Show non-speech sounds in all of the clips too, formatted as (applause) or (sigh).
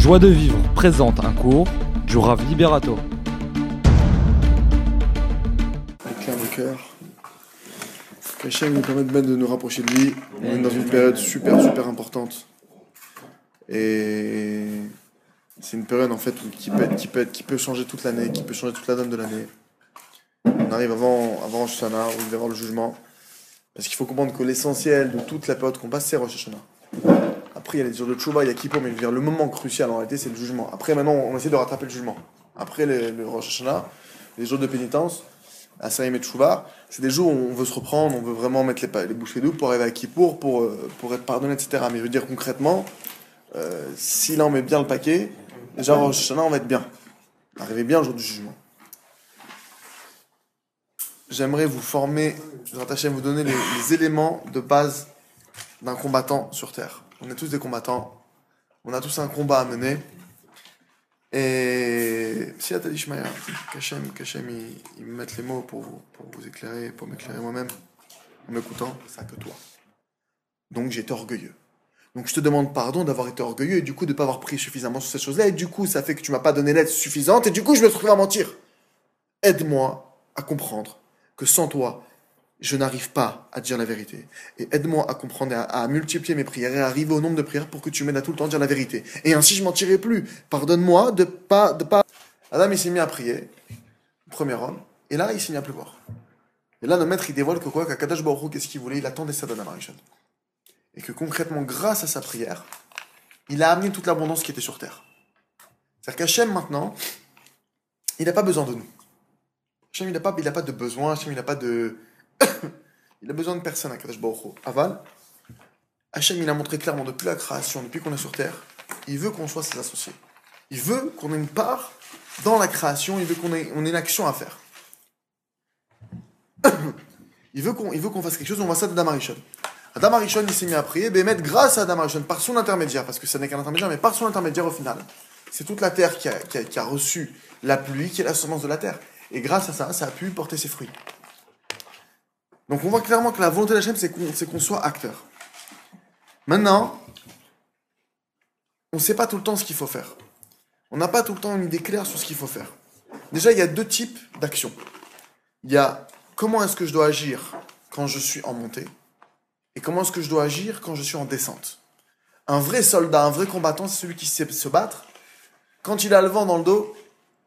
Joie de vivre présente un cours du Rav Liberato. Clair le cœur. Qu'Hachem nous permet de nous rapprocher de lui. On est dans une période super super importante. Et c'est une période en fait qui peut, qui peut, qui peut changer toute l'année, qui peut changer toute la donne de l'année. On arrive avant, avant Rosh Hashanah, où il va y avoir le jugement. Parce qu'il faut comprendre que l'essentiel de toute la période qu'on passe, c'est Rosh Hashanah. Après, il y a les jours de Tchouba, il y a Kippour, mais le moment crucial en réalité, c'est le jugement. Après, maintenant, on essaie de rattraper le jugement. Après le, Rosh Hashanah, les jours de pénitence, Asaïm et Tchouba, c'est des jours où on veut se reprendre, on veut vraiment mettre les, les bouchées doubles pour arriver à Kippour, pour, euh, pour être pardonné, etc. Mais je veux dire concrètement, euh, si là on met bien le paquet, déjà Rosh Hashanah, on va être bien. Arriver bien au jour du jugement. J'aimerais vous former, je vais attacher à vous donner les, les éléments de base d'un combattant sur Terre. On est tous des combattants, on a tous un combat à mener. Et si Atali Shmaya, qu'Hachem, qu'Hachem, il, il me mette les mots pour vous, pour vous éclairer, pour m'éclairer moi-même, en m'écoutant, ça que toi. Donc été orgueilleux. Donc je te demande pardon d'avoir été orgueilleux et du coup de ne pas avoir pris suffisamment sur cette chose-là. Et du coup, ça fait que tu m'as pas donné l'aide suffisante et du coup, je me retrouve à mentir. Aide-moi à comprendre que sans toi, je n'arrive pas à dire la vérité. Et aide-moi à comprendre à, à multiplier mes prières et à arriver au nombre de prières pour que tu m'aides à tout le temps dire la vérité. Et ainsi, je mentirai plus. Pardonne-moi de pas, de pas. Adam, il s'est mis à prier, premier homme, et là, il s'est mis à pleuvoir. Et là, le maître, il dévoile que quoi, qu'Akadash Baruch qu'est-ce qu'il voulait? Il attendait ça d'Adam Arishon. Et que concrètement, grâce à sa prière, il a amené toute l'abondance qui était sur terre. C'est-à-dire qu'Hachem, maintenant, il n'a pas besoin de nous. Hachem, il n'a pas, pas de besoin, Hachem, il n'a pas de. (coughs) il a besoin de personne, Akadash Baruch. Aval, Hachem, il a montré clairement depuis la création, depuis qu'on est sur terre, il veut qu'on soit ses associés. Il veut qu'on ait une part dans la création, il veut qu'on ait, on ait une action à faire. (coughs) il veut qu'on fasse quelque chose, on voit ça de Damarichon. Adam Arishon, il s'est mis à prier, Bémet, grâce à Adam Arishon, par son intermédiaire, parce que ce n'est qu'un intermédiaire, mais par son intermédiaire au final. C'est toute la terre qui a, qui a- qui a reçu la pluie, qui est la semence de la terre. Et grâce à ça, ça a pu porter ses fruits. Donc on voit clairement que la volonté d'Hachem, c'est qu'on c'est qu'on soit acteur. Maintenant, on ne sait pas tout le temps ce qu'il faut faire. On n'a pas tout le temps une idée claire sur ce qu'il faut faire. Déjà, il y a deux types d'actions. Il y a comment est-ce que je dois agir quand je suis en montée et comment est-ce que je dois agir quand je suis en descente. Un vrai soldat, un vrai combattant, c'est celui qui sait se battre quand il a le vent dans le dos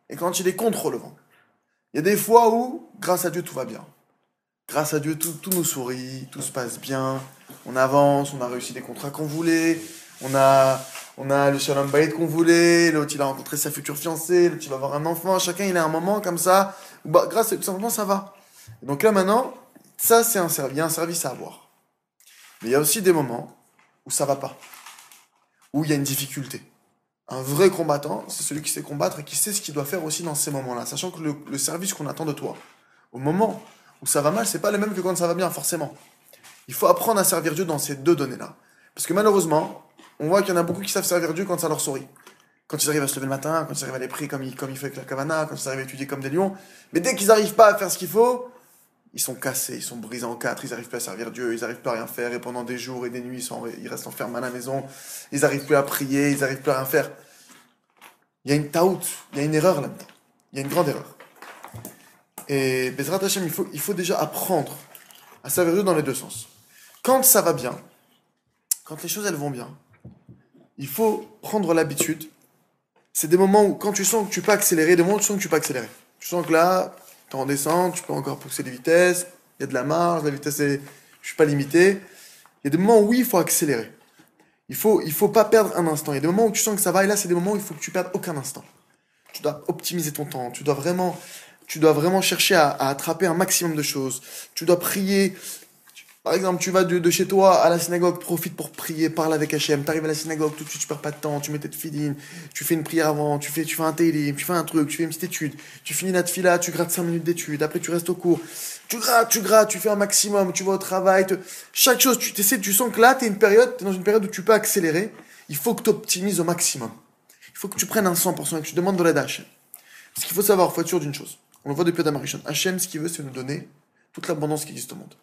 et quand il est contre le vent. Il y a des fois où, grâce à Dieu, tout va bien. Grâce à Dieu, tout, tout nous sourit, tout se passe bien. On avance, on a réussi des contrats qu'on voulait. On a, on a le shalom bayit qu'on voulait. L'autre, il a rencontré sa future fiancée. L'autre, il va avoir un enfant. Chacun, il a un moment comme ça. bah, grâce à tout simplement, ça va. Donc là, maintenant, ça, c'est un service. Il y a un service à avoir. Mais il y a aussi des moments où ça va pas, où il y a une difficulté. Un vrai combattant, c'est celui qui sait combattre et qui sait ce qu'il doit faire aussi dans ces moments-là, sachant que le service qu'on attend de toi, au moment où ça va mal, c'est pas le même que quand ça va bien, forcément. Il faut apprendre à servir Dieu dans ces deux données-là. Parce que malheureusement, on voit qu'il y en a beaucoup qui savent servir Dieu quand ça leur sourit. Quand ils arrivent à se lever le matin, quand ils arrivent à les prier comme il, comme il fait avec la kavana, quand ils arrivent à étudier comme des lions. Mais dès qu'ils n'arrivent pas à faire ce qu'il faut, ils sont cassés, ils sont brisés en quatre, ils n'arrivent plus à servir Dieu, ils n'arrivent plus à rien faire, et pendant des jours et des nuits, ils, ils restent enfermés à la maison, ils n'arrivent plus à prier, ils n'arrivent plus à rien faire. Il y a une taout, il y a une erreur là-dedans. Il y a une grande erreur. Et Bezrat Hashem, il faut, il faut déjà apprendre à Dieu dans les deux sens. Quand ça va bien, quand les choses elles vont bien, il faut prendre l'habitude. C'est des moments où, quand tu sens que tu peux accélérer, des moments où tu sens que tu peux accélérer. Tu sens que là, tu es en descente, tu peux encore pousser les vitesses, il y a de la marge, la vitesse est. Je suis pas limité. Il y a des moments où oui, il faut accélérer. Il faut, il faut pas perdre un instant. Il y a des moments où tu sens que ça va, et là, c'est des moments où il faut que tu perdes aucun instant. Tu dois optimiser ton temps. Tu dois vraiment, tu dois vraiment chercher à, attraper un maximum de choses. Tu dois prier. Par exemple, tu vas de, chez toi à la synagogue, profite pour prier, parle avec Hachem. T'arrives à la synagogue, tout de suite, tu perds pas de temps, tu mets tes tefillin, tu fais une prière avant, tu fais, tu fais un télim, tu fais un truc, tu fais une petite étude, tu finis la tefila, tu grattes 5 minutes d'étude, après tu restes au cours, tu grattes, tu grattes, tu fais un maximum, tu vas au travail, chaque chose, tu essaies, tu sens que là, t'es une t'es dans une période où tu peux accélérer, il faut que tu optimises au maximum. Il faut que tu prennes un 100% et que tu demandes de l'aide à Hachem. Parce qu'il faut savoir, il faut être sûr d'une chose. On le voit depuis Adam Arishon. Hachem, ce qu'il veut, c'est nous donner toute l'abondance qui existe au monde.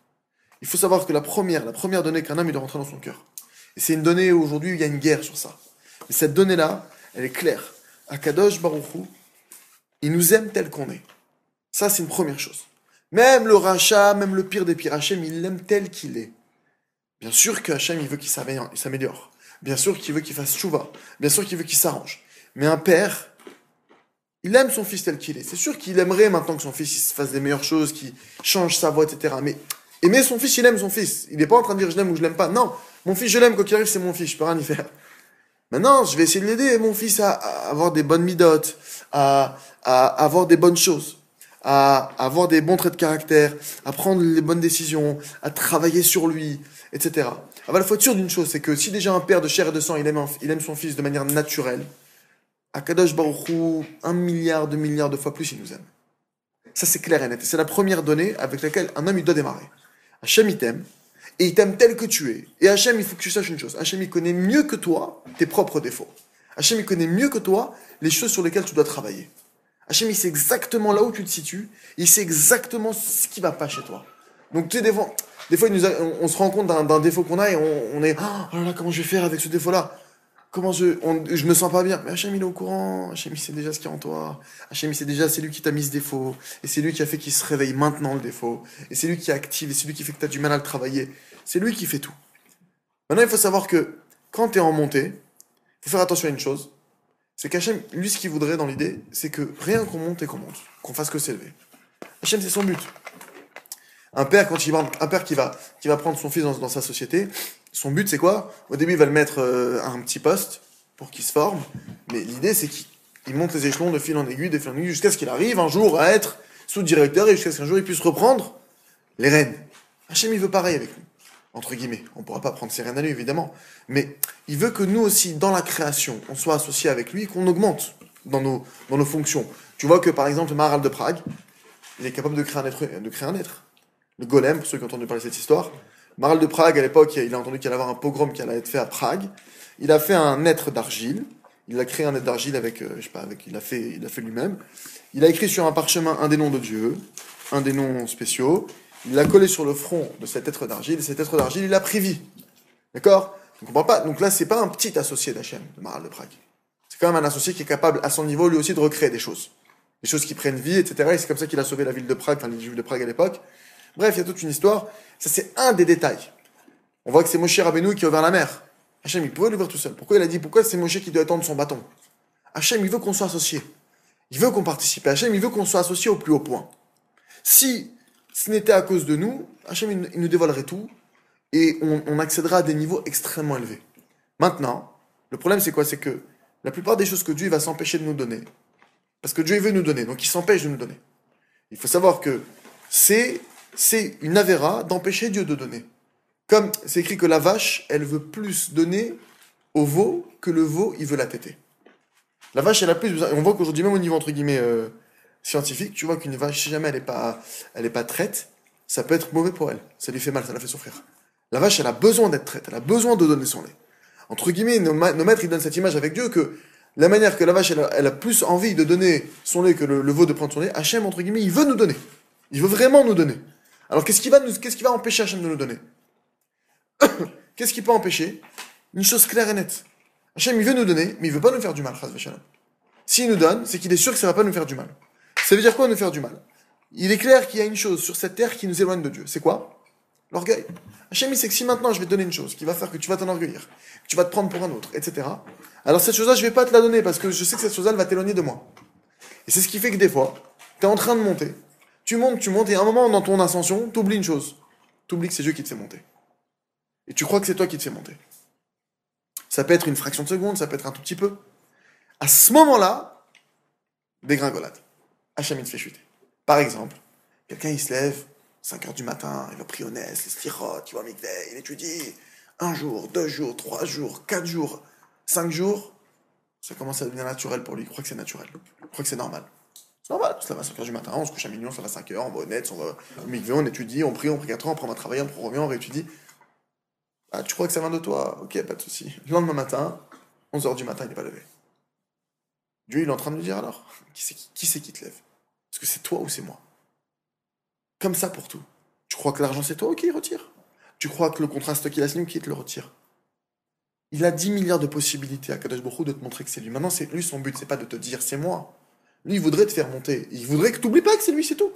Il faut savoir que la première, la première donnée qu'un homme il doit rentrer dans son cœur. Et c'est une donnée aujourd'hui il y a une guerre sur ça. Et cette donnée-là, elle est claire. Akadosh Baruchou, il nous aime tel qu'on est. Ça, c'est une première chose. Même le rachat, même le pire des pires Hachem, il l'aime tel qu'il est. Bien sûr que Hachem, il veut qu'il s'améliore. Bien sûr qu'il veut qu'il fasse chouva. Bien sûr qu'il veut qu'il s'arrange. Mais un père, il aime son fils tel qu'il est. C'est sûr qu'il aimerait maintenant que son fils fasse des meilleures choses, qu'il change sa voix, etc. Mais aimer son fils, il aime son fils. Il n'est pas en train de dire je l'aime ou je l'aime pas. Non, mon fils, je l'aime, quoi qu'il arrive, c'est mon fils, je peux rien y faire. Maintenant, je vais essayer de l'aider, mon fils, à, avoir des bonnes midotes, à, à, avoir des bonnes choses, à, avoir des bons traits de caractère, à prendre les bonnes décisions, à travailler sur lui, etc. Alors, il faut être sûr d'une chose, c'est que si déjà un père de chair et de sang, il aime, il aime son fils de manière naturelle, Akadosh Baruchou, un milliard, deux milliards de fois plus, il nous aime. Ça, c'est clair et net. C'est la première donnée avec laquelle un homme, il doit démarrer. Hachem, il t'aime, et il t'aime tel que tu es. Et Hachem, il faut que tu saches une chose. Hachem, il connaît mieux que toi tes propres défauts. Hachem, il connaît mieux que toi les choses sur lesquelles tu dois travailler. Hachem, il sait exactement là où tu te situes. Il sait exactement ce qui va pas chez toi. Donc, tu sais, des fois, des fois on, se rend compte d'un défaut qu'on a et on, est, oh là là, comment je vais faire avec ce défaut-là? Comment je, je me sens pas bien Mais Hachem, il est au courant. Hachem, il sait déjà ce qu'il y a en toi. Hachem, il sait déjà, c'est lui qui t'a mis ce défaut. Et c'est lui qui a fait qu'il se réveille maintenant, le défaut. Et c'est lui qui active. Et c'est lui qui fait que tu as du mal à le travailler. C'est lui qui fait tout. Maintenant, il faut savoir que quand tu es en montée, il faut faire attention à une chose. C'est qu'Hachem, lui, ce qu'il voudrait dans l'idée, c'est que rien qu'on monte et qu'on monte. Qu'on fasse que s'élever. Hachem, c'est son but. Un père, quand il un père qui va, qui va prendre son fils dans sa société, son but, c'est quoi? Au début, il va le mettre euh, à un petit poste pour qu'il se forme. Mais l'idée, c'est qu'il monte les échelons de fil en aiguille, de fil en aiguille, jusqu'à ce qu'il arrive un jour à être sous-directeur et jusqu'à ce qu'un jour il puisse reprendre les rênes. Hachem, il veut pareil avec nous. Entre guillemets. On ne pourra pas prendre ses rênes à lui, évidemment. Mais il veut que nous aussi, dans la création, on soit associés avec lui, qu'on augmente dans nos, dans nos fonctions. Tu vois que, par exemple, le Maharal de Prague, il est capable de créer un être. De créer un être. Le golem, pour ceux qui ont entendu parler de cette histoire, Maral de Prague, à l'époque, il a entendu qu'il allait avoir un pogrom qui allait être fait à Prague. Il a fait un être d'argile. Il a créé un être d'argile avec, euh, je sais pas, avec, il a fait, fait lui-même. Il a écrit sur un parchemin un des noms de Dieu, un des noms spéciaux. Il l'a collé sur le front de cet être d'argile. Et cet être d'argile, il a pris vie. D'accord? On comprend pas. Donc là, c'est pas un petit associé d'Hachem, de Maral de Prague. C'est quand même un associé qui est capable, à son niveau, lui aussi, de recréer des choses. Des choses qui prennent vie, etc. Et c'est comme ça qu'il a sauvé la ville de Prague, enfin les Juifs de Prague à l'époque. Bref, il y a toute une histoire. Ça, c'est un des détails. On voit que c'est Moshe Rabbeinu qui a ouvert la mer. Hachem, il pouvait l'ouvrir tout seul. Pourquoi il a dit Pourquoi c'est Moshe qui doit attendre son bâton? Hachem, il veut qu'on soit associé. Il veut qu'on participe. Hachem, il veut qu'on soit associé au plus haut point. Si ce n'était à cause de nous, Hachem, il nous dévoilerait tout et on, on accédera à des niveaux extrêmement élevés. Maintenant, le problème, c'est quoi? C'est que la plupart des choses que Dieu va s'empêcher de nous donner, parce que Dieu veut nous donner, donc il s'empêche de nous donner. Il faut savoir que c'est c'est une avéra d'empêcher Dieu de donner. Comme c'est écrit que la vache, elle veut plus donner au veau que le veau, il veut la téter. La vache, elle a plus besoin. On voit qu'aujourd'hui, même au niveau entre guillemets euh, scientifique, tu vois qu'une vache, si jamais elle n'est pas, elle pas traite, ça peut être mauvais pour elle. Ça lui fait mal, ça la fait souffrir. La vache, elle a besoin d'être traite, elle a besoin de donner son lait. Entre guillemets, nos, maîtres, ils donnent cette image avec Dieu que la manière que la vache, elle a, plus envie de donner son lait que le, veau de prendre son lait, Hachem, entre guillemets, il veut nous donner. Il veut vraiment nous donner. Alors qu'est-ce qui va va empêcher Hachem de nous donner? (coughs) Qu'est-ce qui peut empêcher? Une chose claire et nette. Hachem, il veut nous donner, mais il veut pas nous faire du mal, S'il nous donne, c'est qu'il est sûr que ça va pas nous faire du mal. Ça veut dire quoi nous faire du mal? Il est clair qu'il y a une chose sur cette terre qui nous éloigne de Dieu. C'est quoi? L'orgueil. Hachem, il sait que si maintenant je vais te donner une chose qui va faire que tu vas t'enorgueillir, que tu vas te prendre pour un autre, etc. Alors cette chose-là, je vais pas te la donner parce que je sais que cette chose-là, elle va t'éloigner de moi. Et c'est ce qui fait que des fois, tu es en train de monter, tu montes, tu montes, et à un moment dans ton ascension, tu oublies une chose. Tu oublies que c'est Dieu qui te fait monter. Et tu crois que c'est toi qui te fait monter. Ça peut être une fraction de seconde, ça peut être un tout petit peu. À ce moment-là, dégringolade. Hachem, il te fait chuter. Par exemple, quelqu'un, il se lève, 5 heures du matin, il va prier au les stirotes, il va il étudie. Un jour, deux jours, trois jours, quatre jours, cinq jours, ça commence à devenir naturel pour lui. Il croit que c'est naturel. Il croit que c'est normal normal, ça va à 5h du matin, on se couche à minuit, on se à 5h, on va honnête, on va au on étudie, on prie, on prie 4 ans, après on va travailler, on revient, on réétudie. Ah, tu crois que ça vient de toi? Ok, pas de souci. Le lendemain matin, 11h du matin, il n'est pas levé. Dieu, il est en train de lui dire alors, qui c'est qui, qui, qui te lève? Est-ce que c'est toi ou c'est moi? Comme ça pour tout. Tu crois que l'argent c'est toi Ok, il retire? Tu crois que le contraste qu'il a signé, qui te le retire? Il a 10 milliards de possibilités à Kadosh Baruch Hu de te montrer que c'est lui. Maintenant, c'est lui son but, c'est pas de te dire c'est moi. Lui, il voudrait te faire monter. Il voudrait que tu n'oublies pas que c'est lui, c'est tout.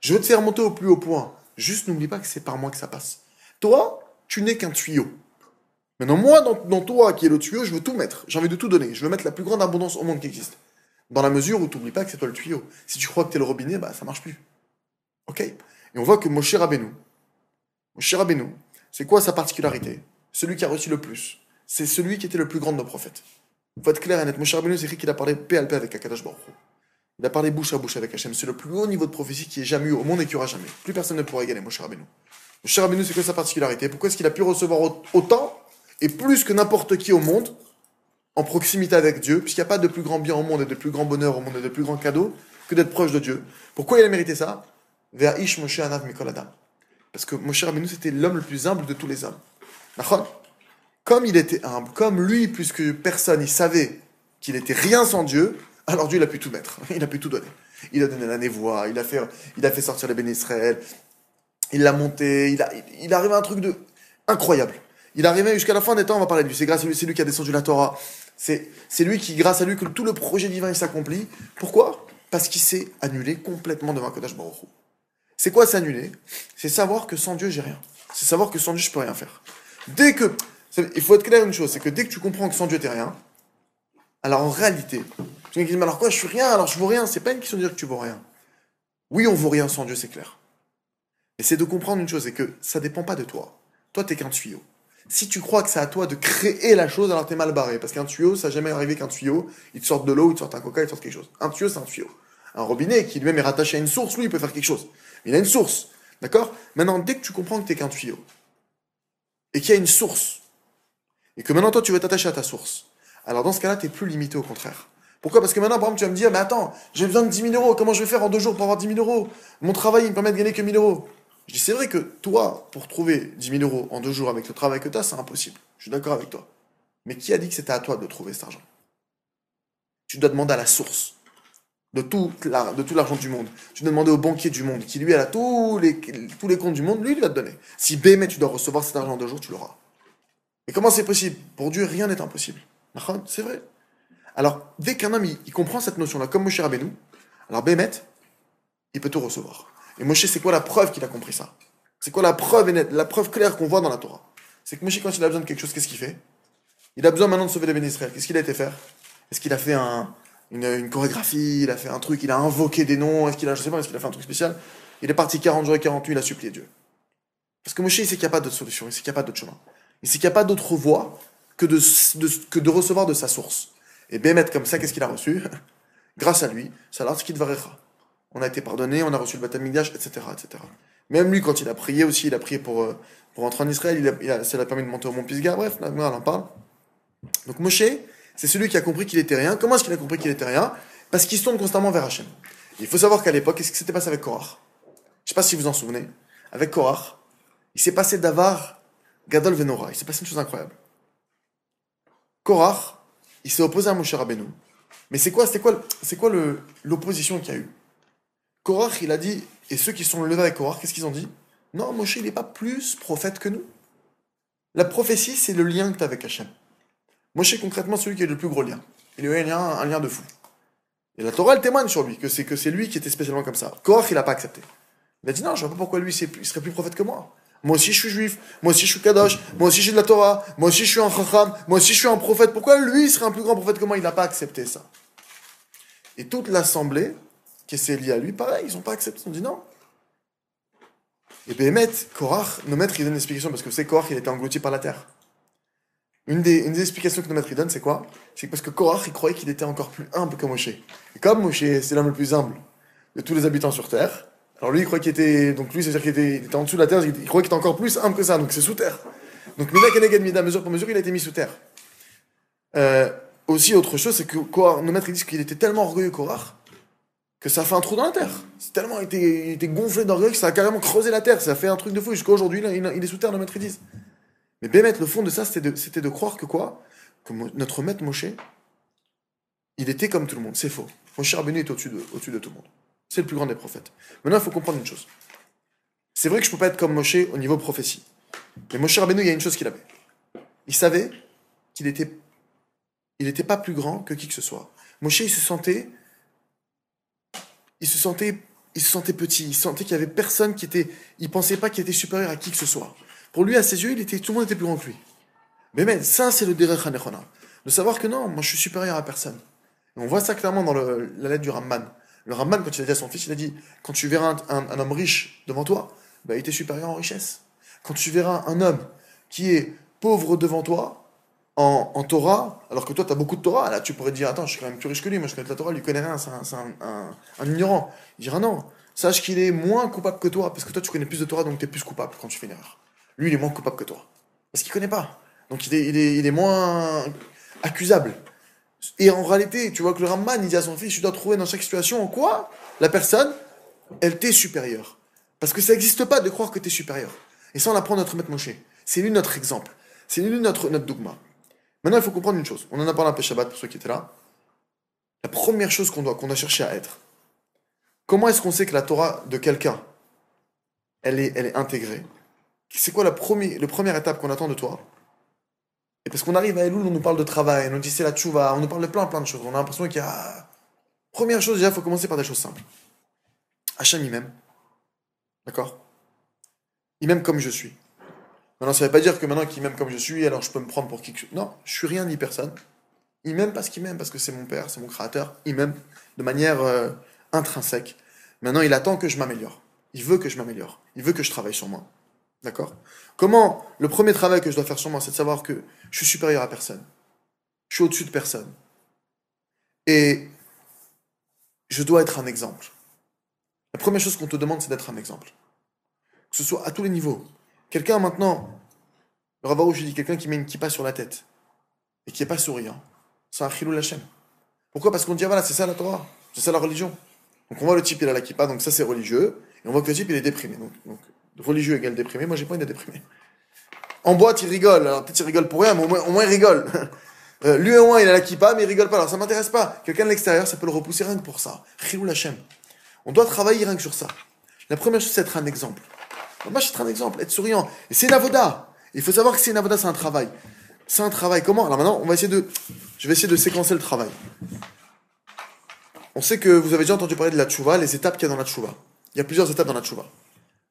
Je veux te faire monter au plus haut point. Juste n'oublie pas que c'est par moi que ça passe. Toi, tu n'es qu'un tuyau. Maintenant, moi, dans, toi, qui est le tuyau, je veux tout mettre. J'ai envie de tout donner. Je veux mettre la plus grande abondance au monde qui existe. Dans la mesure où tu n'oublies pas que c'est toi le tuyau. Si tu crois que tu es le robinet, bah, ça marche plus. Ok? Et on voit que Moshe Rabbeinu, Moshe Rabbeinu, c'est quoi sa particularité? Celui qui a reçu le plus. C'est celui qui était le plus grand de nos prophètes. Faut être clair et net. Moshe Rabbeinu, c'est écrit qu'il a parlé paix à paix avec Akadash Baruch Il a parlé bouche à bouche avec Hachem. C'est le plus haut niveau de prophétie qui ait jamais eu au monde et qui aura jamais. Plus personne ne pourra égaler Moshe Rabbeinu. Moshe Rabbeinu, c'est quoi sa particularité Pourquoi est-ce qu'il a pu recevoir autant et plus que n'importe qui au monde en proximité avec Dieu, puisqu'il n'y a pas de plus grand bien au monde et de plus grand bonheur au monde et de plus grand cadeau que d'être proche de Dieu? Pourquoi il a mérité ça? Vers Ish Moshe Anav Mikol Adam. Parce que Moshe Rabbeinu, c'était l'homme le plus humble de tous les hommes. Comme il était humble, comme lui, puisque personne, il savait qu'il était rien sans Dieu, alors Dieu, il a pu tout mettre. (laughs) Il a pu tout donner. Il a donné la névoie, il a fait, il a fait sortir les Israël, il l'a monté, il a, il arrivé à un truc de incroyable. Il arrivait jusqu'à la fin des temps, on va parler de lui. C'est grâce à lui, c'est lui qui a descendu la Torah. C'est, lui qui, grâce à lui, que tout le projet divin s'accomplit. Pourquoi? Parce qu'il s'est annulé complètement devant Kodash Baruch C'est quoi s'annuler? C'est savoir que sans Dieu, j'ai rien. C'est savoir que sans Dieu, je peux rien faire. Dès que, il faut être clair une chose, c'est que dès que tu comprends que sans Dieu, t'es rien, alors en réalité, tu me dis, mais alors quoi, je suis rien, alors je vaux rien. C'est pas une question de dire que tu vaux rien. Oui, on vaut rien sans Dieu, c'est clair. Mais c'est de comprendre une chose, c'est que ça dépend pas de toi. Toi, t'es qu'un tuyau. Si tu crois que c'est à toi de créer la chose, alors t'es mal barré. Parce qu'un tuyau, ça n'a jamais arrivé qu'un tuyau, il te sorte de l'eau, il te sorte un coca, il te sorte quelque chose. Un tuyau, c'est un tuyau. Un robinet qui lui-même est rattaché à une source, lui, il peut faire quelque chose. Il a une source. D'accord? Maintenant, dès que tu comprends que t'es qu'un tuyau, et qu'il y a une source, et que maintenant toi tu veux t'attacher à ta source, alors dans ce cas-là, tu plus limité au contraire. Pourquoi? Parce que maintenant, par exemple, tu vas me dire, mais attends, j'ai besoin de 10 000 euros, comment je vais faire en deux jours pour avoir 10 000 euros? Mon travail, il me permet de gagner que 1000 euros. Je dis, c'est vrai que toi, pour trouver 10 000 euros en deux jours avec le travail que tu as, c'est impossible. Je suis d'accord avec toi. Mais qui a dit que c'était à toi de trouver cet argent? Tu dois demander à la source de tout, l'argent du monde. Tu dois demander au banquier du monde, qui lui a tous les, tous les comptes du monde, lui, il va te donner. Si mais tu dois recevoir cet argent en deux jours, tu l'auras. Et comment c'est possible? Pour Dieu, rien n'est impossible. C'est vrai. Alors, dès qu'un homme, il, comprend cette notion-là, comme Moshe Rabbeinu, alors Bémet, il peut tout recevoir. Et Moshe, c'est quoi la preuve qu'il a compris ça? C'est quoi la preuve la preuve claire qu'on voit dans la Torah? C'est que Moshe, quand il a besoin de quelque chose, qu'est-ce qu'il fait? Il a besoin maintenant de sauver les bénis. Qu'est-ce qu'il a été faire? Est-ce qu'il a fait une, chorégraphie? Il a fait un truc Il a invoqué des noms? Est-ce qu'il a, je sais pas, est-ce qu'il a fait un truc spécial? Il est parti 40 jours et 40 nuits, il a supplié Dieu. Parce que Moshe, il sait qu'il n'y a pas d'autre solution, il sait qu'il n'y a pas d'autre chemin. Il sait qu'il n'y a pas d'autre voie que de, que de recevoir de sa source. Et Bémet, comme ça, qu'est-ce qu'il a reçu (laughs) Grâce à lui, ce qu'il On a été pardonné, on a reçu le baptême etc., etc. Même lui, quand il a prié aussi, il a prié pour, euh, pour entrer en Israël, il a, ça l'a permis de monter au mont Pisgah, bref, là, on en parle. Donc Moshe, c'est celui qui a compris qu'il était rien. Comment est-ce qu'il a compris qu'il était rien? Parce qu'il se tourne constamment vers Hachem. Il faut savoir qu'à l'époque, qu'est-ce qui s'était passé avec Korach Je sais pas si vous en souvenez. Avec Korach, il s'est passé d'Avar Gadol Venora. Il s'est passé une chose incroyable. Korach, il s'est opposé à Moshe Rabbeinu. Mais c'est quoi, c'est quoi, c'est quoi l'opposition qu'il y a eu? Korach, il a dit, et ceux qui sont levés avec Korach, qu'est-ce qu'ils ont dit? Non, Moshe, il n'est pas plus prophète que nous. La prophétie, c'est le lien que tu as avec Hachem. Moshe, concrètement, celui qui a le plus gros lien. Il a eu un lien, un lien de fou. Et la Torah, elle témoigne sur lui, que c'est que c'est lui qui était spécialement comme ça. Korach, il n'a pas accepté. Il a dit non, je ne vois pas pourquoi lui, il serait plus prophète que moi. Moi aussi je suis juif, moi aussi je suis kadosh, moi aussi j'ai de la Torah, moi aussi je suis un chacham, moi aussi je suis un prophète. Pourquoi lui serait un plus grand prophète que moi? Il n'a pas accepté ça. Et toute l'assemblée qui s'est liée à lui, pareil, ils n'ont pas accepté, ils ont dit non. Et Béhémet, Korach, nos maîtres, ils donnent une explication parce que c'est Korach, il était englouti par la terre. Une des, explications que nos maîtres ils donnent, c'est quoi? C'est parce que Korach, il croyait qu'il était encore plus humble que Moshe. Et comme Moshe, c'est l'homme le plus humble de tous les habitants sur terre, alors lui, il croyait qu'il était. Donc lui, c'est-à-dire qu'il était, en dessous de la terre, il croyait qu'il était encore plus humble que ça, donc c'est sous terre. Donc Mida Keneged Mida, mesure pour mesure, il a été mis sous terre. Euh, aussi, autre chose, c'est que nos maîtres disent qu'il était tellement orgueilleux, Korach, que ça a fait un trou dans la terre. C'est tellement il était, il était gonflé d'orgueil que ça a carrément creusé la terre. Ça a fait un truc de fou. Jusqu'à aujourd'hui, il, est sous terre, nos maîtres disent. Mais Bémet, le fond de ça, c'était de, croire que quoi? Que notre maître Moshe, il était comme tout le monde. C'est faux. Moshe Rabbeinu est au-dessus de, au de tout le monde. C'est le plus grand des prophètes. Maintenant, il faut comprendre une chose. C'est vrai que je ne peux pas être comme Moshe au niveau prophétie. Mais Moshe Rabbeinu, il y a une chose qu'il avait. Il savait qu'il était, il n'était pas plus grand que qui que ce soit. Moshe, il se sentait, il se sentait, il se sentait petit. Il sentait qu'il y avait personne qui était, il pensait pas qu'il était supérieur à qui que ce soit. Pour lui, à ses yeux, tout le monde était plus grand que lui. Mais même, ça, c'est le derech. De savoir que non, moi, je suis supérieur à personne. On voit ça clairement dans la lettre du Ramban. Le Ramban, quand il a dit à son fils, il a dit, quand tu verras un, homme riche devant toi, bah, il était supérieur en richesse. Quand tu verras un homme qui est pauvre devant toi, en, Torah, alors que toi, tu as beaucoup de Torah, là, tu pourrais dire, attends, je suis quand même plus riche que lui, moi, je connais la Torah, lui connaît rien, c'est un, ignorant. Il dira non, sache qu'il est moins coupable que toi, parce que toi, tu connais plus de Torah, donc tu es plus coupable quand tu fais une erreur. Lui, il est moins coupable que toi. Parce qu'il connaît pas. Donc est, il est moins accusable. Et en réalité, tu vois que le Ramban, il dit à son fils, tu dois trouver dans chaque situation en quoi la personne, elle t'est supérieure. Parce que ça n'existe pas de croire que tu es supérieur. Et ça, on apprend notre maître Moshe. C'est lui notre exemple. C'est lui notre, notre dogma. Maintenant, il faut comprendre une chose. On en a parlé un peu Shabbat pour ceux qui étaient là. La première chose qu'on doit, qu'on a cherché à être. Comment est-ce qu'on sait que la Torah de quelqu'un, elle est, elle est intégrée? C'est quoi la la première étape qu'on attend de toi? Et parce qu'on arrive à Elul, on nous parle de travail, on nous dit c'est la tchouva, on nous parle de plein plein de choses. On a l'impression qu'il y a... Première chose, déjà, il faut commencer par des choses simples. Hachem, il m'aime. D'accord? Il m'aime comme je suis. Maintenant, ça ne veut pas dire que maintenant qu'il m'aime comme je suis, alors je peux me prendre pour qui que je. Non, je suis rien ni personne. Il m'aime parce qu'il m'aime, parce que c'est mon père, c'est mon créateur. Il m'aime de manière euh, intrinsèque. Maintenant, il attend que je m'améliore. Il veut que je m'améliore. Il veut que je travaille sur moi. D'accord? Comment Le premier travail que je dois faire sur moi, c'est de savoir que je suis supérieur à personne. Je suis au-dessus de personne. Et je dois être un exemple. La première chose qu'on te demande, c'est d'être un exemple. Que ce soit à tous les niveaux. Quelqu'un maintenant, le Ravarouche dit quelqu'un qui met une kippa sur la tête et qui n'est pas souriant, c'est un chilou Lachem. Pourquoi? Parce qu'on dit, ah, voilà, c'est ça la Torah, c'est ça la religion. Donc on voit le type, il a la kippa, donc ça c'est religieux, et on voit que le type, il est déprimé. Religieux égale déprimé, moi j'ai pas d'être déprimé. En boîte, il rigole, alors peut-être il rigole pour rien, mais au moins, au moins il rigole. (laughs) Euh, lui au moins, il a la kippa, mais il rigole pas, alors ça m'intéresse pas. Quelqu'un de l'extérieur, ça peut le repousser rien que pour ça. Chilou Lachem. On doit travailler rien que sur ça. La première chose, c'est être un exemple. Moi, suis être un exemple, être souriant. Et c'est une avoda. Il faut savoir que c'est une avoda, c'est un travail. C'est un travail. Comment? Alors maintenant, on va essayer de. Je vais essayer de séquencer le travail. On sait que vous avez déjà entendu parler de la tchouva, les étapes qu'il y a dans la tchouva. Il y a plusieurs étapes dans la tchouva.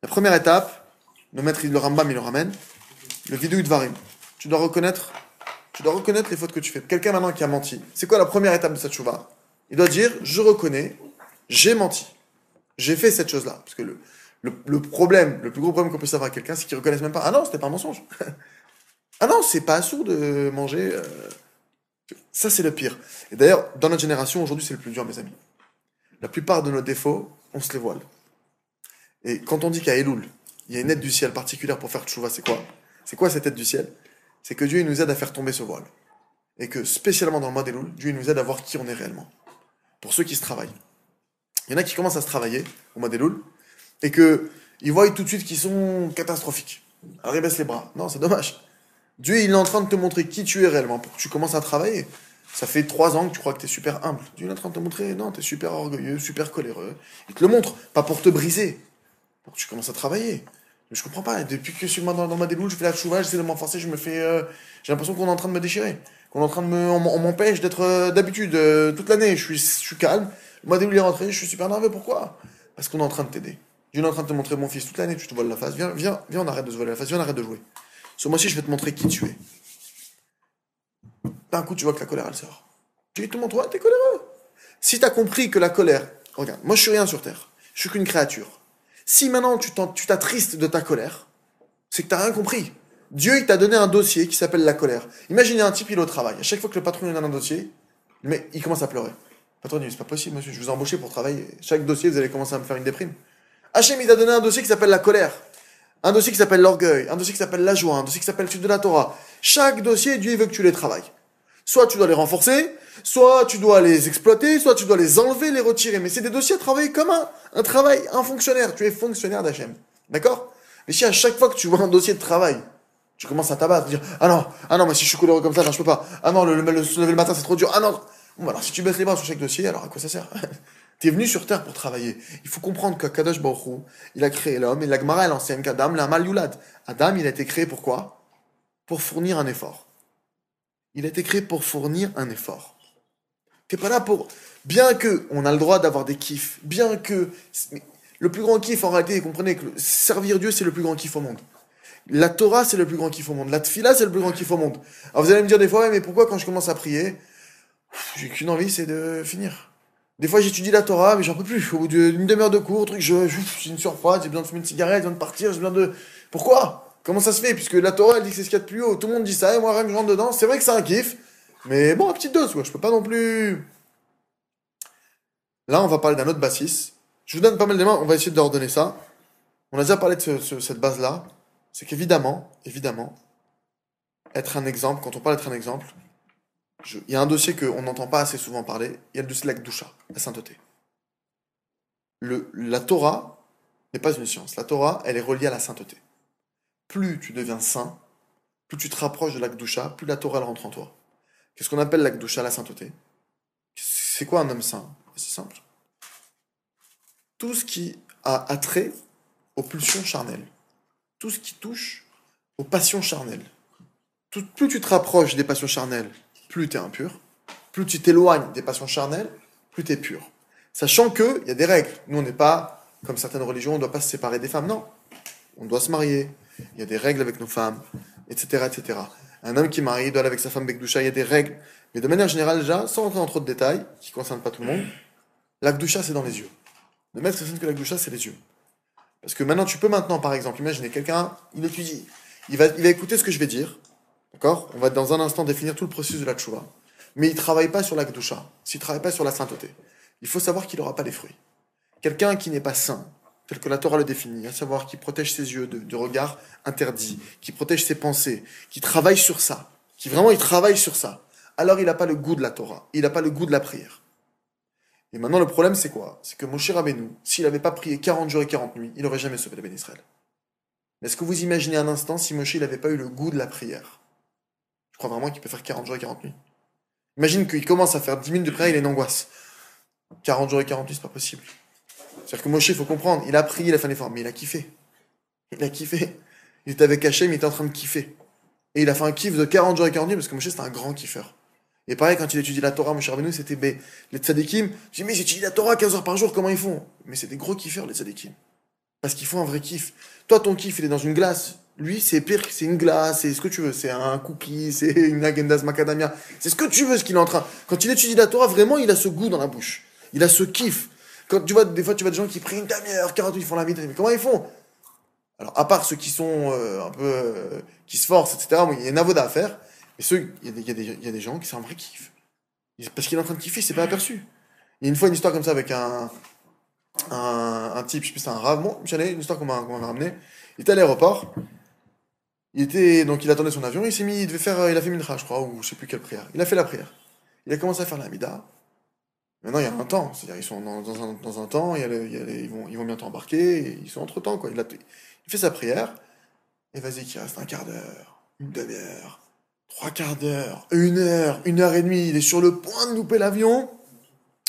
La première étape, le maître, il le rambam, il le ramène. Le vidouille varim. Tu dois reconnaître. Tu dois reconnaître les fautes que tu fais. Quelqu'un maintenant qui a menti. C'est quoi la première étape de cette tchouva Il doit dire Je reconnais, j'ai menti. J'ai fait cette chose-là. Parce que le, le, le problème, le plus gros problème qu'on peut savoir à quelqu'un, c'est qu'il ne reconnaisse même pas. Ah non, c'était pas un mensonge. (laughs) ah non, c'est pas sourd de manger. euh, Ça, c'est le pire. Et d'ailleurs, dans notre génération, aujourd'hui, c'est le plus dur, mes amis. La plupart de nos défauts, on se les voile. Et quand on dit qu'à Elul, il y a une aide du ciel particulière pour faire tchouva, c'est quoi? C'est quoi cette aide du ciel? C'est que Dieu nous aide à faire tomber ce voile. Et que spécialement dans le mois d'Elul, Dieu nous aide à voir qui on est réellement. Pour ceux qui se travaillent. Il y en a qui commencent à se travailler au mois d'Elul et que ils voient tout de suite qu'ils sont catastrophiques. Alors ils baissent les bras. Non, c'est dommage. Dieu, il est en train de te montrer qui tu es réellement pour que tu commences à travailler. Ça fait trois ans que tu crois que tu es super humble. Dieu est en train de te montrer, non, tu es super orgueilleux, super coléreux. Il te le montre, pas pour te briser, pour tu commences à travailler. Mais je comprends pas. Depuis que je suis dans, dans ma déboule, je fais la chouva, j'essaie de m'enforcer, je me fais. euh, J'ai l'impression qu'on est en train de me déchirer. Qu'on est en train de me. On, m'empêche d'être euh, d'habitude euh, toute l'année. Je suis, calme. Le mois déboule est rentré, je suis super nerveux. Pourquoi? Parce qu'on est en train de t'aider. Dieu est en train de te montrer mon fils toute l'année, tu te voiles la face. Viens, viens, viens, on arrête de se voiler la face, viens, on arrête de jouer. Ce mois-ci, je vais te montrer qui tu es. D'un coup, tu vois que la colère, elle sort. Tu te montres, ouais, t'es coléreux? Si t'as compris que la colère, regarde, moi je suis rien sur terre, je suis qu'une créature. Si maintenant tu tu t'attristes de ta colère, c'est que t'as rien compris. Dieu, il t'a donné un dossier qui s'appelle la colère. Imaginez un type, il est au travail. À chaque fois que le patron lui donne un dossier, mais il commence à pleurer. Le patron dit, c'est pas possible, monsieur, je vous ai embauché pour travailler. Chaque dossier, vous allez commencer à me faire une déprime. Hachem, il t'a donné un dossier qui s'appelle la colère. Un dossier qui s'appelle l'orgueil. Un dossier qui s'appelle la joie. Un dossier qui s'appelle l'étude de la Torah. Chaque dossier, Dieu il veut que tu les travailles. Soit tu dois les renforcer, soit tu dois les exploiter, soit tu dois les enlever, les retirer. Mais c'est des dossiers à travailler comme un, un travail, un fonctionnaire. Tu es fonctionnaire d'Hachem. D'accord? Mais si à chaque fois que tu vois un dossier de travail, tu commences à t'abattre, dire Ah non, ah non, mais si je suis coléreux comme ça, non, je peux pas. Ah non, le, se lever le matin, c'est trop dur. Ah non. Bon, alors si tu baisses les bras sur chaque dossier, alors à quoi ça sert? (laughs) T'es venu sur terre pour travailler. Il faut comprendre que Kadosh Baruch il a créé l'homme, et la Gemara, elle enseigne qu'Adam, la. Adam, il a été créé pour quoi? Pour fournir un effort. Il a été créé pour fournir un effort. T'es pas là pour. Bien que on a le droit d'avoir des kiffs, bien que. Le plus grand kiff, en réalité, comprenez que servir Dieu, c'est le plus grand kiff au monde. La Torah, c'est le plus grand kiff au monde. La Tfila, c'est le plus grand kiff au monde. Alors vous allez me dire des fois, mais pourquoi quand je commence à prier, j'ai qu'une envie, c'est de finir. Des fois, j'étudie la Torah, mais j'en peux plus. Au bout d'une demi-heure de cours, truc, je, j'ai une surprise, j'ai besoin de fumer une cigarette, j'ai besoin de partir, j'ai besoin de. Pourquoi? Comment ça se fait? Puisque la Torah, elle dit que c'est ce qu'il y a de plus haut. Tout le monde dit ça, et moi, rien je rentre dedans. C'est vrai que c'est un kiff, mais bon, à petite dose, quoi. Je peux pas non plus. Là, on va parler d'un autre bassiste. Je vous donne pas mal d'éléments, on va essayer de leur ça. On a déjà parlé de cette base-là. C'est qu'évidemment, évidemment, être un exemple, quand on parle d'être un exemple, il y a un dossier qu'on n'entend pas assez souvent parler, il y a le dossier de la la sainteté. La Torah n'est pas une science. La Torah, elle est reliée à la sainteté. Plus tu deviens saint, plus tu te rapproches de la plus la Torah elle rentre en toi. Qu'est-ce qu'on appelle la Gdusha, la sainteté? C'est quoi un homme saint? C'est simple. Tout ce qui a attrait aux pulsions charnelles. Tout ce qui touche aux passions charnelles. plus tu te rapproches des passions charnelles, plus tu es impur. Plus tu t'éloignes des passions charnelles, plus tu es pur. Sachant qu'il y a des règles. Nous, on n'est pas, comme certaines religions, on ne doit pas se séparer des femmes. Non. On doit se marier. Il y a des règles avec nos femmes, etc. etc. Un homme qui est marié doit aller avec sa femme Bekdusha, il y a des règles. Mais de manière générale, déjà, sans rentrer dans trop de détails, qui ne concernent pas tout le monde, l'Akdusha, c'est dans les yeux. Le maître c'est que l'Akdusha, c'est les yeux. Parce que maintenant, tu peux maintenant, par exemple, imaginer quelqu'un, il étudie, il va, il va écouter ce que je vais dire, D'accord? On va dans un instant définir tout le processus de la tchouva. Mais il ne travaille pas sur la gdusha, s'il ne travaille pas sur la sainteté. Il faut savoir qu'il n'aura pas les fruits. Quelqu'un qui n'est pas saint, tel que la Torah le définit, à savoir qui protège ses yeux de regard interdit, qui protège ses pensées, qui travaille sur ça, qui vraiment il travaille sur ça, alors il n'a pas le goût de la Torah, il n'a pas le goût de la prière. Et maintenant le problème c'est quoi? C'est que Moshe Rabbeinu, s'il n'avait pas prié 40 jours et 40 nuits, il n'aurait jamais sauvé le Israël. Est-ce que vous imaginez un instant si Moshe n'avait pas eu le goût de la prière? Crois vraiment qu'il peut faire 40 jours et 40 nuits. Imagine qu'il commence à faire 10 minutes de prière, il est une angoisse. 40 jours et 40 nuits, c'est pas possible. C'est-à-dire que Moshe, il faut comprendre, il a prié, il a fait un effort, mais il a kiffé. Il a kiffé. Il était avec Hachem, il était en train de kiffer. Et il a fait un kiff de 40 jours et 40 nuits parce que Moshe, c'était un grand kiffeur. Et pareil, quand il étudie la Torah, Moshe Rabbeinu, c'était les tzadikim. Je dis, mais j'étudie la Torah 15 heures par jour, comment ils font? Mais c'est des gros kiffeurs, les tzadikim. Parce qu'ils font un vrai kiff. Toi, ton kiff, il est dans une glace. Lui, c'est pire, c'est une glace, c'est ce que tu veux, c'est un cookie, (laughs) c'est une agendas macadamia, c'est ce que tu veux, ce qu'il est en train. Quand il étudie la Torah, vraiment, il a ce goût dans la bouche. Il a ce kiff. Quand tu vois, des fois, tu vois des gens qui prient une demi-heure, 40 ils font la vie, mais comment ils font? Alors, à part ceux qui sont euh, un peu, euh, qui se forcent, etc., il y a une avoda à faire, mais ceux, il y, a des, gens qui sont un vrai kiff. Parce qu'il est en train de kiffer, c'est pas aperçu. Il y a une fois une histoire comme ça avec un, un, type, je sais plus, c'est un rave, bon, j'allais, une histoire qu'on m'a ramené. Il était à l'aéroport, il était, donc il attendait son avion, il s'est mis, il devait faire, il a fait mincha, je crois, ou je sais plus quelle prière. Il a fait la prière. Il a commencé à faire la mida. Maintenant, il y a un temps, c'est-à-dire ils sont dans, un, dans un, temps, ils, vont, ils vont bientôt embarquer, ils sont entre temps, quoi. Il, fait sa prière, et vas-y, qu'il reste un quart d'heure, une demi-heure, trois quarts d'heure, une heure, une heure et demie, il est sur le point de louper l'avion.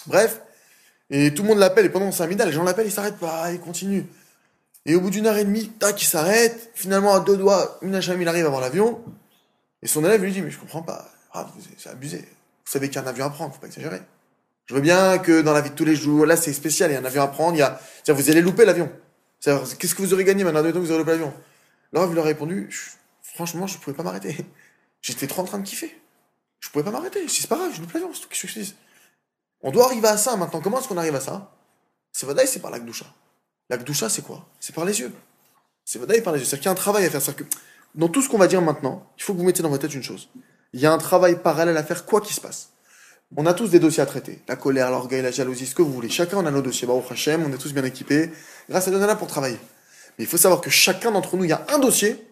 Bref, et tout le monde l'appelle, et pendant sa mida, les gens l'appellent, il s'arrête pas, il continue. Et au bout d'une heure et demie, tac, il s'arrête. Finalement, à deux doigts, Minacham, il arrive avant l'avion. Et son élève lui dit, mais je comprends pas. C'est abusé. Vous savez qu'il y a un avion à prendre, faut pas exagérer. Je veux bien que dans la vie de tous les jours, là, c'est spécial, il y a un avion à prendre, il y a, vous allez louper l'avion. Qu'est-ce que vous aurez gagné maintenant, vous aurez loupé l'avion? Là, il lui a répondu, franchement, je pouvais pas m'arrêter. J'étais trop en train de kiffer. Je pouvais pas m'arrêter. C'est pas grave, je loupe l'avion, c'est tout ce que je dis? On doit arriver à ça maintenant. Comment est-ce qu'on arrive à ça? C'est vrai, c'est par la Gdoucha. La Gdoucha, c'est quoi? C'est par les yeux. C'est Vadaï par les yeux. C'est-à-dire qu'il y a un travail à faire. Que dans tout ce qu'on va dire maintenant, il faut que vous mettiez dans votre tête une chose. Il y a un travail parallèle à faire, quoi qu'il se passe. On a tous des dossiers à traiter. La colère, l'orgueil, la jalousie, ce que vous voulez. Chacun on a nos dossiers. Baruch Hashem, on est tous bien équipés. Grâce à Dieu, pour travailler. Mais il faut savoir que chacun d'entre nous, il y a un dossier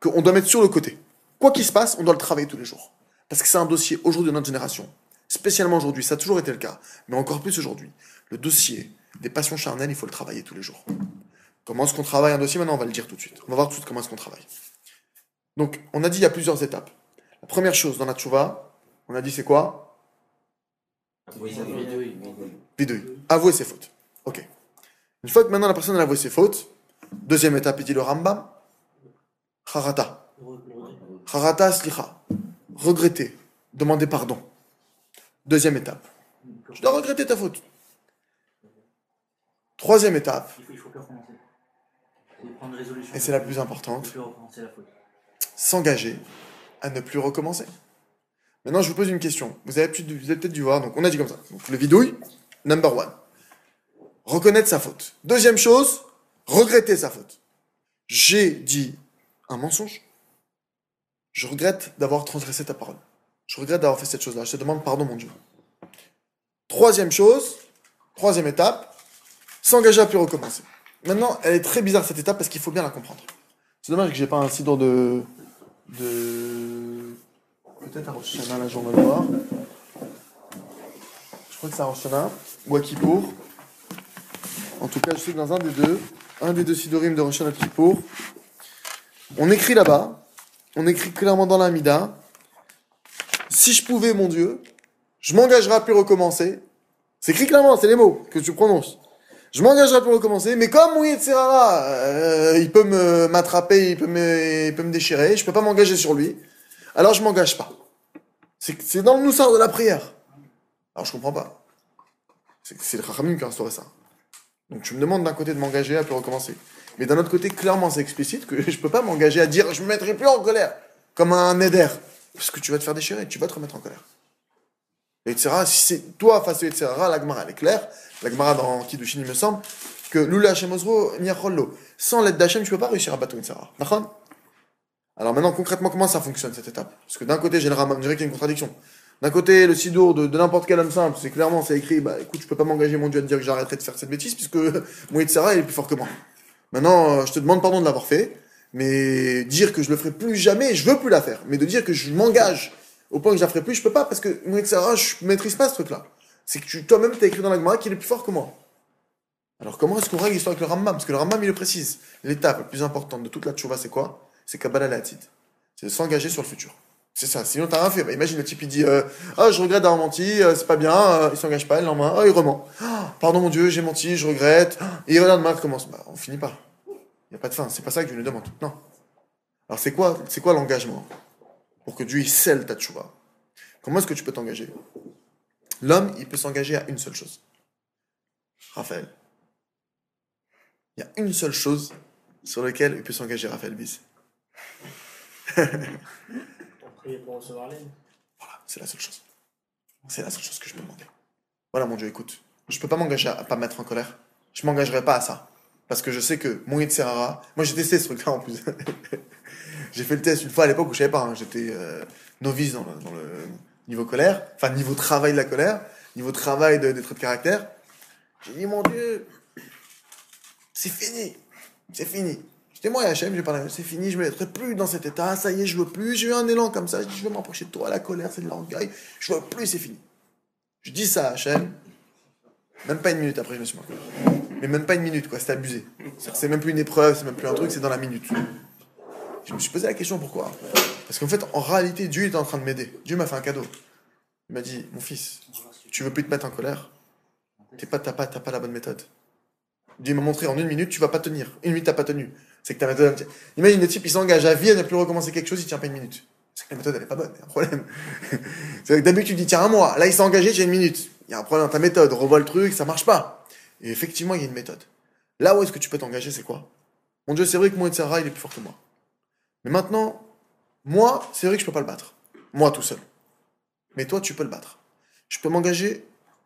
qu'on doit mettre sur le côté. Quoi qu'il se passe, on doit le travailler tous les jours. Parce que c'est un dossier aujourd'hui de notre génération. Spécialement aujourd'hui, ça a toujours été le cas. Mais encore plus aujourd'hui. Le dossier des passions charnelles, il faut le travailler tous les jours. Comment est-ce qu'on travaille un dossier Maintenant, on va le dire tout de suite. On va voir tout de suite comment est-ce qu'on travaille. Donc, on a dit il y a plusieurs étapes. La première chose dans la tchouva, on a dit c'est quoi? Oui, Vidouille. Avouer ses fautes. Ok. Une fois que maintenant la personne a avoué ses fautes, deuxième étape, il dit le Rambam, Harata. Harata slicha. Regretter. demander pardon. Deuxième étape. Je dois regretter ta faute. Troisième étape, Il faut, il faut plus recommencer. C'est prendre résolution. et c'est la plus Il faut importante, plus recommencer la faute. s'engager à ne plus recommencer. Maintenant, je vous pose une question. Vous avez peut-être dû voir, donc on a dit comme ça. Le vidouille, number one. Reconnaître sa faute. Deuxième chose, regretter sa faute. J'ai dit un mensonge. Je regrette d'avoir transgressé ta parole. Je regrette d'avoir fait cette chose-là. Je te demande pardon, mon Dieu. Troisième chose, troisième étape, s'engager à plus recommencer. Maintenant, elle est très bizarre cette étape parce qu'il faut bien la comprendre. C'est dommage que j'ai pas un sidon de. Peut-être à Rosh Hashanah. Je crois que c'est à Rosh ou à Kippour. En tout cas, je sais dans un des deux, un des deux sidorim de Rosh Hashanah on écrit là-bas, on écrit clairement dans l'Amida, si je pouvais, mon Dieu, je m'engagerais à plus recommencer. C'est écrit clairement, c'est les mots que tu prononces. Je m'engagerai plus recommencer, mais comme Mouye Serrara, euh, il peut m'attraper, il peut me, peut me déchirer, je peux pas m'engager sur lui. Alors je m'engage pas. C'est dans le noussard de la prière. Alors je comprends pas. C'est le Chachamim qui a instauré ça. Donc tu me demandes d'un côté de m'engager à plus recommencer. Mais d'un autre côté, clairement, c'est explicite que je peux pas m'engager à dire je me mettrai plus en colère. Comme un éder. Parce que tu vas te faire déchirer, tu vas te remettre en colère. Et etc. Si c'est toi face à etc. la Gemara, elle est claire. La Gemara dans Kiddushin, il me semble, que Lula Hashem Ozro. Sans l'aide d'Hachem, tu peux pas réussir à battre etc. D'accord? Alors maintenant, concrètement, comment ça fonctionne cette étape? Parce que d'un côté, j'ai le Rambam, on dirait qu'il y a une contradiction. D'un côté, le Sidour de, n'importe quel homme simple, c'est clairement, c'est écrit, bah écoute, je peux pas m'engager, mon Dieu, à te dire que j'arrêterai de faire cette bêtise, puisque (laughs) mon Sarah, il est plus fort que moi. Maintenant, euh, je te demande pardon de l'avoir fait, mais dire que je le ferai plus jamais, je veux plus la faire. Mais de dire que je m'engage au point que je la ferai plus, je peux pas, parce que mon Sarah, je maîtrise pas ce truc-là. C'est que toi-même, t'as écrit dans la Gemara qu'il est plus fort que moi. Alors comment est-ce qu'on règle l'histoire avec le Rambam? Parce que le Rambam, il le précise. L'étape la plus importante de toute la tchouva, c'est quoi? C'est Kabbalah Latid. C'est s'engager sur le futur. C'est ça. Sinon, t'as rien fait. Bah, imagine le type, il dit euh, Ah, je regrette d'avoir menti, euh, c'est pas bien, euh, il s'engage pas, le lendemain, ah, il rement. Ah, pardon, mon Dieu, j'ai menti, je regrette. Ah, et il regarde mal commence. Bah, on finit pas. Il n'y a pas de fin. C'est pas ça que Dieu nous demande. Non. Alors, c'est quoi, c'est quoi l'engagement Pour que Dieu, il scelle ta tchouva? Comment est-ce que tu peux t'engager? L'homme, il peut s'engager à une seule chose. Raphaël. Il y a une seule chose sur laquelle il peut s'engager Raphaël Bis. Pour prier pour recevoir l'aide. Voilà, c'est la seule chose. C'est la seule chose que je peux demander. Voilà, mon Dieu, écoute. Je peux pas m'engager à pas me mettre en colère. Je m'engagerai pas à ça. Parce que je sais que mon Yitzhara, moi j'ai testé ce truc-là en plus. (laughs) j'ai fait le test une fois à l'époque où je savais pas, hein. j'étais euh, novice dans le, niveau colère, enfin niveau travail de la colère, niveau travail de- des traits de caractère. J'ai dit, mon Dieu, c'est fini, c'est fini. J'étais moi et HM, j'ai parlé, c'est fini, je me mettrai plus dans cet état, ça y est, je veux plus, j'ai eu un élan comme ça, je dis, je veux m'approcher de toi, la colère, c'est de l'orgueil, je veux plus, c'est fini. Je dis ça à HM, même pas une minute après, je me suis colère. Mais même pas une minute, quoi, c'est abusé. C'est même plus une épreuve, c'est même plus un truc, c'est dans la minute. Je me suis posé la question pourquoi? Parce qu'en fait, en réalité, Dieu était en train de m'aider. Dieu m'a fait un cadeau. Il m'a dit, mon fils, tu veux plus te mettre en colère? Pas, t'as pas, t'as pas la bonne méthode. Dieu m'a montré en une minute, tu vas pas tenir. Une minute, t'as pas tenu. C'est que ta méthode. Imagine le type, il s'engage à vie à ne plus recommencer quelque chose, il tient pas une minute. C'est que la méthode, elle est pas bonne, il y a un problème. (laughs) C'est que d'habitude, il tient un mois. Là, il s'est engagé, tient une minute. Il y a un problème dans ta méthode. Revois le truc, ça marche pas. Et effectivement, il y a une méthode. Là où est-ce que tu peux t'engager, c'est quoi? Mon Dieu, c'est vrai que moi, Sarah, il est plus fort que moi. Mais maintenant, moi, c'est vrai que je peux pas le battre. Moi, tout seul. Mais toi, tu peux le battre. Je peux m'engager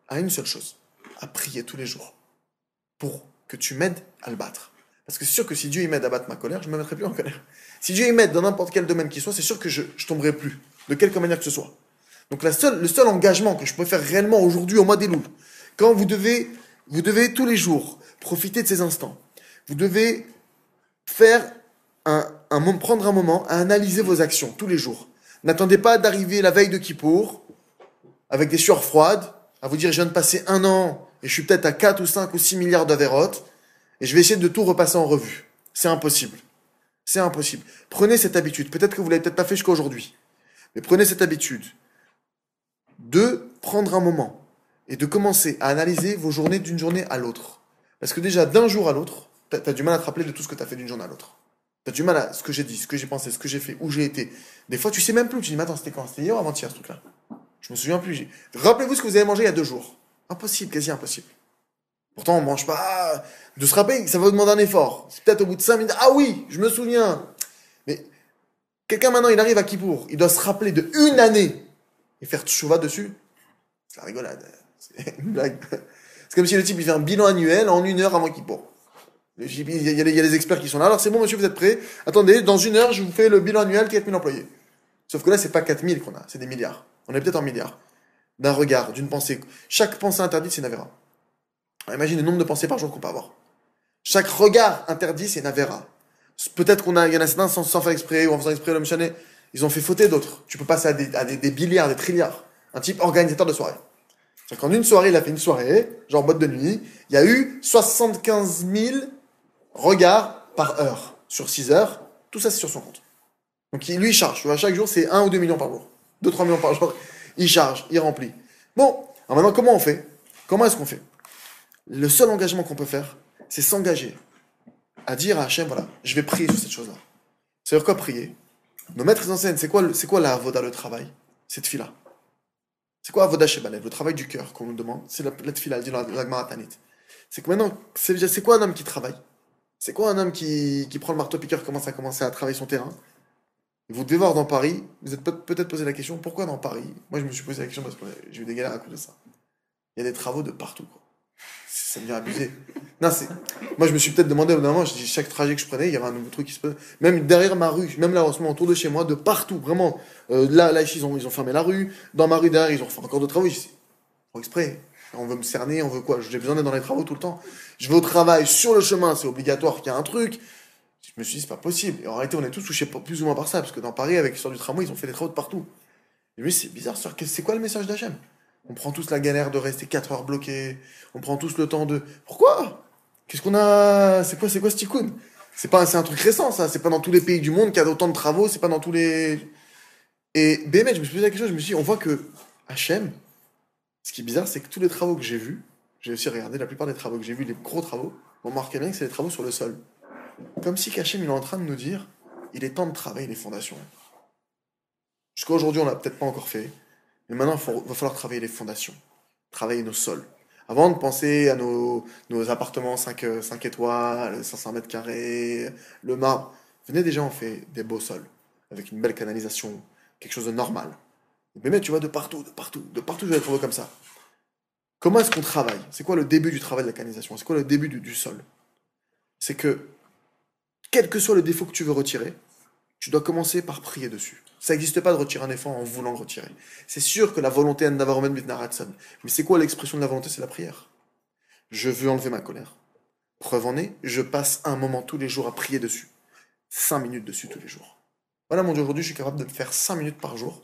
à une seule chose à prier tous les jours pour que tu m'aides à le battre. Parce que c'est sûr que si Dieu m'aide à battre ma colère, je ne me mettrai plus en colère. Si Dieu m'aide dans n'importe quel domaine qu'il soit, c'est sûr que je ne tomberai plus, de quelque manière que ce soit. Donc la seule, le seul engagement que je peux faire réellement aujourd'hui au mois des loups, quand vous devez, vous devez tous les jours profiter de ces instants, vous devez faire un, un, prendre un moment à analyser vos actions tous les jours. N'attendez pas d'arriver la veille de Kippour avec des sueurs froides, à vous dire je viens de passer un an et je suis peut-être à 4 ou 5 ou 6 milliards d'avérotes et je vais essayer de tout repasser en revue. C'est impossible. C'est impossible. Prenez cette habitude. Peut-être que vous l'avez peut-être pas fait jusqu'à aujourd'hui. Mais prenez cette habitude de prendre un moment et de commencer à analyser vos journées d'une journée à l'autre. Parce que déjà, d'un jour à l'autre, tu as, du mal à te rappeler de tout ce que tu as fait d'une journée à l'autre. T'as du mal à ce que j'ai dit, ce que j'ai pensé, ce que j'ai fait, où j'ai été. Des fois, tu sais même plus. Tu dis, mais attends, c'était quand? C'était hier ou avant-hier, ce truc-là? Je me souviens plus. Rappelez-vous ce que vous avez mangé il y a deux jours. Impossible, quasi impossible. Pourtant, on mange pas. De se rappeler, ça va vous demander un effort. C'est peut-être au bout de cinq minutes. Ah oui, je me souviens. Mais quelqu'un maintenant, il arrive à Kippour, il doit se rappeler de une année et faire tchouva dessus. C'est la rigolade. C'est une blague. C'est comme si le type il fait un bilan annuel en une heure avant Kippour. Il y, a, il y a les experts qui sont là. Alors c'est bon, monsieur, vous êtes prêts? Attendez, dans une heure, je vous fais le bilan annuel 4000 employés. Sauf que là, c'est pas 4000 qu'on a, c'est des milliards. On est peut-être en milliards. D'un regard, d'une pensée. Chaque pensée interdite, c'est une avéra. Imagine le nombre de pensées par jour qu'on peut avoir. Chaque regard interdit, c'est une avéra. Peut-être qu'on a, il y en a certains sans, sans faire exprès, ou en faisant exprès, l'homme chané, ils ont fait fauter d'autres. Tu peux passer à des, à des, des milliards, des trilliards. Un type organisateur de soirée. C'est-à-dire qu'en une soirée, il a fait une soirée, genre boîte de nuit, il y a eu 75 000 regards par heure sur 6 heures. Tout ça, c'est sur son compte. Donc lui, il charge. Chaque jour, c'est 1 ou 2 millions par jour. 2-3 millions par jour. Il charge, il remplit. Bon, alors maintenant, comment on fait? Comment est-ce qu'on fait? Le seul engagement qu'on peut faire, c'est s'engager à dire à Hachem, voilà, je vais prier sur cette chose-là. C'est-à-dire quoi prier? Nos maîtres enseignent, c'est quoi, c'est quoi la avoda, le travail C'est tefila. C'est quoi avoda shebalev Le travail du cœur qu'on nous demande, c'est la, la tefila, elle dit la, la. C'est que maintenant, c'est c'est quoi un homme qui travaille? C'est quoi un homme qui, qui prend le marteau-piqueur, commence à commencer à travailler son terrain? Vous devez voir dans Paris, vous êtes peut- peut-être posé la question, pourquoi dans Paris? Moi, je me suis posé la question parce que j'ai eu des galères à cause de ça. Il y a des travaux de partout, quoi. Ça devient abusé. Non, c'est... Moi, je me suis peut-être demandé au bout d'un moment, je dis, chaque trajet que je prenais, il y avait un nouveau truc qui se passe. Même derrière ma rue, même là, en ce moment, autour de chez moi, de partout, vraiment. Euh, là, là, ils ont, ils ont fermé la rue. Dans ma rue derrière, ils ont fait encore d'autres travaux. Je faut exprès. On veut me cerner, on veut quoi? J'ai besoin d'être dans les travaux tout le temps. Je vais au travail, sur le chemin, c'est obligatoire qu'il y a un truc. Je me suis dit, c'est pas possible. Et en réalité, on est tous touchés plus ou moins par ça, parce que dans Paris, avec l'histoire du tramway, ils ont fait des travaux de partout. Et lui, c'est bizarre, c'est quoi le message d'Hachem? On prend tous la galère de rester 4 heures bloqués. On prend tous le temps de. Pourquoi? Qu'est-ce qu'on a? C'est quoi, c'est quoi ce tikkun C'est pas, c'est un truc récent, ça. C'est pas dans tous les pays du monde qu'il y a autant de travaux. C'est pas dans tous les. Et BMH, je me suis posé la question. Je me suis dit, on voit que Hachem, ce qui est bizarre, c'est que tous les travaux que j'ai vus, j'ai aussi regardé la plupart des travaux que j'ai vus, les gros travaux, on remarquait bien que c'est des travaux sur le sol. Comme si Hachem, il est en train de nous dire, il est temps de travailler les fondations. Jusqu'à aujourd'hui, on l'a peut-être pas encore fait, mais maintenant, il va falloir travailler les fondations, travailler nos sols. Avant de penser à nos, appartements 5, 5 étoiles, 500 mètres carrés, le marbre, venez déjà, on fait des beaux sols, avec une belle canalisation, quelque chose de normal. Mais mais tu vois, de partout, de partout, de partout, je vais trouver comme ça. Comment est-ce qu'on travaille? C'est quoi le début du travail de la canalisation? C'est quoi le début du sol? C'est que, quel que soit le défaut que tu veux retirer, tu dois commencer par prier dessus. Ça n'existe pas de retirer un effort en voulant le retirer. C'est sûr que la volonté Mitnaratson. Mais c'est quoi l'expression de la volonté? C'est la prière. Je veux enlever ma colère. Preuve en est, je passe un moment tous les jours à prier dessus. Cinq minutes dessus tous les jours. Voilà mon Dieu, aujourd'hui je suis capable de le faire cinq minutes par jour.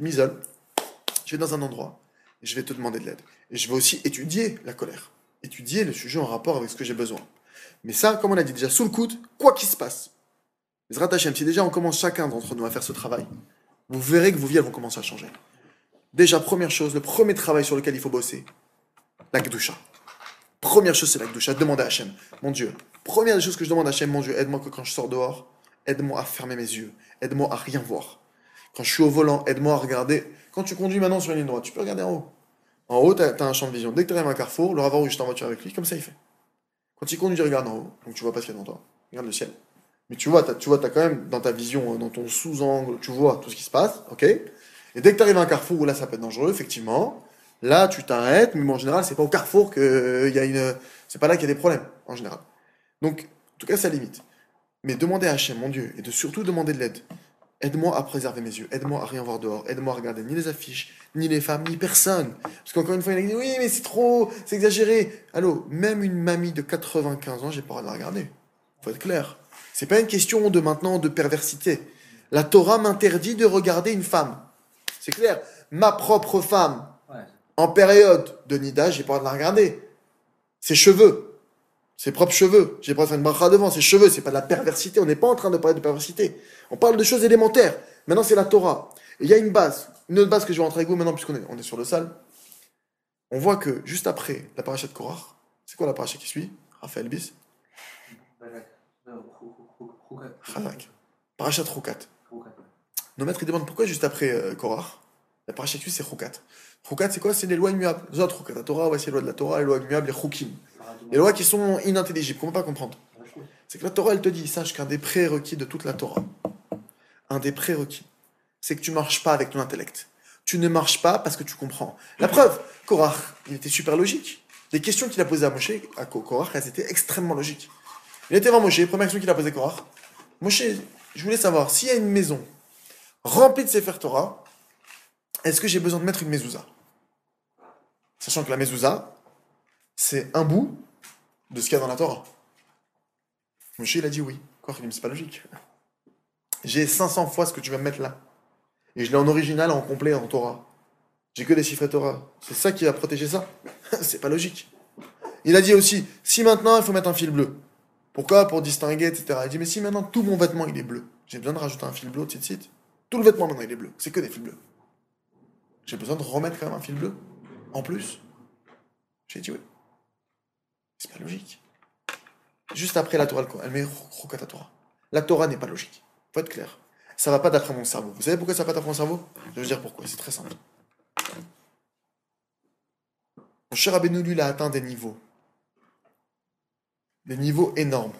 Je m'isole, je vais dans un endroit, je vais te demander de l'aide. Et je vais aussi étudier la colère. Étudier le sujet en rapport avec ce que j'ai besoin. Mais ça, comme on a dit déjà, sous le coude, quoi qu'il se passe. Si déjà on commence chacun d'entre nous à faire ce travail, vous verrez que vos vies elles vont commencer à changer. Déjà, première chose, le premier travail sur lequel il faut bosser, la Gdusha. Première chose, c'est la Gdusha. Demandez à Hachem, mon Dieu. Première des choses que je demande à Hachem, mon Dieu, aide-moi que quand je sors dehors, aide-moi à fermer mes yeux, aide-moi à rien voir. Quand je suis au volant, aide-moi à regarder. Quand tu conduis maintenant sur une ligne droite, tu peux regarder en haut. En haut, tu as, un champ de vision. Dès que tu arrives à un carrefour, le où j'étais en voiture avec lui, comme ça il fait. Quand il conduit, il regarde en haut. Donc tu vois pas ce qu'il y a devant toi. Regarde le ciel. Mais tu vois, tu vois, as quand même dans ta vision, euh, dans ton sous-angle, tu vois tout ce qui se passe, ok? Et dès que tu arrives à un carrefour où là ça peut être dangereux, effectivement, là tu t'arrêtes, mais en général, c'est pas au carrefour qu'il y a une. C'est pas là qu'il y a des problèmes, en général. Donc, en tout cas, ça limite. Mais demandez à Hachem, mon Dieu, et de surtout demander de l'aide. Aide-moi à préserver mes yeux, aide-moi à rien voir dehors, aide-moi à regarder ni les affiches, ni les femmes, ni personne. Parce qu'encore une fois, il a dit oui, mais c'est trop, c'est exagéré. Allô, même une mamie de 95 ans, j'ai pas le droit de la regarder. Faut être clair. C'est pas une question de maintenant de perversité. La Torah m'interdit de regarder une femme. C'est clair. Ma propre femme, Ouais. en période de Nida, j'ai pas le droit de la regarder. Ses cheveux. Ses propres cheveux. J'ai pas fait une bracha devant. Ses cheveux, c'est pas de la perversité. On n'est pas en train de parler de perversité. On parle de choses élémentaires. Maintenant, c'est la Torah. Il y a une base. Une autre base que je vais rentrer avec vous maintenant, puisqu'on est, on est sur le sal. On voit que juste après la paracha de Korach, c'est quoi la paracha qui suit? Raphaël Bis Balak. Euh, Hu- Hu- Hu- Roukat. Chazak. Parachat Roukat. Nos maîtres ils demandent pourquoi juste après euh, Korach. La parachat c'est Roukat. Roukat c'est quoi? C'est les lois immuables. Les autres Roukat. La Torah, c'est les lois de la Torah, les lois immuables, les. Paradou. Les lois qui sont inintelligibles, qu'on peut pas comprendre. C'est que la Torah, elle te dit, sache qu'un des prérequis de toute la Torah, un des prérequis, c'est que tu marches pas avec ton intellect. Tu ne marches pas parce que tu comprends. La preuve, Korach, il était super logique. Les questions qu'il a posées à Moshe, à Ko- Korach, elles étaient extrêmement logiques. Il était devant Moshe, première question qu'il a posée Korach. Moshe, je voulais savoir, s'il y a une maison remplie de Sefer Torah, est-ce que j'ai besoin de mettre une mezouza? Sachant que la mezouza, c'est un bout de ce qu'il y a dans la Torah. Moshe, il a dit oui. Quoi, c'est pas logique. J'ai 500 fois ce que tu vas me mettre là. Et je l'ai en original, en complet, en Torah. J'ai que des chiffres Torah. C'est ça qui va protéger ça (laughs) C'est pas logique. Il a dit aussi, si maintenant il faut mettre un fil bleu. Pourquoi? Pour distinguer, etc. Il dit, mais si maintenant tout mon vêtement il est bleu, j'ai besoin de rajouter un fil bleu, suite. Tout le vêtement maintenant il est bleu. C'est que des fils bleus. J'ai besoin de remettre quand même un fil bleu. En plus. J'ai dit oui. C'est pas logique. Juste après la Torah, elle met Rokat Torah. La Torah n'est pas logique. Faut être clair. Ça va pas d'après mon cerveau. Vous savez pourquoi ça va pas d'après mon cerveau? Je vais vous dire pourquoi. C'est très simple. Mon cher il a atteint des niveaux. Des niveaux énormes.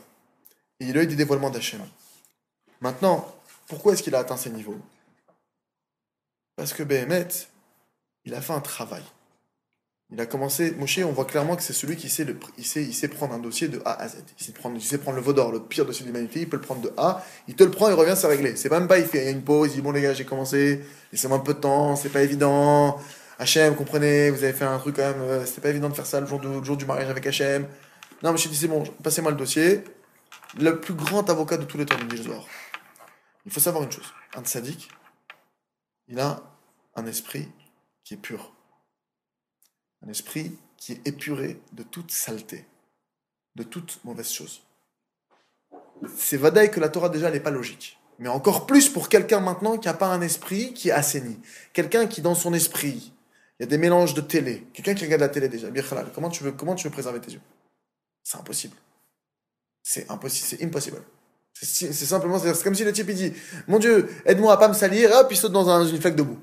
Et il a eu des dévoilements d'Hachem. Maintenant, pourquoi est-ce qu'il a atteint ces niveaux? Parce que Behemet, il a fait un travail. Il a commencé, Moshe, on voit clairement que c'est celui qui sait, le, il sait, il sait prendre un dossier de A à Z. Il sait prendre, il sait prendre le Vaudor, le pire dossier de l'humanité, il peut le prendre de A, il te le prend, il revient, c'est réglé. C'est même pas, il fait une pause, il dit bon les gars, j'ai commencé, laissez-moi un peu de temps, c'est pas évident. Hachem, comprenez, vous avez fait un truc quand même, euh, c'était pas évident de faire ça le jour, de- le jour du mariage avec Hachem. Non, mais je dit c'est bon, passez-moi le dossier. Le plus grand avocat de tous les temps, le Zohar. Il faut savoir une chose, un tzaddik, il a un esprit qui est pur. Un esprit qui est épuré de toute saleté, de toute mauvaise chose. C'est vadaï que la Torah déjà n'est pas logique. Mais encore plus pour quelqu'un maintenant qui n'a pas un esprit qui est assaini. Quelqu'un qui dans son esprit, il y a des mélanges de télé. Quelqu'un qui regarde la télé déjà. Comment tu veux, comment tu veux préserver tes yeux? C'est impossible. C'est impossible. C'est impossible. C'est si- c'est simplement, c'est comme si le type il dit, mon Dieu, aide-moi à pas me salir, et hop, il saute dans un- une flaque de boue.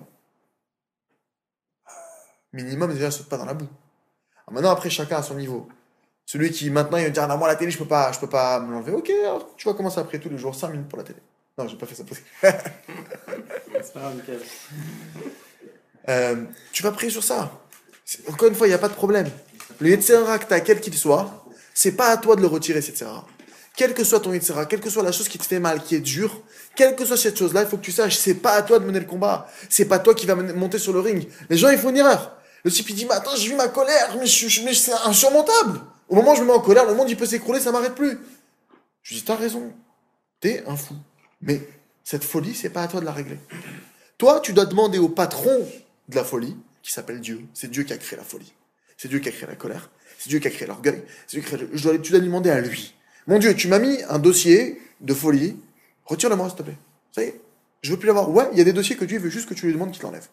Minimum, déjà, saute pas dans la boue. Alors maintenant, après, chacun à son niveau. Celui qui, maintenant, il va dire, ah, non, moi, la télé, je peux pas, je peux pas me l'enlever. Ok, alors, tu vas commencer après tous les jours, 5 minutes pour la télé. Non, j'ai pas fait ça. C'est pas grave. (laughs) Euh, tu vas prier sur ça. Encore une fois, il n'y a pas de problème. Le Yetzirah que tu as, quel qu'il soit, c'est pas à toi de le retirer, Yetzirah. Quel que soit ton Yetzirah, quelle que soit la chose qui te fait mal, qui est dure, quelle que soit cette chose-là, il faut que tu saches, c'est pas à toi de mener le combat. C'est pas toi qui va monter sur le ring. Les gens, ils font une erreur. Le type, il dit, mais attends, j'ai vu ma colère, mais c'est insurmontable. Au moment où je me mets en colère, le monde, il peut s'écrouler, ça m'arrête plus. Je lui dis, t'as raison. T'es un fou. Mais cette folie, c'est pas à toi de la régler. Toi, tu dois demander au patron de la folie, qui s'appelle Dieu. C'est Dieu qui a créé la folie. C'est Dieu qui a créé la colère. C'est Dieu qui a créé l'orgueil. C'est. Je dois, tu dois demander à lui. Mon Dieu, tu m'as mis un dossier de folie. Retire-le-moi, s'il te plaît. Ça y est. Je veux plus l'avoir. Ouais, il y a des dossiers que Dieu veut juste que tu lui demandes qu'il t'enlève.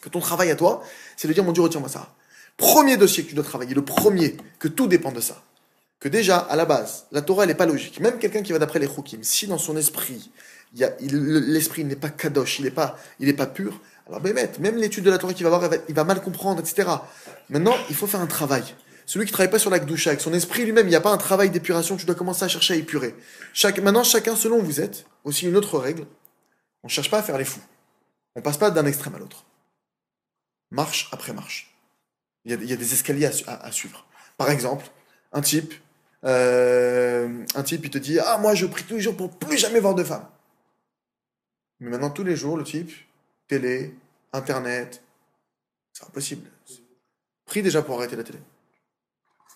Que ton travail à toi, c'est de dire, mon Dieu, retire-moi ça. Premier dossier que tu dois travailler, le premier, que tout dépend de ça. Que déjà, à la base, la Torah, elle n'est pas logique. Même quelqu'un qui va d'après les Chukim, si dans son esprit, l'esprit n'est pas kadosh, il n'est pas, pur, alors Bémet, même l'étude de la Torah qu'il va avoir, il va mal comprendre, etc. Maintenant, il faut faire un travail. Celui qui travaille pas sur la Gdusha, avec son esprit lui-même, il n'y a pas un travail d'épuration, tu dois commencer à chercher à épurer. Maintenant, chacun selon où vous êtes, aussi une autre règle, on ne cherche pas à faire les fous. On passe pas d'un extrême à l'autre. Marche après marche. Il y a, des escaliers à, su- à- à suivre. Par exemple, un type, euh, un type, il te dit Ah, moi, je prie tous les jours pour plus jamais voir de femmes. Mais maintenant, tous les jours, le type, télé, internet, c'est impossible. Prie déjà pour arrêter la télé.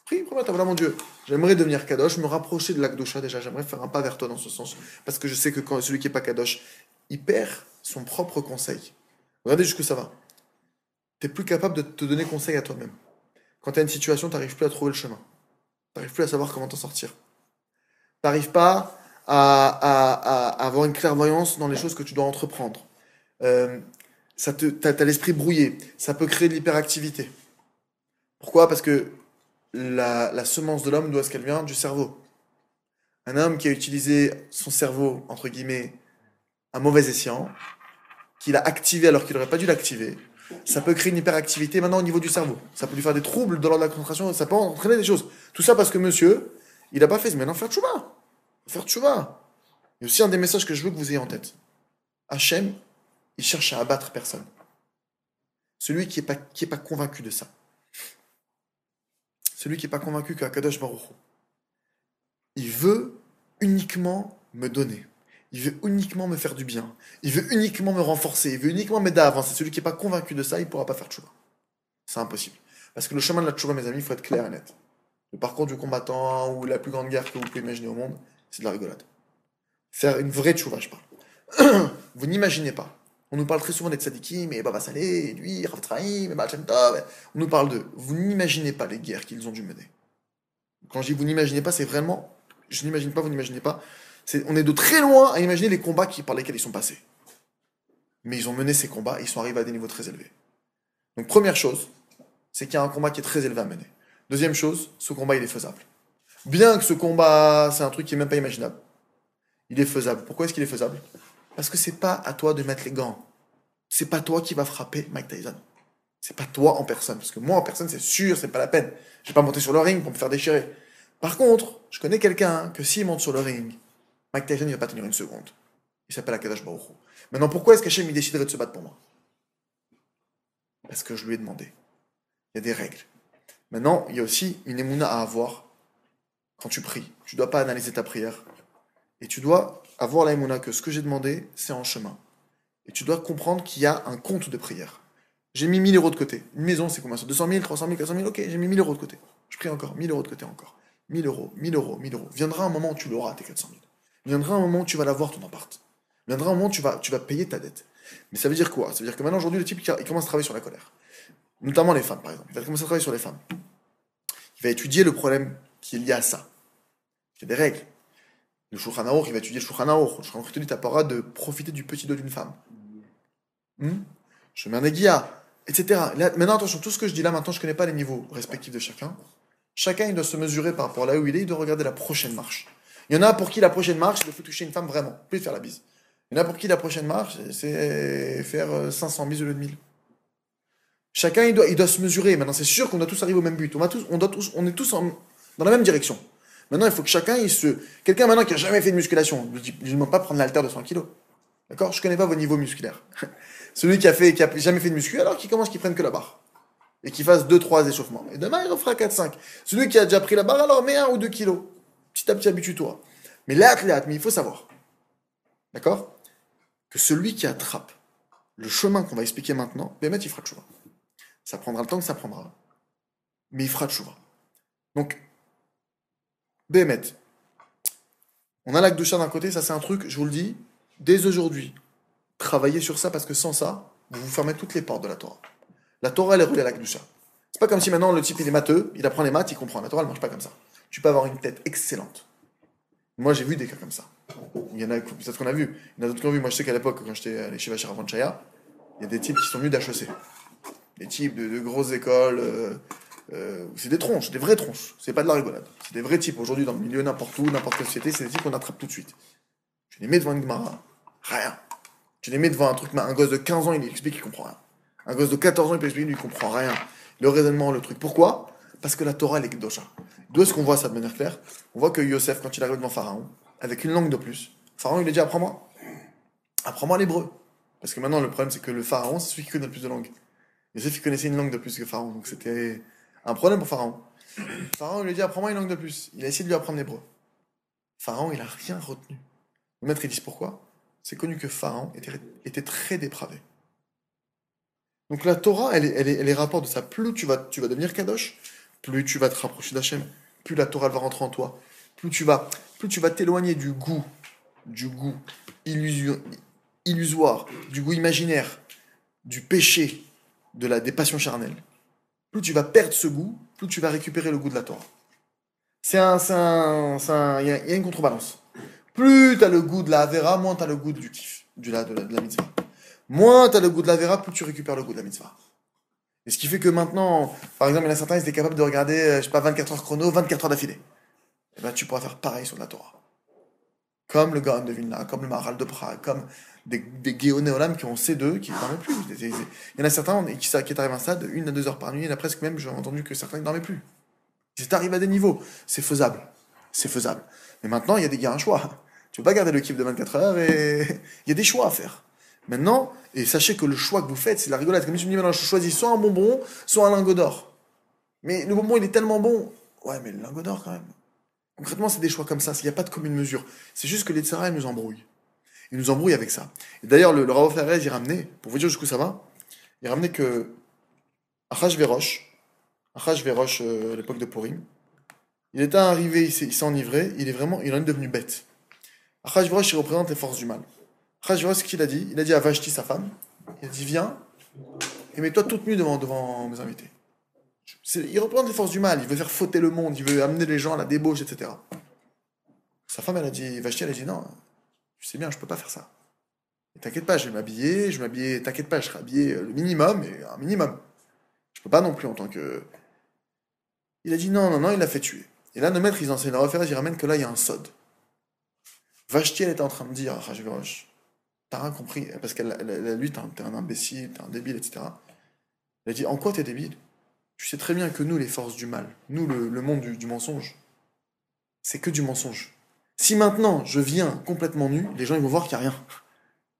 Prie, prends voilà mon Dieu. J'aimerais devenir Kadosh, me rapprocher de l'Akdosha déjà. J'aimerais faire un pas vers toi dans ce sens. Parce que je sais que quand celui qui n'est pas Kadosh, il perd son propre conseil. Regardez jusqu'où ça va. Tu n'es plus capable de te donner conseil à toi-même. Quand tu as une situation, tu n'arrives plus à trouver le chemin. Tu n'arrives plus à savoir comment t'en sortir. Tu n'arrives pas à, avoir une clairvoyance dans les choses que tu dois entreprendre. Euh, ça te, t'as, t'as l'esprit brouillé. Ça peut créer de l'hyperactivité. Pourquoi? Parce que la, semence de l'homme, d'où est-ce qu'elle vient? Du cerveau. un homme qui a utilisé son cerveau, entre guillemets, à mauvais escient, qu'il a activé alors qu'il n'aurait pas dû l'activer, ça peut créer une hyperactivité maintenant au niveau du cerveau. Ça peut lui faire des troubles l'ordre de la concentration, ça peut entraîner des choses. Tout ça parce que monsieur, il n'a pas fait. Maintenant, faire tchouba. Faire tchouba. Il y a aussi un des messages que je veux que vous ayez en tête. Hachem, il cherche à abattre personne. Celui qui n'est pas convaincu de ça. Celui qui n'est pas convaincu qu'Akadosh Baruch il veut uniquement me donner. Il veut uniquement me faire du bien. Il veut uniquement me renforcer. Il veut uniquement m'aider à avancer. Celui qui n'est pas convaincu de ça, il ne pourra pas faire tchouva. C'est impossible. Parce que le chemin de la tchouva, mes amis, il faut être clair et net. Le parcours du combattant ou la plus grande guerre que vous pouvez imaginer au monde, c'est de la rigolade. Faire une vraie tchouva, je parle. (clears throat) vous n'imaginez pas. On nous parle très souvent des tzadikim, mais Baba Saleh, lui, Rav Baal Shem Tov. On nous parle d'eux. Vous n'imaginez pas les guerres qu'ils ont dû mener. Quand je dis vous n'imaginez pas, c'est vraiment. Je n'imagine pas, vous n'imaginez pas. On est de très loin à imaginer les combats par lesquels ils sont passés. Mais ils ont mené ces combats, ils sont arrivés à des niveaux très élevés. Donc première chose, c'est qu'il y a un combat qui est très élevé à mener. Deuxième chose, ce combat il est faisable. Bien que ce combat, c'est un truc qui est même pas imaginable, il est faisable. Pourquoi est-ce qu'il est faisable? Parce que c'est pas à toi de mettre les gants. C'est pas toi qui va frapper Mike Tyson. C'est pas toi en personne. Parce que moi en personne, c'est sûr, c'est pas la peine. Je vais pas monter sur le ring pour me faire déchirer. Par contre, je connais quelqu'un que s'il monte sur le ring, Mike Tyson il va pas tenir une seconde. Il s'appelle Akadash Baruch. Maintenant, pourquoi est-ce qu'Hachem déciderait de se battre pour moi? Parce que je lui ai demandé. Il y a des règles. Maintenant, il y a aussi une émouna à avoir quand tu pries. Tu dois pas analyser ta prière. Et tu dois avoir la émouna que ce que j'ai demandé, c'est en chemin. Et tu dois comprendre qu'il y a un compte de prière. J'ai mis 1000 euros de côté. Une maison, c'est combien? Ça 200 000, 300 000, 400 000 Ok, j'ai mis 1000 euros de côté. Je prie encore. 1000 euros de côté encore. 1000 euros, 1000 euros, 1000 euros. Viendra un moment où tu l'auras, tes 400 000. Viendra un moment où tu vas l'avoir, ton appart. Viendra un moment où tu vas, tu vas payer ta dette. Mais ça veut dire quoi? Ça veut dire que maintenant, aujourd'hui, le type, il commence à travailler sur la colère. Notamment les femmes, par exemple. Il va commencer à travailler sur les femmes. Il va étudier le problème qui est lié à ça. Il y a des règles. Le Shulchan Aruch, il va étudier le Shulchan Aruch. Le Shulchan Aruch te dit, t'as pas le droit de profiter du petit dos d'une femme. Je mets un aiguilla, etc. Là, maintenant, attention, tout ce que je dis là, maintenant, je connais pas les niveaux respectifs de chacun. Chacun, il doit se mesurer par rapport à là où il est, il doit regarder la prochaine marche. Il y en a pour qui la prochaine marche, c'est de faut toucher une femme vraiment, plus faire la bise. Il y en a pour qui la prochaine marche, c'est faire euh, 500 bises au lieu de 1000. Chacun, il doit, il doit se mesurer. Maintenant, c'est sûr qu'on doit tous arriver au même but. On, va tous, on, doit tous, on est tous en- dans la même direction. Maintenant, il faut que chacun, se. Quelqu'un maintenant qui a jamais fait de musculation, je ne demande pas prendre l'haltère de 100 kg. D'accord? Je connais pas vos niveaux musculaires. (laughs) Celui qui a, fait, jamais fait de muscu, alors qu'il commence qu'il prenne que la barre. Et qu'il fasse 2-3 échauffements. Et demain, il en fera 4-5. Celui qui a déjà pris la barre, alors mets 1 ou 2 kilos. Petit à petit, habitue-toi. Mais l'athlète, mais il faut savoir. D'accord? Que celui qui attrape le chemin qu'on va expliquer maintenant, Bémet, il fera tchouva. Ça prendra le temps que ça prendra. Mais il fera tchouva. Donc, Bémet, on a la Gdusha d'un côté, ça c'est un truc, je vous le dis, dès aujourd'hui, travaillez sur ça parce que sans ça, vous vous fermez toutes les portes de la Torah. La Torah, elle est reliée à la Gdusha. C'est pas comme si maintenant le type il est matheux, il apprend les maths, il comprend. La Torah, elle marche pas comme ça. Tu peux avoir une tête excellente. Moi, j'ai vu des cas comme ça. Il y en a, peut-être qu'on a vu. Il y en a d'autres qui ont vu. Moi, je sais qu'à l'époque, quand j'étais chez Vachar Chaya, il y a des types qui sont venus d'HEC. Des types de, de grosses écoles. euh, euh, c'est des tronches, des vraies tronches. C'est pas de la rigolade. C'est des vrais types. Aujourd'hui, dans le milieu, n'importe où, n'importe quelle société, c'est des types qu'on attrape tout de suite. Tu les mets devant une Gemara, rien. Tu les mets devant un truc, un gosse de 15 ans, il explique, il comprend rien. Un gosse de 14 ans, il peut expliquer, lui, il comprend rien. Le raisonnement, le truc. Pourquoi? Parce que la Torah, elle est Gdosha. D'où est-ce qu'on voit ça de manière claire On voit que Yosef, quand il arrive devant Pharaon, avec une langue de plus, Pharaon, il lui dit Apprends-moi. Apprends-moi l'hébreu. Parce que maintenant, le problème, c'est que le Pharaon, c'est celui qui connaît le plus de langues. Yosef, il connaissait une langue de plus que Pharaon. Donc c'était un problème pour Pharaon. Pharaon, lui dit Apprends-moi une langue de plus. Il a essayé de lui apprendre l'hébreu. Pharaon, il a rien retenu. Le maître, il dit Pourquoi? C'est connu que Pharaon était, très dépravé. Donc la Torah, elle elle elle est rapport de ça. Plus tu vas, tu vas devenir Kadosh, plus tu vas te rapprocher d'Hachem, plus la Torah va rentrer en toi, plus tu vas, plus tu vas t'éloigner du goût, du goût illusoire, du goût imaginaire, du péché, de la, des passions charnelles. Plus tu vas perdre ce goût, plus tu vas récupérer le goût de la Torah. C'est un, c'est un, il y, a- une contrebalance. Plus tu as le goût de la Avera, moins tu as le goût du kiff, du, de, la, de la mitzvah. Moins tu as le goût de la Avera, plus tu récupères le goût de la mitzvah. Et ce qui fait que maintenant, par exemple, il y en a certains, ils étaient capables de regarder, euh, je sais pas, 24 heures chrono, 24 heures d'affilée. Et ben, tu pourras faire pareil sur la Torah. comme le Gaon de Vilna, comme le Maharal de Prague, comme des, des Géonéolam qui ont C2, qui ne dormaient plus. Il y en a certains qui, qui arrivent à un stade, une à deux heures par nuit, il y presque même, j'ai entendu que certains ne dormaient plus. C'est arrivé à des niveaux. C'est faisable. C'est faisable. Mais maintenant, il y a des gars un choix. Tu peux pas garder le kiff de 24 heures et (laughs) il y a des choix à faire. Maintenant, et sachez que le choix que vous faites, c'est la rigolade. Comme si tu me dis maintenant, je choisis soit un bonbon, soit un lingot d'or. Mais le bonbon, il est tellement bon. Ouais, mais le lingot d'or quand même. Concrètement, c'est des choix comme ça. Il n'y a pas de commune mesure. C'est juste que les Tsara, nous embrouillent. Ils nous embrouillent avec ça. Et d'ailleurs, le, le Rav il ramenait, pour vous dire jusqu'où ça va, il ramenait que Achashverosh, Achashverosh, euh, à l'époque de Purim, il était arrivé, il s'est il enivré, il est vraiment, il en est devenu bête. Achashverosh, il représente les forces du mal. Achashverosh, ce qu'il a dit, il a dit à Vashti, sa femme, il a dit, viens, et mets-toi toute nue devant, devant mes invités. C'est- Il représente les forces du mal, il veut faire fauter le monde, il veut amener les gens à la débauche, etc. Sa femme, elle a dit, Vashti, elle a dit, non, je sais bien, je peux pas faire ça. T'inquiète pas, je vais m'habiller, je vais m'habiller, t'inquiète pas, je serai habillé euh, le minimum, et un minimum. Je peux pas non plus en tant que... Il a dit non, non, non, il l'a fait tuer. Et là, nos maîtres, ils enseignent la référence, ils ramènent que là, il y a un sod. Vashti, elle était en train de dire à t'as rien compris, parce qu'elle elle- elle- lui, t'es un, imbécile, t'es un débile, etc. Elle a dit, en quoi t'es débile? Tu sais très bien que nous, les forces du mal, nous, le, monde du mensonge, c'est que du mensonge. Si maintenant, je viens complètement nu, les gens, ils vont voir qu'il n'y a rien.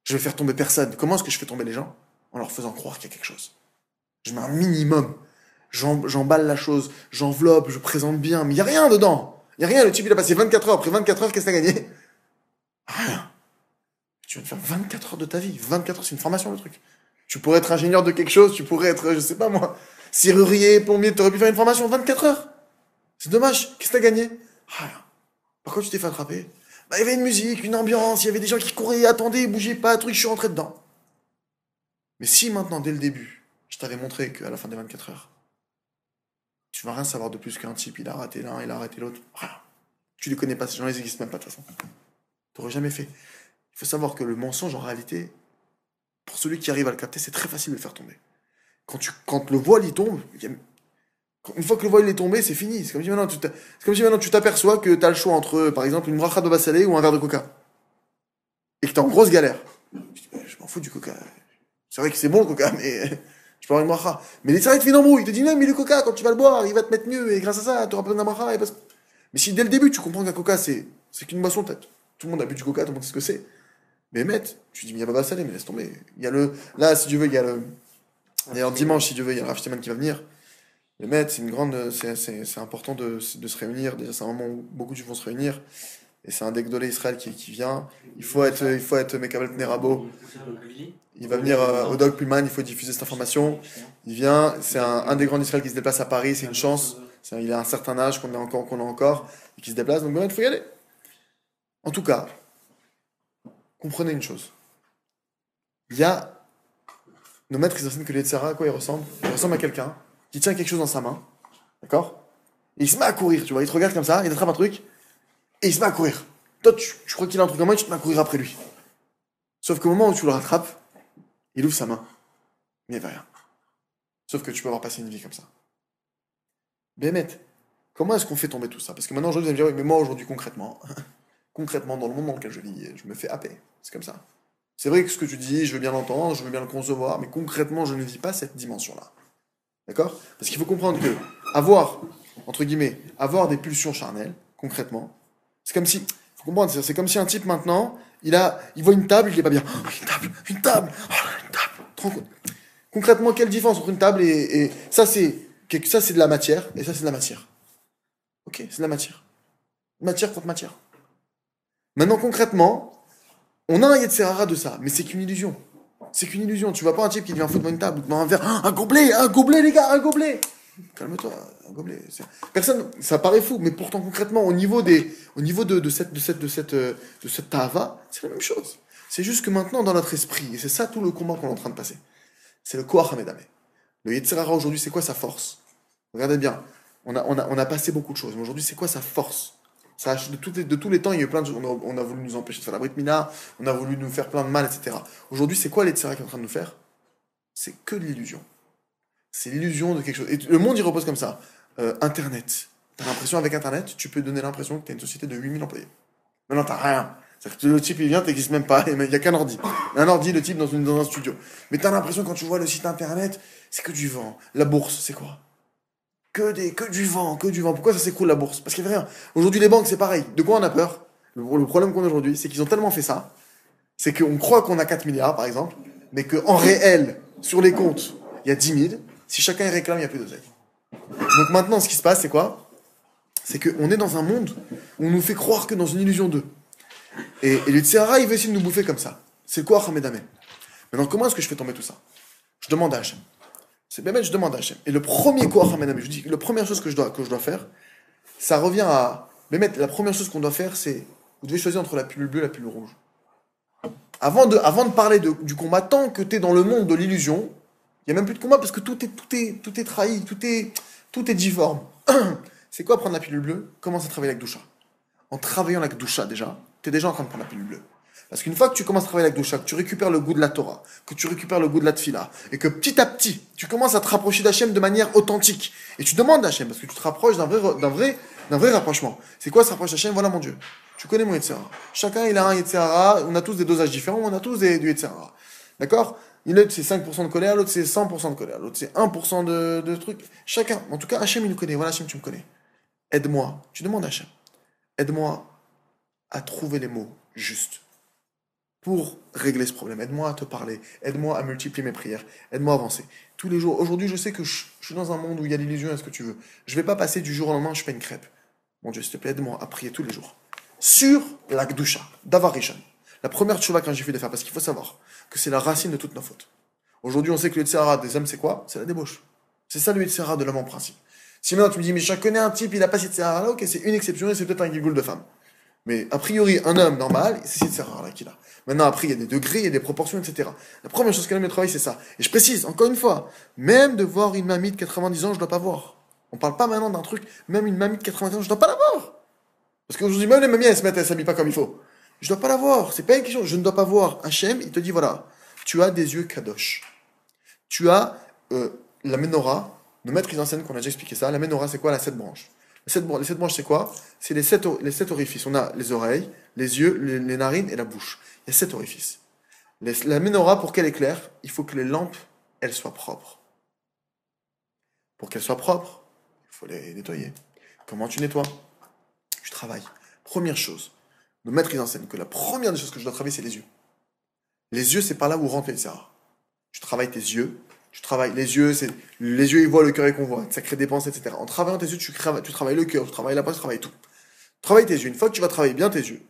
Je vais faire tomber personne. Comment est-ce que je fais tomber les gens? En leur faisant croire qu'il y a quelque chose. Je mets un minimum. J'em- J'emballe la chose, j'enveloppe, je présente bien, mais il n'y a rien dedans. Il n'y a rien. Le type, il a passé 24 heures. Après 24 heures, qu'est-ce que t'as gagné? Rien. Tu viens de faire 24 heures de ta vie. 24 heures, c'est une formation, le truc. Tu pourrais être ingénieur de quelque chose, tu pourrais être, je sais pas moi, serrurier, plombier, tu aurais pu faire une formation 24 heures. C'est dommage. Qu'est-ce que t'as gagné? Rien. Pourquoi tu t'es fait attraper Bah, il y avait une musique, une ambiance, il y avait des gens qui couraient, attendaient, bougeaient pas, truc, je suis rentré dedans. Mais si maintenant, dès le début, je t'avais montré qu'à la fin des 24 heures, tu vas rien savoir de plus qu'un type, il a raté l'un, il a raté l'autre, rien. Tu les connais pas, ces gens, ils existent même pas de toute façon. T'aurais jamais fait. Il faut savoir que le mensonge, en réalité, pour celui qui arrive à le capter, c'est très facile de le faire tomber. Quand, tu, quand le voile y tombe, il y a- une fois que le voile est tombé, c'est fini. C'est comme si maintenant tu c'est comme si maintenant tu t'aperçois que tu as le choix entre, par exemple, une bracha de bassalé ou un verre de coca. Et que tu en grosse galère. Tu Je m'en fous du coca. C'est vrai que c'est bon le coca, mais (laughs) je peux avoir une bracha. Mais salariés te fait une embrouille. Il te dit, non, mais le coca, quand tu vas le boire, il va te mettre mieux. Et grâce à ça, tu auras besoin d'un bracha. Mais si dès le début, tu comprends qu'un coca, c'est c'est qu'une boisson, tout le monde a bu du coca, tout le monde sait ce que c'est. Mais mec, tu dis, mais il y a pas bassalé, mais laisse tomber. Il y a le. Là, si tu veux, il y a le. D'ailleurs, dimanche, si tu veux, il y a le qui va venir. Les maîtres, c'est une grande, c'est, important de, se réunir. Déjà, c'est un moment où beaucoup de gens vont se réunir. Et c'est un Degdolé Israël qui, vient. Il faut être, il faut être Mekabel. Il va venir euh, au Dog Pullman, il faut diffuser cette information. Il vient, c'est un, des grands d'Israël qui se déplace à Paris, c'est une chance. Il a un certain âge qu'on a encore, qu'on a encore, et qui se déplace, donc il faut y aller. En tout cas, comprenez une chose. Il y a, nos maîtres, ils enseignent que les Tzara, à quoi ils ressemblent? Ils ressemblent à quelqu'un qui tient quelque chose dans sa main, d'accord? Il se met à courir, tu vois, il te regarde comme ça, il attrape un truc, et il se met à courir. Toi, tu, tu crois qu'il a un truc en main, tu te mets à courir après lui. Sauf qu'au moment où tu le rattrapes, il ouvre sa main. Mais il n'y rien. Sauf que tu peux avoir passé une vie comme ça. Bémet, comment est-ce qu'on fait tomber tout ça? Parce que maintenant, aujourd'hui, vous allez me dire, oui, mais moi, aujourd'hui, concrètement, (laughs) concrètement, dans le monde dans lequel je vis, je me fais happer. C'est comme ça. C'est vrai que ce que tu dis, je veux bien l'entendre, je veux bien le concevoir, mais concrètement, je ne vis pas cette dimension-là. D'accord? Parce qu'il faut comprendre que avoir, entre guillemets, avoir des pulsions charnelles, concrètement, c'est comme si, faut comprendre, c'est comme si un type maintenant, il a, il voit une table, il est pas bien. Oh, une table, une table, oh, une table. Concrètement, quelle différence entre une table et, ça c'est, ça c'est de la matière et ça c'est de la matière. Ok, c'est de la matière. Matière contre matière. Maintenant, concrètement, on a un Yetzerara de ça, mais c'est qu'une illusion. C'est qu'une illusion. Tu vois pas un type qui vient foutre devant une table ou devant un verre. Ah, Un gobelet, un gobelet, les gars, un gobelet. Calme-toi, un gobelet. Personne, ça paraît fou, mais pourtant concrètement, au niveau des, au niveau de, de cette, de cette, de cette, de cette tava, c'est la même chose. C'est juste que maintenant, dans notre esprit, et c'est ça tout le combat qu'on est en train de passer, c'est le Koach. Le Yetzerara aujourd'hui, c'est quoi sa force? Regardez bien, on a, on, a, on a passé beaucoup de choses, mais aujourd'hui, c'est quoi sa force? De, tous les temps, il y a eu plein de on a, on a voulu nous empêcher de faire la Brit Mina, on a voulu nous faire plein de mal, etc. Aujourd'hui, c'est quoi l'Yetzerara qui est en train de nous faire? C'est que de l'illusion. C'est l'illusion de quelque chose. Et le monde, il repose comme ça. Euh, Internet. T'as l'impression, avec Internet, tu peux donner l'impression que t'as une société de 8000 employés. Maintenant, t'as rien. Le type, il vient, t'existes même pas, il n'y a qu'un ordi. Un ordi, le type, dans, une, dans un studio. Mais t'as l'impression, quand tu vois le site internet, c'est que du vent. La bourse, c'est quoi? Que, des, que du vent, que du vent. Pourquoi ça s'écroule la bourse? Parce qu'il n'y avait rien. Aujourd'hui, les banques, c'est pareil. De quoi on a peur? Le, problème qu'on a aujourd'hui, c'est qu'ils ont tellement fait ça, c'est qu'on croit qu'on a 4 milliards, par exemple, mais qu'en réel, sur les comptes, il y a 10 000. Si chacun y réclame, il n'y a plus d'oseille. Donc maintenant, ce qui se passe, c'est quoi? C'est qu'on est dans un monde où on nous fait croire que dans une illusion d'eux. Et, et le Tsehara, il veut essayer de nous bouffer comme ça. C'est quoi Ahmed Amen Maintenant, comment est-ce que je fais tomber tout ça? Je demande à Hachem. C'est bien, je demande à Hachem. Et le premier quoi, Amen, je dis, la première chose que je dois, que je dois faire, ça revient à. Bémet, la première chose qu'on doit faire, c'est. Vous devez choisir entre la pilule bleue et la pilule rouge. Avant de, avant de parler du combat, tant que tu es dans le monde de l'illusion, il n'y a même plus de combat parce que tout est, tout est, tout est trahi, tout est, tout est difforme. (clears throat) c'est quoi prendre la pilule bleue? Commence à travailler avec Doucha. En travaillant avec Doucha déjà, tu es déjà en train de prendre la pilule bleue. Parce qu'une fois que tu commences à travailler avec Doucha, que tu récupères le goût de la Torah, que tu récupères le goût de la Tfila, et que petit à petit, tu commences à te rapprocher d'Hachem de manière authentique, et tu demandes d'Hachem, parce que tu te rapproches d'un vrai, d'un vrai, d'un vrai rapprochement. C'est quoi se rapprocher d'Hachem? Voilà mon Dieu. Tu connais mon Yetzirah. Chacun, il a un Yetzirah, on a tous des dosages différents, on a tous des, du Yetzirah. D'accord? L'autre, c'est 5% de colère, l'autre, c'est 100% de colère, l'autre, c'est 1% de, de trucs. Chacun. En tout cas, Hachem, il nous connaît. Voilà, Hachem, tu me connais. Aide-moi. Tu demandes à Hachem. Aide-moi à trouver les mots justes pour régler ce problème. Aide-moi à te parler. Aide-moi à multiplier mes prières. Aide-moi à avancer. Tous les jours. Aujourd'hui, je sais que je, suis dans un monde où il y a l'illusion à ce que tu veux. Je vais pas passer du jour au lendemain, je fais une crêpe. Mon Dieu, s'il te plaît, aide-moi à prier tous les jours. Sur la Gdusha, d'Avarishan. La première tchouva quand j'ai fait de faire, parce qu'il faut savoir que c'est la racine de toutes nos fautes. Aujourd'hui, on sait que le des hommes, c'est quoi? C'est la débauche. C'est ça le de l'homme en principe. Si maintenant tu me dis, mais je connais un type, il a pas cette Tzara là, ok, c'est une exception et c'est peut-être un gigoul de femme. Mais a priori, un homme normal, c'est cette Tzara là qu'il a. Maintenant, après, il y a des degrés, il y a des proportions, etc. La première chose aime le travail, c'est ça. Et je précise, encore une fois, même de voir une mamie de 90 ans, je dois pas voir. On parle pas maintenant d'un truc, même une mamie de 90 ans, je dois pas la voir. Parce qu'aujourd'hui, même les mamies, elles se mettent, elles s'habillent pas comme il faut. Je dois pas la voir. C'est pas une question. Je ne dois pas voir. Hachem, il te dit voilà, tu as des yeux kadosh. Tu as euh, la menorah, le maître mise en scène qu'on a déjà expliqué ça. La menorah, c'est quoi? La sept branches. Les sept, branches, c'est quoi? C'est les sept, les sept orifices. On a les oreilles, les yeux, les, narines et la bouche. Il y a sept orifices. La menorah, pour qu'elle éclaire, il faut que les lampes, elles soient propres. Pour qu'elles soient propres, il faut les nettoyer. Comment tu nettoies? Tu travailles. Première chose, de mettre en scène que la première des choses que je dois travailler, c'est les yeux. Les yeux, c'est par là où rentre les Sarah. Tu travailles tes yeux. Tu travailles les yeux, c'est les yeux ils voient, le cœur ils convoit, ça crée des pensées, etc. En travaillant tes yeux, tu, tu travailles le cœur, tu travailles la pensée, tu travailles tout. Travaille tes yeux. Une fois que tu vas travailler bien tes yeux,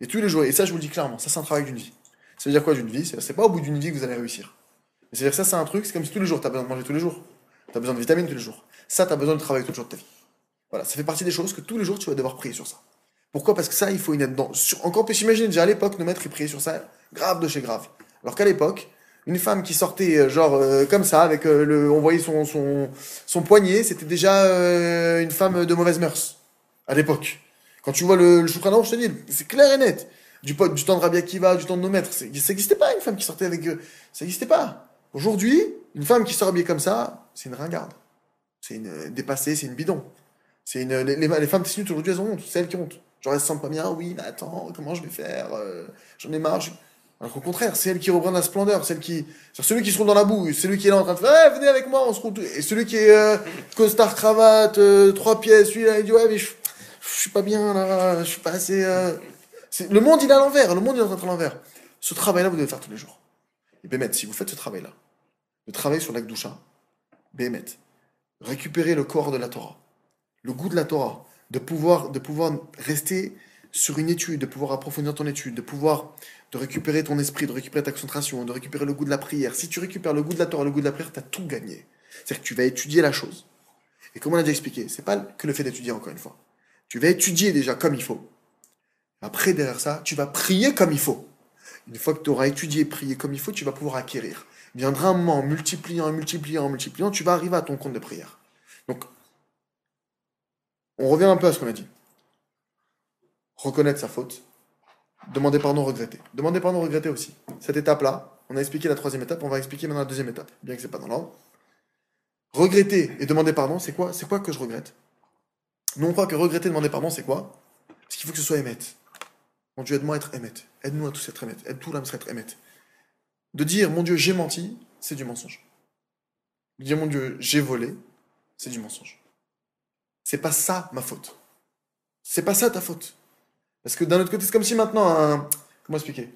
et tous les jours, et ça je vous le dis clairement, ça c'est un travail d'une vie. Ça veut dire quoi d'une vie? C'est pas au bout d'une vie que vous allez réussir. C'est-à-dire ça c'est un truc, c'est comme si tous les jours tu as besoin de manger tous les jours. Tu as besoin de vitamines tous les jours. Ça tu as besoin de travailler tous les jours de ta vie. Voilà, ça fait partie des choses que tous les jours tu vas devoir prier sur ça. Pourquoi? Parce que ça, il faut une aide dedans. Sur, encore plus, imaginez déjà à l'époque, nos maîtres, ils priaient sur ça, grave de chez grave. Alors qu'à l'époque, une femme qui sortait euh, genre euh, comme ça, avec euh, le, on voyait son, poignet, c'était déjà une femme de mauvaise mœurs. À l'époque. Quand tu vois le, le Shulchan je te dis, c'est clair et net. Du, temps de Rabbi Akiva, du temps de nos maîtres, ça n'existait pas une femme qui sortait avec. Ça n'existait pas. Aujourd'hui, une femme qui sort habillée comme ça, c'est une ringarde. C'est une dépassée, c'est une bidon. C'est une, les, femmes testinutes aujourd'hui, elles ont honte. C'est elles qui ont honte. Genre, elles se sentent pas bien. Oui, mais attends, comment je vais faire J'en ai marre. Alors qu'au contraire, c'est elles qui reprennent la splendeur. Celle qui, celui qui se roule dans la boue, celui qui est là en train de faire, Eh, venez avec moi, on se roule. tout- Et celui qui est euh, costard, cravate, euh, trois pièces, celui-là, il dit, ouais, mais je, je suis pas bien là, je suis pas assez. euh, Le monde, il est à l'envers. Le monde, il est en train à l'envers. Ce travail-là, vous devez le faire tous les jours. Et Bémet, si vous faites ce travail-là, de travailler sur l'Akdoucha, Bémet, récupérer le corps de la Torah, le goût de la Torah, de pouvoir, de pouvoir rester sur une étude, de pouvoir approfondir ton étude, de pouvoir de récupérer ton esprit, de récupérer ta concentration, de récupérer le goût de la prière. Si tu récupères le goût de la Torah, le goût de la prière, tu as tout gagné. C'est-à-dire que tu vas étudier la chose. Et comme on a déjà expliqué, c'est pas que le fait d'étudier encore une fois. Tu vas étudier déjà comme il faut. Après, derrière ça, tu vas prier comme il faut. Une fois que tu auras étudié prié comme il faut, tu vas pouvoir acquérir. Viendra un moment, en multipliant, en multipliant, en multipliant, tu vas arriver à ton compte de prière. Donc, on revient un peu à ce qu'on a dit. Reconnaître sa faute. Demander pardon, regretter. Demander pardon, regretter aussi. Cette étape-là, on a expliqué la troisième étape, on va expliquer maintenant la deuxième étape, bien que c'est pas dans l'ordre. Regretter et demander pardon, c'est quoi C'est quoi que je regrette? Nous, on croit que regretter et demander pardon, c'est quoi? C'est qu'il faut que ce soit émette. Mon Dieu, aide-moi à être émet. Aide-nous à tous être émet. Aide tout l'âme à être émet. De dire, mon Dieu, j'ai menti, c'est du mensonge. De dire, mon Dieu, j'ai volé, c'est du mensonge. C'est pas ça ma faute. C'est pas ça ta faute. Parce que d'un autre côté, c'est comme si maintenant. Comment expliquer?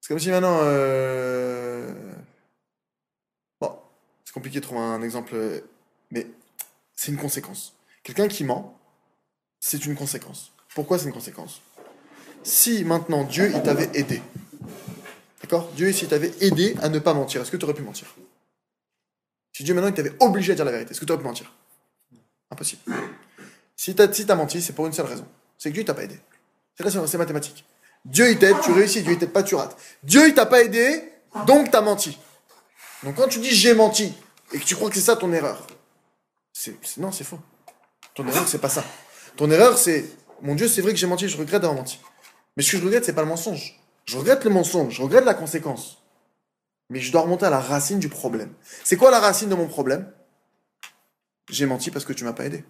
C'est comme si maintenant. euh, Bon, c'est compliqué de trouver un exemple, mais c'est une conséquence. Quelqu'un qui ment, c'est une conséquence. Pourquoi c'est une conséquence? Si maintenant Dieu, il t'avait aidé, d'accord? Dieu, s'il t'avait aidé à ne pas mentir, est-ce que tu aurais pu mentir? Si Dieu maintenant, il t'avait obligé à dire la vérité, est-ce que tu aurais pu mentir? Impossible. Si tu as, menti, c'est pour une seule raison. C'est que Dieu, t'a pas aidé. C'est c'est c'est mathématique. Dieu, il t'aide, tu réussis. Dieu, il t'aide pas, tu rates. Dieu, il t'a pas aidé, donc t'as menti. Donc quand tu dis j'ai menti et que tu crois que c'est ça ton erreur, c'est c'est- non, c'est faux. Ton erreur, c'est pas ça. Ton erreur, c'est mon Dieu, c'est vrai que j'ai menti, je regrette d'avoir menti. Mais ce que je regrette, c'est pas le mensonge. Je regrette le mensonge, je regrette la conséquence. Mais je dois remonter à la racine du problème. C'est quoi la racine de mon problème? J'ai menti parce que tu m'as pas aidé.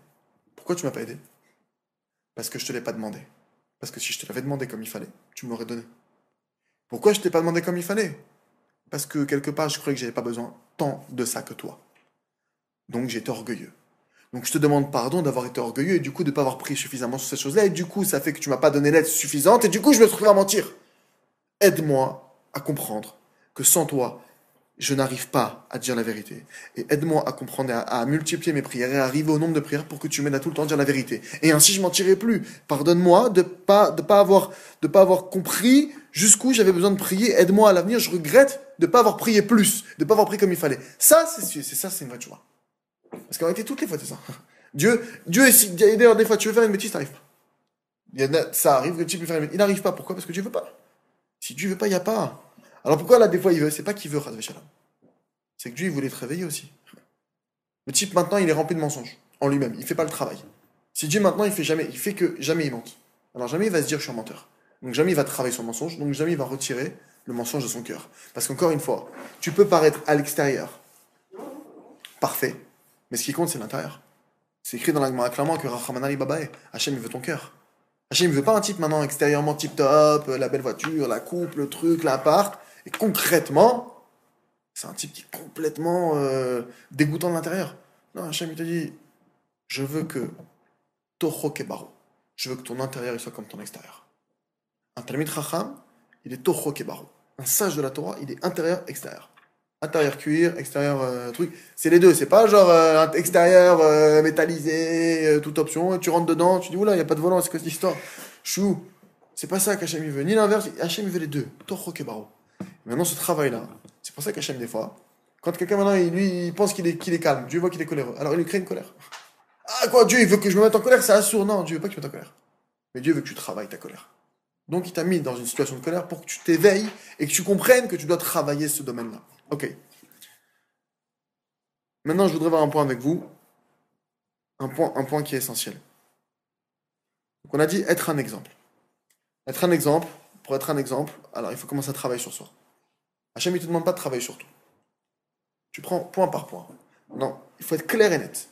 Pourquoi tu m'as pas aidé? Parce que je te l'ai pas demandé. Parce que si je te l'avais demandé comme il fallait, tu me l'aurais donné. Pourquoi je t'ai pas demandé comme il fallait? Parce que quelque part, je croyais que j'avais pas besoin tant de ça que toi. Donc été orgueilleux. Donc je te demande pardon d'avoir été orgueilleux et du coup de ne pas avoir pris suffisamment sur ces choses-là. Et du coup, ça fait que tu m'as pas donné l'aide suffisante et du coup, je me retrouve à mentir. Aide-moi à comprendre que sans toi, je n'arrive pas à dire la vérité. Et aide-moi à comprendre à, à multiplier mes prières et à arriver au nombre de prières pour que tu m'aides à tout le temps dire la vérité. Et ainsi, je mentirai plus. Pardonne-moi de pas de pas avoir de pas avoir compris jusqu'où j'avais besoin de prier. Aide-moi à l'avenir. Je regrette de pas avoir prié plus, de pas avoir prié comme il fallait. Ça, c'est ça, c'est une vraie vois. Parce qu'en réalité, toutes les fois, c'est ça. (laughs) Dieu, Dieu est d'ailleurs, des fois, tu veux faire une bêtise, t'arrives pas. Ça arrive que tu peux faire une bêtise. Il n'arrive pas. Pourquoi? Parce que Dieu veut pas. Si Dieu veut pas, il n'y a pas. Alors pourquoi là, des fois, il veut C'est pas qu'il veut. C'est que Dieu, il voulait te réveiller aussi. Le type, maintenant, il est rempli de mensonges en lui-même. Il fait pas le travail. Si Dieu, maintenant, il fait jamais, il fait que jamais il mente. Alors jamais il va se dire, je suis un menteur. Donc jamais il va travailler son mensonge. Donc jamais il va retirer le mensonge de son cœur. Parce qu'encore une fois, tu peux paraître à l'extérieur parfait. Mais ce qui compte, c'est l'intérieur. C'est écrit dans l'Agmara clairement que Rachamanali Babae, Hachem, il veut ton cœur. Hachem, il veut pas un type maintenant extérieurement tip top, la belle voiture, la coupe, le truc, l'appart. Et concrètement, c'est un type qui est complètement euh, dégoûtant de l'intérieur. Non, Hachem, il te dit Je veux que Toho Kebaro. Je veux que ton intérieur soit comme ton extérieur. Un Talmid Chacham, il est Toho Kebaro. Un sage de la Torah, il est intérieur-extérieur. Intérieur cuir, extérieur euh, truc. C'est les deux. C'est pas genre euh, extérieur euh, métallisé, toute option. Et tu rentres dedans, tu dis oula, il y a pas de volant, c'est quoi cette histoire? Chou. C'est pas ça qu'Hachem il veut. Ni l'inverse. Hachem veut les deux. Toho Kebaro. Maintenant, ce travail-là, c'est pour ça qu'Hachem, des fois, quand quelqu'un maintenant, lui, il pense qu'il est, calme, Dieu voit qu'il est coléreux. Alors il lui crée une colère. Ah quoi, Dieu, il veut que je me mette en colère, c'est assourd. Non, Dieu veut pas que tu te mettes en colère. Mais Dieu veut que tu travailles ta colère. Donc il t'a mis dans une situation de colère pour que tu t'éveilles et que tu comprennes que tu dois travailler ce domaine-là. Ok. Maintenant, je voudrais voir un point avec vous. Un point, un point qui est essentiel. Donc, on a dit être un exemple. Être un exemple, pour être un exemple, alors il faut commencer à travailler sur soi. Hachem, il ne te demande pas de travailler sur tout. Tu prends point par point. Non, il faut être clair et net.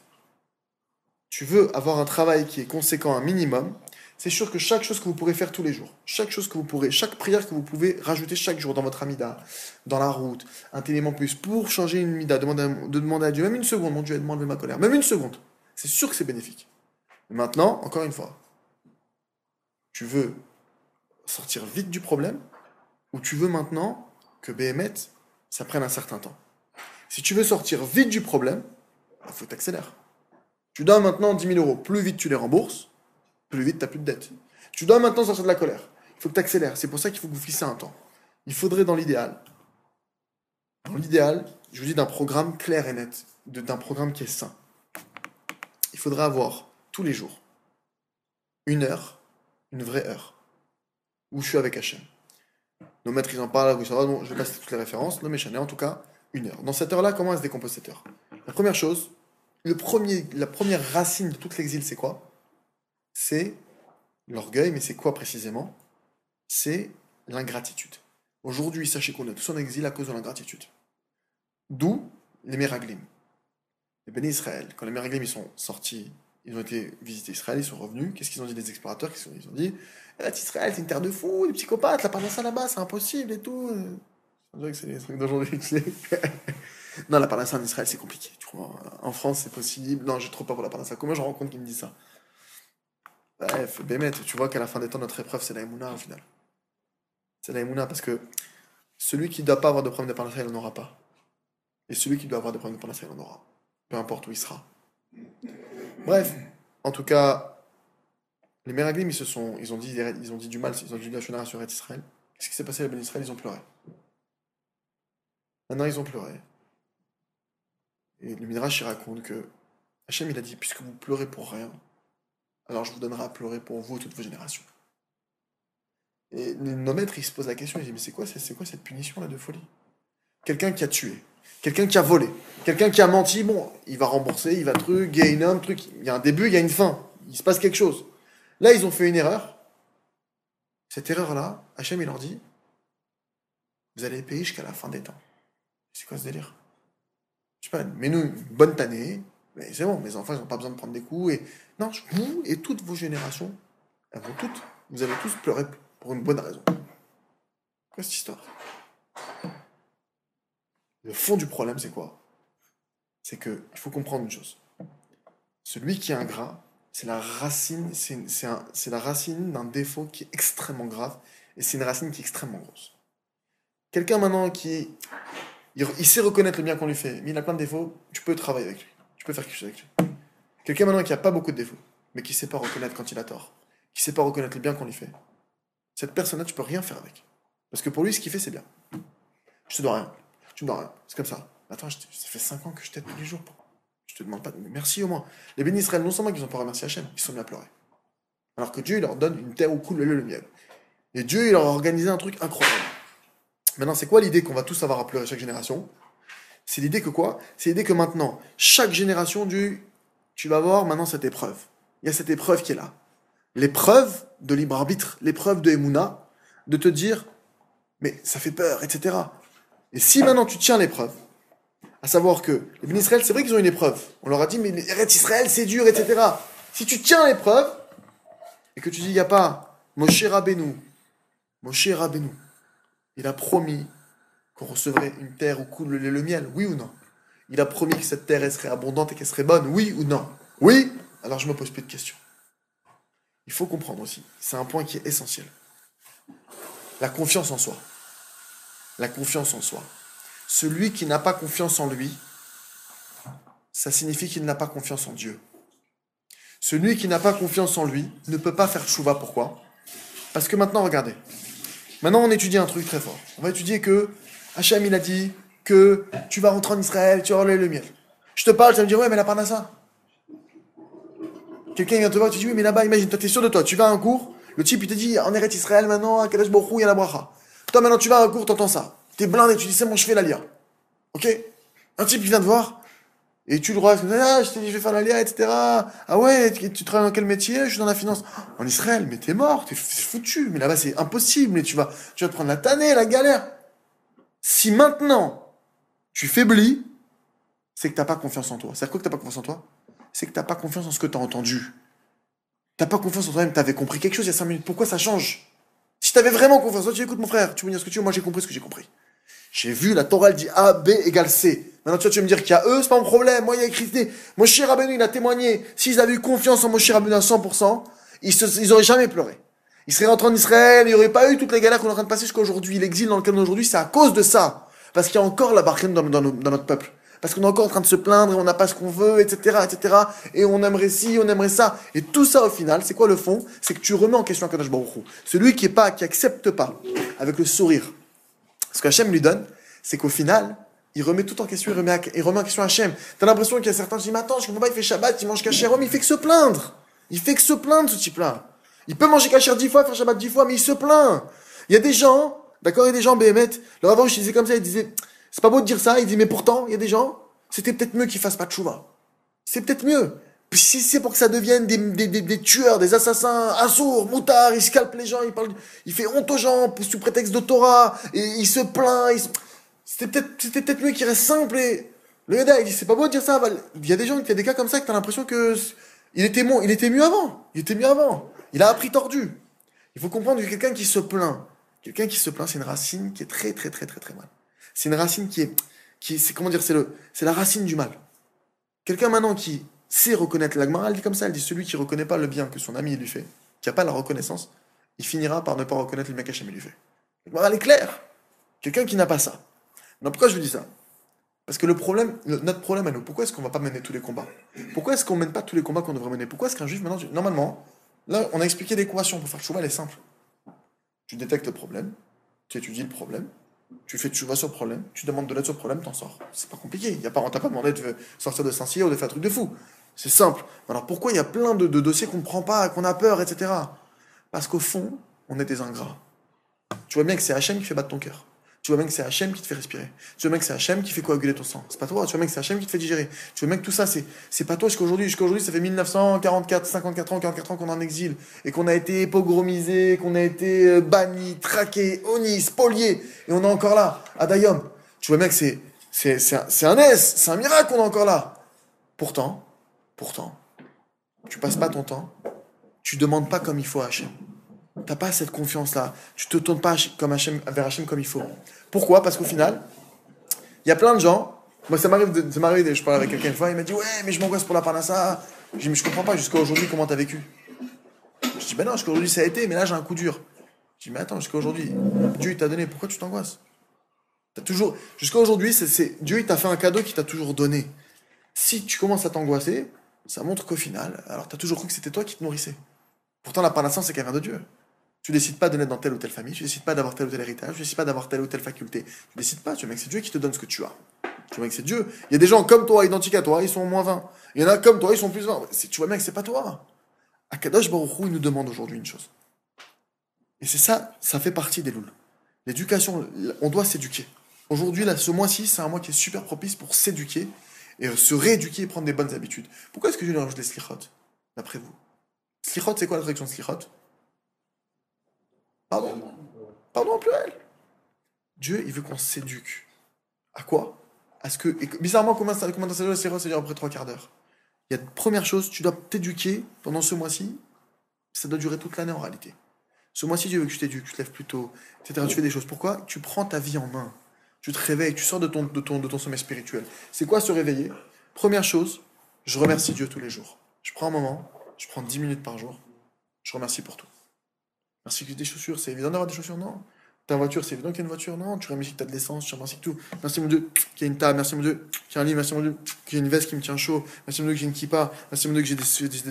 Tu veux avoir un travail qui est conséquent, un minimum, c'est sûr que chaque chose que vous pourrez faire tous les jours, chaque chose que vous pourrez, chaque prière que vous pouvez rajouter chaque jour dans votre amida, dans la route, un élément plus pour changer une mida, demander à- de demander à Dieu, même une seconde, mon Dieu, aide-moi enlever ma colère, même une seconde, c'est sûr que c'est bénéfique. Maintenant, encore une fois, tu veux sortir vite du problème ou tu veux maintenant que BMet, ça prenne un certain temps. Si tu veux sortir vite du problème, il faut t'accélérer. Tu dois maintenant 10 000 euros, plus vite tu les rembourses, plus vite tu n'as plus de dette. Tu dois maintenant sortir de la colère. Il faut que tu accélères. C'est pour ça qu'il faut que vous fixez un temps. Il faudrait dans l'idéal, dans l'idéal, je vous dis d'un programme clair et net, d'un programme qui est sain. Il faudrait avoir tous les jours une heure, une vraie heure, où je suis avec Hachem. Nos maîtres, ils en parlent, je vais passer toutes les références, mais Chanel, en tout cas, une heure. Dans cette heure-là, comment elle se décompose cette heure? La première chose, le premier, la première racine de tout l'exil, c'est quoi? C'est l'orgueil, mais c'est quoi précisément? C'est l'ingratitude. Aujourd'hui, sachez qu'on est tous en exil à cause de l'ingratitude. D'où les Meraglim. Les bénis Israël, quand les Meraglim ils sont sortis, Ils ont été visiter Israël, ils sont revenus. Qu'est-ce qu'ils ont dit les explorateurs? Qu'ils ont dit? Israël, c'est une terre de fous, des psychopathes, la parnassa là-bas, c'est impossible et tout. On dirait que c'est les trucs d'aujourd'hui. (laughs) non, la parnassa en Israël, c'est compliqué. Tu crois En France, c'est possible. Non, je ne trouve pas pour la parnassa. Comment je rencontre qui me dit ça? Bref, Bémet, tu vois qu'à la fin des temps, notre épreuve, c'est la Emouna au final. C'est la Emouna parce que celui qui ne doit pas avoir de problème de parnassa, il n'en aura pas. Et celui qui doit avoir des problèmes de parnassa, il en aura. Peu importe où il sera. Bref, en tout cas, les Meraglim, ils se sont, ils ont dit, ils ont dit du mal, ils ont dit de la sur Israël. Qu'est-ce qui s'est passé à Ben Israël? Ils ont pleuré. Maintenant, ils ont pleuré. Et le Midrash, il raconte que Hachem, il a dit, puisque vous pleurez pour rien, alors je vous donnerai à pleurer pour vous toutes vos générations. Et nos maîtres, ils se posent la question, ils disent, mais c'est quoi, c'est quoi cette punition là de folie? Quelqu'un qui a tué, quelqu'un qui a volé, quelqu'un qui a menti, bon, il va rembourser, il va truc, il homme, truc, il y a un début, il y a une fin, il se passe quelque chose. Là, ils ont fait une erreur. Cette erreur-là, Hachem, il leur dit, vous allez payer jusqu'à la fin des temps. C'est quoi ce délire? Je sais pas, mais nous, une bonne année, mais c'est bon, mes enfants, ils n'ont pas besoin de prendre des coups, et non, vous et toutes vos générations, elles toutes, vous allez tous pleurer pour une bonne raison. Quoi cette histoire? Le fond du problème, c'est quoi? C'est que il faut comprendre une chose. Celui qui est ingrat, c'est la racine, c'est la racine d'un défaut qui est extrêmement grave, et c'est une racine qui est extrêmement grosse. Quelqu'un maintenant qui il, sait reconnaître le bien qu'on lui fait, mais il a plein de défauts, tu peux travailler avec lui, tu peux faire quelque chose avec lui. Quelqu'un maintenant qui n'a pas beaucoup de défauts, mais qui sait pas reconnaître quand il a tort, qui sait pas reconnaître le bien qu'on lui fait, cette personne-là, tu peux rien faire avec. Parce que pour lui, ce qu'il fait, c'est bien. Je te dois rien. Tu me dois rien. C'est comme ça. Attends, ça fait 5 ans que je t'aide tous les jours. Je te demande pas de merci au moins. Les bénis Israël, non seulement qu'ils n'ont pas remercié Hachem, ils sont mis à pleurer. Alors que Dieu, il leur donne une terre où coule le miel. Et Dieu, il leur a organisé un truc incroyable. Maintenant, c'est quoi l'idée qu'on va tous avoir à pleurer chaque génération? C'est l'idée que quoi? C'est l'idée que maintenant, chaque génération, du, tu vas voir maintenant cette épreuve. Il y a cette épreuve qui est là. L'épreuve de libre arbitre, l'épreuve de Emouna, de te dire, mais ça fait peur, etc. Et si maintenant tu tiens l'épreuve, à savoir que les bénis Israël, c'est vrai qu'ils ont une épreuve. On leur a dit, mais Eretz Israël, c'est dur, etc. Si tu tiens l'épreuve, et que tu dis, il n'y a pas Moshe Rabbeinu, Moshe Rabbeinu, il a promis qu'on recevrait une terre où coule le le miel, oui ou non? Il a promis que cette terre elle serait abondante et qu'elle serait bonne, oui ou non? Oui? Alors je me pose plus de questions. Il faut comprendre aussi, c'est un point qui est essentiel. La confiance en soi. La confiance en soi. Celui qui n'a pas confiance en lui, ça signifie qu'il n'a pas confiance en Dieu. Celui qui n'a pas confiance en lui ne peut pas faire chouva. Pourquoi? Parce que maintenant, regardez. Maintenant, on étudie un truc très fort. On va étudier que Hachem, il a dit que tu vas rentrer en Israël, tu vas enlever le miel. Je te parle, tu vas me dire, ouais, mais la ça. Quelqu'un vient te voir, tu dis, oui, mais là-bas, imagine, toi, t'es sûr de toi, tu vas à un cours, le type, il te dit, en Eretz Israël, maintenant, à Kadesh Borou, il y a la bracha. Toi, maintenant, tu vas à un cours, t'entends ça. T'es blindé, tu dis, c'est bon, je fais la lia. Ok? Un type, il vient te voir, et tu le vois, ah, je t'ai dit, je vais faire la lia, etc. Ah ouais, tu, travailles dans quel métier? Je suis dans la finance. En Israël, mais t'es mort, t'es foutu. Mais là-bas, c'est impossible, mais tu vas, tu vas te prendre la tannée, la galère. Si maintenant, tu faiblis, c'est que t'as pas confiance en toi. C'est quoi que t'as pas confiance en toi? C'est que t'as pas confiance en ce que t'as entendu. T'as pas confiance en toi-même, t'avais compris quelque chose il y a 5 minutes. Pourquoi ça change? Si t'avais vraiment confiance, toi tu écoutes mon frère, tu me dis ce que tu veux, moi j'ai compris ce que j'ai compris. J'ai vu, la Torah elle dit A, B égale C. Maintenant, tu vas, me dire qu'il y a eux, c'est pas mon problème. Moi, il y a écrit, Moshe Rabbeinu, il a témoigné. S'ils avaient eu confiance en Moshe Rabbeinu à 100%, ils, se, ils auraient jamais pleuré. Ils seraient rentrés en Israël, il n'y aurait pas eu toutes les galères qu'on est en train de passer jusqu'à aujourd'hui. L'exil dans lequel on est aujourd'hui, c'est à cause de ça. Parce qu'il y a encore la barquette dans, notre peuple. Parce qu'on est encore en train de se plaindre et on n'a pas ce qu'on veut, etc., etc. Et on aimerait ci, on aimerait ça. Et tout ça, au final, c'est quoi le fond? C'est que tu remets en question Kadosh Baruch Celui qui est pas, qui accepte pas, avec le sourire, ce qu'Hachem lui donne, c'est qu'au final, il remet tout en question, il remet, il en question Hachem. T'as l'impression qu'il y a certains qui disent, mais attends, je comprends pas, il fait Shabbat, il mange Kacher, mais il fait que se plaindre. Il fait que se plaindre, ce type-là. Il peut manger Kacher dix fois, faire Shabbat dix fois, mais il se plaint. Il y a des gens, d'accord, il y a des gens, Béhémet, leur avant, je disais comme ça, il disait, c'est pas beau de dire ça, il dit, mais pourtant, il y a des gens, c'était peut-être mieux qu'ils fassent pas de chouva. C'est peut-être mieux. Si c'est pour que ça devienne des, des, des, des tueurs, des assassins, assourds, moutards, il scalpe les gens, il parle, il fait honte aux gens sous prétexte de Torah, et il se plaint, c'était peut-être, c'était peut-être mieux qu'il reste simple et, le gars, il dit, c'est pas beau de dire ça, il y a des gens, il y a des cas comme ça que t'as l'impression que, Il était, bon, il était mieux avant. Il était mieux avant. Il a appris tordu. Il faut comprendre que quelqu'un qui se plaint, quelqu'un qui se plaint, c'est une racine qui est très, très, très, très, très mal. C'est une racine qui est, qui c'est comment dire, c'est le, c'est la racine du mal. Quelqu'un maintenant qui sait reconnaître l'agmara, elle dit comme ça, elle dit celui qui reconnaît pas le bien que son ami lui fait, qui a pas la reconnaissance, il finira par ne pas reconnaître le bien qu'Hachem lui fait. L'agmara, elle est claire. Quelqu'un qui n'a pas ça. Non, pourquoi je vous dis ça? Parce que le problème, le- notre problème à nous, pourquoi est-ce qu'on va pas mener tous les combats? Pourquoi est-ce qu'on mène pas tous les combats qu'on devrait mener? Pourquoi est-ce qu'un juif, maintenant, normalement, là, on a expliqué l'équation pour faire chouva, elle est simple. Tu détectes le problème, tu étudies le problème, tu fais chouva sur le problème, tu demandes de l'aide sur le problème, t'en sors. C'est pas compliqué. Il y a pas, on t'a pas demandé de sortir de Saint-Cyr ou de faire un truc de fou. C'est simple. Alors pourquoi il y a plein de, de dossiers qu'on ne prend pas, qu'on a peur, etc. Parce qu'au fond, on est des ingrats. Tu vois bien que c'est Hachem qui fait battre ton cœur. Tu vois bien que c'est Hachem qui te fait respirer. Tu vois bien que c'est Hachem qui fait coaguler ton sang. C'est pas toi. Tu vois bien que c'est Hachem qui te fait digérer. Tu vois bien que tout ça, c'est, c'est pas toi jusqu'aujourd'hui. Jusqu'aujourd'hui, ça fait 1944, 54 ans, 44 ans qu'on est en exil. Et qu'on a été pogromisé, qu'on a été euh, banni, traqué, honni, spolié. Et on est encore là, à Dayom. Tu vois bien que c'est, c'est, c'est un, c'est un S, c'est un miracle qu'on est encore là. Pourtant, pourtant, tu passes pas ton temps, tu demandes pas comme il faut à Hachem. T'as pas cette confiance-là. Tu te tournes pas comme vers Hachem comme il faut. Pourquoi? Parce qu'au final, il y a plein de gens. Moi, ça m'arrive, de- ça. Je parlais avec quelqu'un une fois, il m'a dit ouais, mais je m'angoisse pour la parnassa. Je dis mais je comprends pas jusqu'à aujourd'hui comment t'as vécu. Je dis ben non, jusqu'à aujourd'hui ça a été, mais là j'ai un coup dur. Je dis mais attends, jusqu'à aujourd'hui, Dieu t'a donné. Pourquoi tu t'angoisses? T'as toujours jusqu'à aujourd'hui, c'est, Dieu il t'a fait un cadeau qu'il t'a toujours donné. Si tu commences à t'angoisser, ça montre qu'au final, alors t'as toujours cru que c'était toi qui te nourrissais. Pourtant, la parnassa, c'est qu'elle de Dieu. Tu décides pas de naître dans telle ou telle famille, tu décides pas d'avoir tel ou tel héritage, tu décides pas d'avoir telle ou telle faculté. Tu décides pas, tu vois, mec, c'est Dieu qui te donne ce que tu as. Tu vois, mec, c'est Dieu. Il y a des gens comme toi, identiques à toi, ils sont moins 20. Il y en a comme toi, ils sont plus 20. C'est- Tu vois, mec, c'est pas toi. Akadosh Baruch Hu, il nous demande aujourd'hui une chose. Et c'est ça, ça fait partie des louls. L'éducation, on doit s'éduquer. Aujourd'hui, là, ce mois-ci, c'est un mois qui est super propice pour s'éduquer et euh, se rééduquer et prendre des bonnes habitudes. Pourquoi est-ce que je lui rajoute les slichot, d'après vous? Slichot, c'est quoi la traduction de slichot? Pardon? Pardon en pluriel Dieu, il veut qu'on s'éduque. À quoi? À ce que. et bizarrement, comment ça ça c'est-à-dire après trois quarts d'heure. Il y a une première chose, tu dois t'éduquer pendant ce mois-ci. Ça doit durer toute l'année en réalité. Ce mois-ci, Dieu veut que tu t'éduques, tu te lèves plus tôt, etc. Tu fais des choses. Pourquoi? Tu prends ta vie en main. Tu te réveilles, tu sors de ton, de ton, de ton sommeil spirituel. C'est quoi se réveiller? Première chose, je remercie Dieu tous les jours. Je prends un moment, je prends 10 minutes par jour. Je remercie pour tout. Merci que des chaussures, c'est évident d'avoir des chaussures, non? Ta voiture, c'est évident qu'il y a une voiture, non? Tu remercies que tu as de l'essence, tu remercies que tout. Merci mon Dieu qu'il y a une table, merci mon Dieu qu'il y a un lit, merci mon Dieu qu'il y a une veste qui me tient chaud, merci mon Dieu que j'ai une kippa, merci mon Dieu que j'ai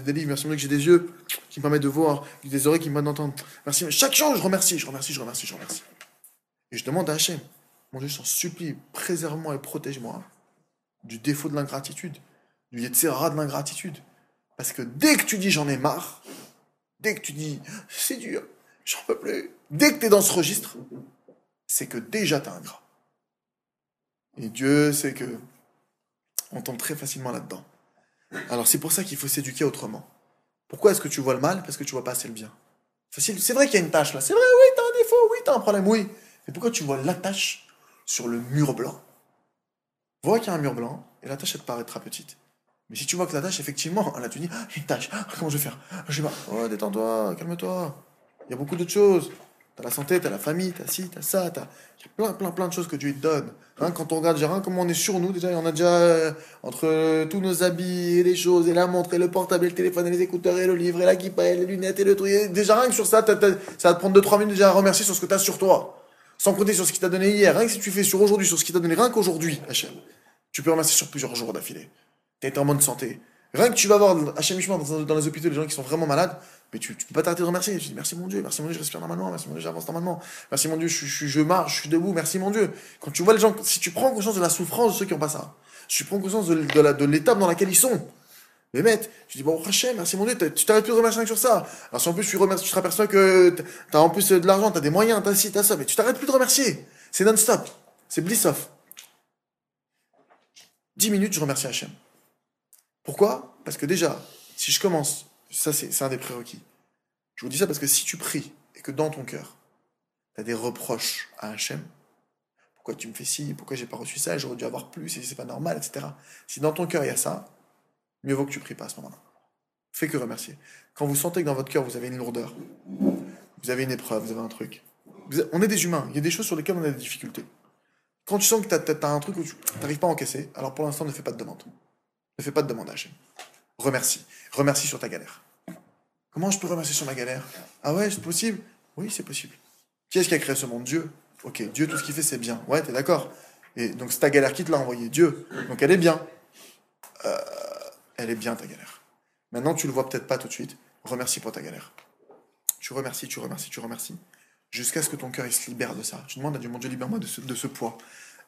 des, livres, merci mon Dieu que j'ai des yeux qui me permettent de voir, des oreilles qui me permettent d'entendre. Merci, chaque jour je remercie, je remercie, je remercie, je remercie. Et je demande à Hachem, mon Dieu, je t'en supplie, préserve-moi et protège-moi du défaut de l'ingratitude, du yetzerara de l'ingratitude. Parce que dès que tu dis j'en ai marre, dès que tu dis c'est dur, j'en peux plus, dès que tu es dans ce registre, c'est que déjà tu es ingrat. Et Dieu sait que on tombe très facilement là-dedans. Alors c'est pour ça qu'il faut s'éduquer autrement. Pourquoi est-ce que tu vois le mal? Parce que tu vois pas assez le bien. C'est vrai qu'il y a une tâche là. C'est vrai, oui, t'as un défaut, oui, t'as un problème, oui. Mais pourquoi tu vois la tâche sur le mur blanc? Vois qu'il y a un mur blanc et la tâche elle te paraîtra petite. Mais si tu vois que la tâche, effectivement, (laughs) là tu dis, ah, une tâche, ah, comment je vais faire? Ah, Je sais pas. Détends-toi, calme-toi. Il y a beaucoup d'autres choses. T'as la santé, t'as la famille, t'as ci, t'as ça, t'as. Il y a plein, plein, plein de choses que Dieu te donne. Hein, quand on regarde, déjà, hein, comment on est sur nous, déjà, on a déjà, euh, entre euh, tous nos habits et les choses, et la montre, et le portable, et le téléphone, et les écouteurs, et le livre, et la kippa, et les lunettes, et le truc. déjà, rien que sur ça, ça va te prendre 2-3 minutes déjà à remercier sur ce que t'as sur toi. Sans compter sur ce qu'il t'a donné hier. Rien que si tu fais sur aujourd'hui, sur ce qu'il t'a donné, rien qu'aujourd'hui, Hachem. Tu peux remercier sur plusieurs jours d'affilée. Été en bonne santé. Rien que tu vas voir Hachem Mishma dans, dans les hôpitaux, les gens qui sont vraiment malades, mais tu, tu peux pas t'arrêter de remercier. Tu dis merci mon Dieu, merci mon Dieu, je respire normalement, merci mon Dieu, j'avance normalement, merci mon Dieu, je, marche, je suis debout, merci mon Dieu. Quand tu vois les gens, si tu prends conscience de la souffrance de ceux qui ont pas ça, si tu prends conscience de, la- de l'étape dans laquelle ils sont, mais mec, tu dis bon Hachem, merci mon Dieu, tu t'arrêtes plus de remercier sur ça. Alors si en plus tu remercies, tu te aperçois que t'as en plus de l'argent, t'as des moyens, t'as ci, t'as ça, mais tu t'arrêtes plus de remercier. C'est non-stop, c'est bliss off. 10 minutes, je remercie Hachem. Pourquoi? Parce que déjà, si je commence, ça c'est un des prérequis. Je vous dis ça parce que si tu pries et que dans ton cœur, tu as des reproches à Hachem, pourquoi tu me fais ci, pourquoi j'ai pas reçu ça, j'aurais dû avoir plus, c'est pas normal, etc. Si dans ton cœur il y a ça, mieux vaut que tu pries pas à ce moment-là. Fait que remercier. Quand vous sentez que dans votre cœur, vous avez une lourdeur, vous avez une épreuve, vous avez un truc. on est des humains. Il y a des choses sur lesquelles on a des difficultés. Quand tu sens que tu as, un truc où tu n'arrives pas à encaisser, alors pour l'instant, ne fais pas de demande. Ne fais pas de demande à Hachem. Remercie. Remercie sur ta galère. Comment je peux remercier sur ma galère Ah ouais, c'est possible Oui, c'est possible. Qui est-ce qui a créé ce monde? Dieu. Ok, Dieu, tout ce qu'il fait, c'est bien. Ouais, t'es d'accord. Et donc, c'est ta galère qui te l'a envoyé Dieu. Donc, elle est bien. Euh, elle est bien, ta galère. Maintenant, tu le vois peut-être pas tout de suite. Remercie pour ta galère. Tu remercies, tu remercies, tu remercies. Jusqu'à ce que ton cœur il se libère de ça. Tu demandes à Dieu, mon Dieu, libère-moi de ce, de ce poids.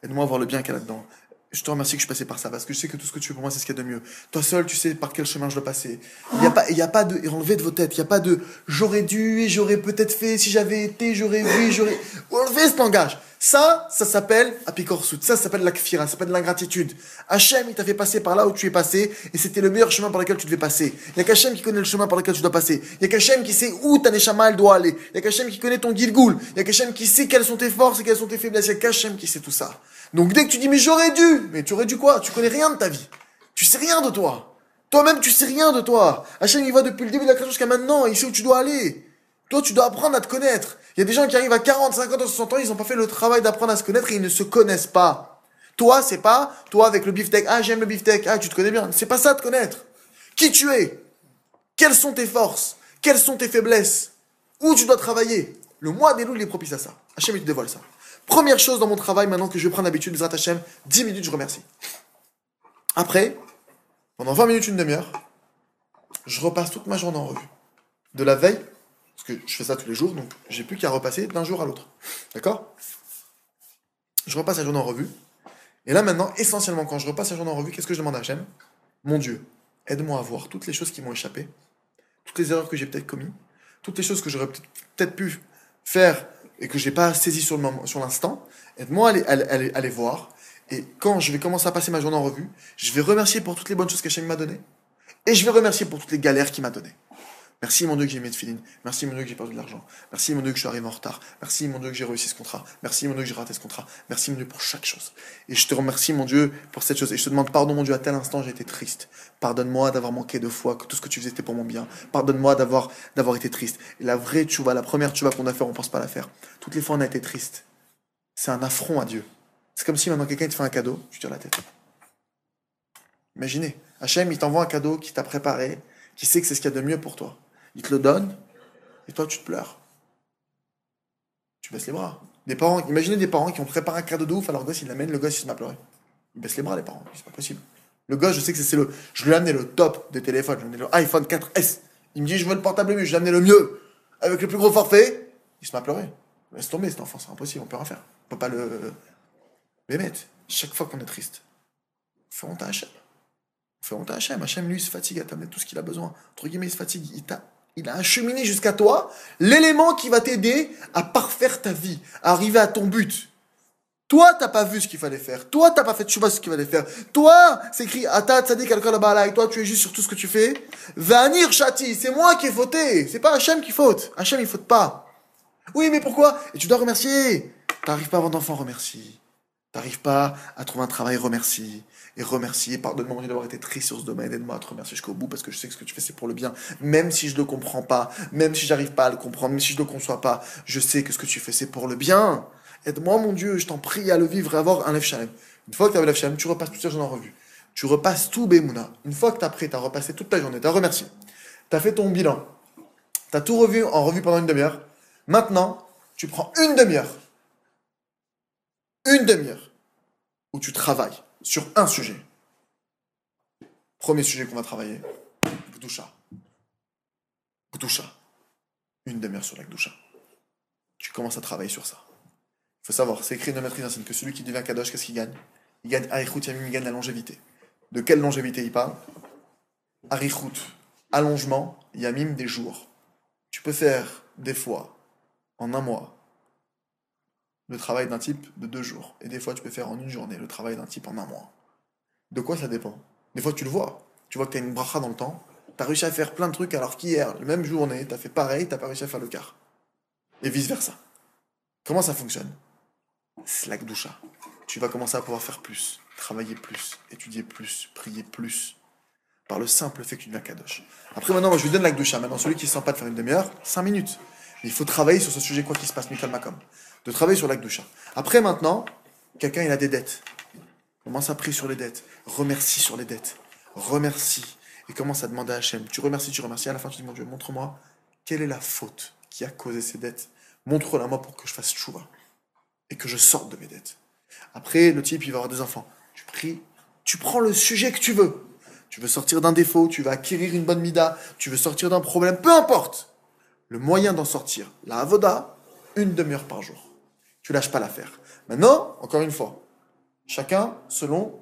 Aide-moi à voir le bien qu'il y a là-dedans. Je te remercie que je suis passé par ça, parce que je sais que tout ce que tu fais pour moi, c'est ce qu'il y a de mieux. Toi seul, tu sais par quel chemin je dois passer. Il n'y a pas, il y a pas de, enlevez de vos têtes, il n'y a pas de, j'aurais dû et j'aurais peut-être fait, si j'avais été, j'aurais vu, j'aurais, enlevez ce langage. Ça, ça s'appelle apikorsut. Ça, ça s'appelle la kfira, ça s'appelle l'ingratitude. Hachem, il t'a fait passer par là où tu es passé, et c'était le meilleur chemin par lequel tu devais passer. Il n'y a qu'Hachem qui connaît le chemin par lequel tu dois passer. Il n'y a qu'Hachem qui sait où ta neshama elle doit aller. Il n'y a qu'Hachem qui connaît ton gilgoul. Il n'y a qu'Hachem qui sait quelles sont tes forces et quelles sont tes faiblesses. Il n'y a qu'Hachem qui sait tout ça. Donc dès que tu dis, mais j'aurais dû, mais tu aurais dû quoi? Tu connais rien de ta vie. Tu sais rien de toi. Toi-même, tu sais rien de toi. Hachem, il va depuis le début de la création jusqu'à maintenant. Il sait où tu dois aller. Toi, tu dois apprendre à te connaître. Il y a des gens qui arrivent à 40, 50, 60 ans, ils n'ont pas fait le travail d'apprendre à se connaître et ils ne se connaissent pas. Toi, c'est pas, toi avec le beefsteak, ah, j'aime le beefsteak, ah, tu te connais bien. C'est pas ça de connaître. Qui tu es? Quelles sont tes forces? Quelles sont tes faiblesses? Où tu dois travailler? Le mois des loups, il est propice à ça. Hachem, il te dévoile ça. Première chose dans mon travail, maintenant que je prendre l'habitude, Zrat Hachem, 10 minutes, je remercie. Après, pendant 20 minutes, une demi-heure, je repasse toute ma journée en revue. De la veille, que je fais ça tous les jours, donc j'ai plus qu'à repasser d'un jour à l'autre. D'accord? Je repasse la journée en revue. Et là maintenant, essentiellement, quand je repasse la journée en revue, qu'est-ce que je demande à Hachem? Mon Dieu, aide-moi à voir toutes les choses qui m'ont échappé, toutes les erreurs que j'ai peut-être commises, toutes les choses que j'aurais peut-être pu faire et que j'ai pas saisi sur l'instant. Aide-moi à à à à les voir. Et quand je vais commencer à passer ma journée en revue, je vais remercier pour toutes les bonnes choses qu'Hachem m'a données. Et je vais remercier pour toutes les galères qu'il m'a données. Merci mon Dieu que j'ai mis de filine. Merci mon Dieu que j'ai perdu de l'argent. Merci mon Dieu que je suis arrivé en retard. Merci mon Dieu que j'ai réussi ce contrat. Merci mon Dieu que j'ai raté ce contrat. Merci mon Dieu pour chaque chose. Et je te remercie mon Dieu pour cette chose. Et je te demande pardon mon Dieu à tel instant j'ai été triste. Pardonne-moi d'avoir manqué de foi, que tout ce que tu faisais était pour mon bien. Pardonne-moi d'avoir d'avoir été triste. Et la vraie tchouva, la première tchouva qu'on a fait, on pense pas la faire. Toutes les fois on a été triste. C'est un affront à Dieu. C'est comme si maintenant quelqu'un te fait un cadeau, tu tires la tête. Imaginez, Hachem, il t'envoie un cadeau qui t'a préparé, qui sait que c'est ce qu'il y a de mieux pour toi. Il te le donne, et toi, tu te pleures. Tu baisses les bras. Des parents, imaginez des parents qui ont préparé un cadeau de ouf à leur gosse, ils l'amènent, le gosse, il se met à pleurer. Ils baissent les bras, les parents. C'est pas possible. Le gosse, je sais que c'est le. Je lui ai amené le top des téléphones, je lui ai amené le iPhone 4S. Il me dit, je veux le portable mieux, je lui ai amené le mieux. Avec le plus gros forfait, il se met à pleurer. Laisse tomber cet enfant, c'est impossible, on peut rien faire. On peut pas le. Mais mettre, chaque fois qu'on est triste, on fait honte à Hachem. On fait honte à Hachem. Hachem, lui, il se fatigue à t'amener tout ce qu'il a besoin. Entre guillemets, il se fatigue. Il, t'a, il a acheminé jusqu'à toi l'élément qui va t'aider à parfaire ta vie, à arriver à ton but. Toi, t'as pas vu ce qu'il fallait faire. Toi, t'as pas fait de ce qu'il fallait faire. Toi, c'est écrit Ata tzadik kol ha'balai. Toi, tu es juste sur tout ce que tu fais. Vanir chati. C'est moi qui ai fauté. C'est pas Hachem qui faute. Hachem, il faute pas. Oui, mais pourquoi? Et tu dois remercier. T'arrives pas à avoir d'enfant, remercie. T'arrives pas à trouver un travail, remercie. Et remercie. Pardonne-moi d'avoir été triste sur ce domaine. Aide-moi à te remercier jusqu'au bout parce que je sais que ce que tu fais, c'est pour le bien. Même si je le comprends pas, même si j'arrive pas à le comprendre, même si je le conçois pas, je sais que ce que tu fais, c'est pour le bien. Aide-moi, mon Dieu, je t'en prie à le vivre et avoir un Lev Shalem. Une fois que tu as le Shalem, tu repasses toute ta journée en revue. Tu repasses tout Bemouna. Une fois que tu as pris, tu as repassé toute ta journée, tu as remercié. Tu as fait ton bilan. Tu as tout revu en revue pendant une demi-heure. Maintenant, tu prends une demi-heure. Une demi-heure où tu travailles sur un sujet. Premier sujet qu'on va travailler, Gdoucha. Gdoucha. Une demi-heure sur la Gdoucha. Tu commences à travailler sur ça. Il faut savoir, c'est écrit dans Maîtrise Racine que celui qui devient Kadosh, qu'est-ce qu'il gagne? Il gagne Arichut Yamim, il gagne la longévité. De quelle longévité il parle? Arichut, allongement, Yamim des jours. Tu peux faire des fois, en un mois, le travail d'un type de deux jours. Et des fois, tu peux faire en une journée le travail d'un type en un mois. De quoi ça dépend? Des fois, tu le vois. Tu vois que tu as une bracha dans le temps. Tu as réussi à faire plein de trucs alors qu'hier, la même journée, tu as fait pareil, tu pas réussi à faire le quart. Et vice-versa. Comment ça fonctionne? Slack doucha. Tu vas commencer à pouvoir faire plus, travailler plus, étudier plus, prier plus. Par le simple fait que tu deviens Kadosh. Après, maintenant, moi, je lui donne la Gdusha. Maintenant, celui qui ne sent pas de faire une demi-heure, 5 minutes. Mais il faut travailler sur ce sujet, quoi qu'il se passe, Michael Macom. De travailler sur la Gdusha. Après, maintenant, quelqu'un, il a des dettes. Commence à prier sur les dettes. Remercie sur les dettes. Remercie. Et commence à demander à Hachem. Tu remercies, tu remercies. À la fin, tu dis, mon Dieu, montre-moi quelle est la faute qui a causé ces dettes. Montre-la moi pour que je fasse chouva. Et que je sorte de mes dettes. Après, le type, il va avoir des enfants. Tu pries. Tu prends le sujet que tu veux. Tu veux sortir d'un défaut, tu veux acquérir une bonne mida, tu veux sortir d'un problème, peu importe. Le moyen d'en sortir, la avoda, une demi-heure par jour. Tu lâches pas l'affaire. Maintenant, encore une fois, chacun selon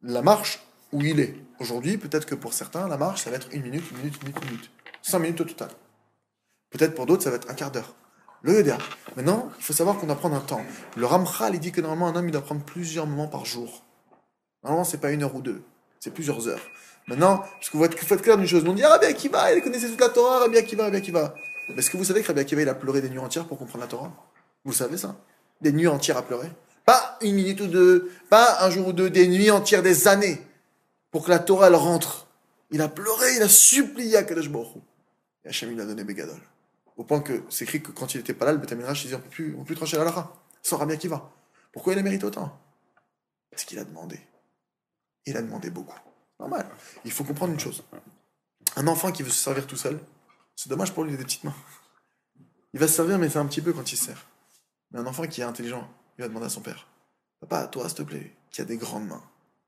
la marche où il est. Aujourd'hui, peut-être que pour certains, la marche, ça va être une minute, une minute, une minute, une minute. Cinq minutes au total. Peut-être pour d'autres, ça va être un quart d'heure. Le Yodia. Maintenant, il faut savoir qu'on doit prendre un temps. Le Ramchal, il dit que normalement, un homme, il doit prendre plusieurs moments par jour. Normalement, c'est pas une heure ou deux. C'est plusieurs heures. Maintenant, parce que vous être clair d'une chose. On dit, ah, Rabbi Akiva, il connaissait toute la Torah, Rabbi Akiva, Rabbi Akiva. Mais est-ce que vous savez que Rabbi Akiva, il a pleuré des nuits entières pour comprendre la Torah? Vous savez ça Des nuits entières à pleurer Pas une minute ou deux, pas un jour ou deux, des nuits entières, des années, pour que la Torah, rentre. Il a pleuré, il a supplié à Kadosh Baruch. Et Hachem, il a donné Begadol. Au point que c'est écrit que quand il n'était pas là, le Betaminrach, il disait, on ne peut plus, trancher la Lara, sans Rabbi Akiva. Pourquoi il a mérité autant? Parce qu'il a demandé. Il a demandé beaucoup. Normal. Il faut comprendre une chose. Un enfant qui veut se servir tout seul, c'est dommage pour lui, des petites mains. Il va se servir, mais c'est un petit peu quand il se sert. Un enfant qui est intelligent, il va demander à son père Papa, toi, s'il te plaît, qui a des grandes mains,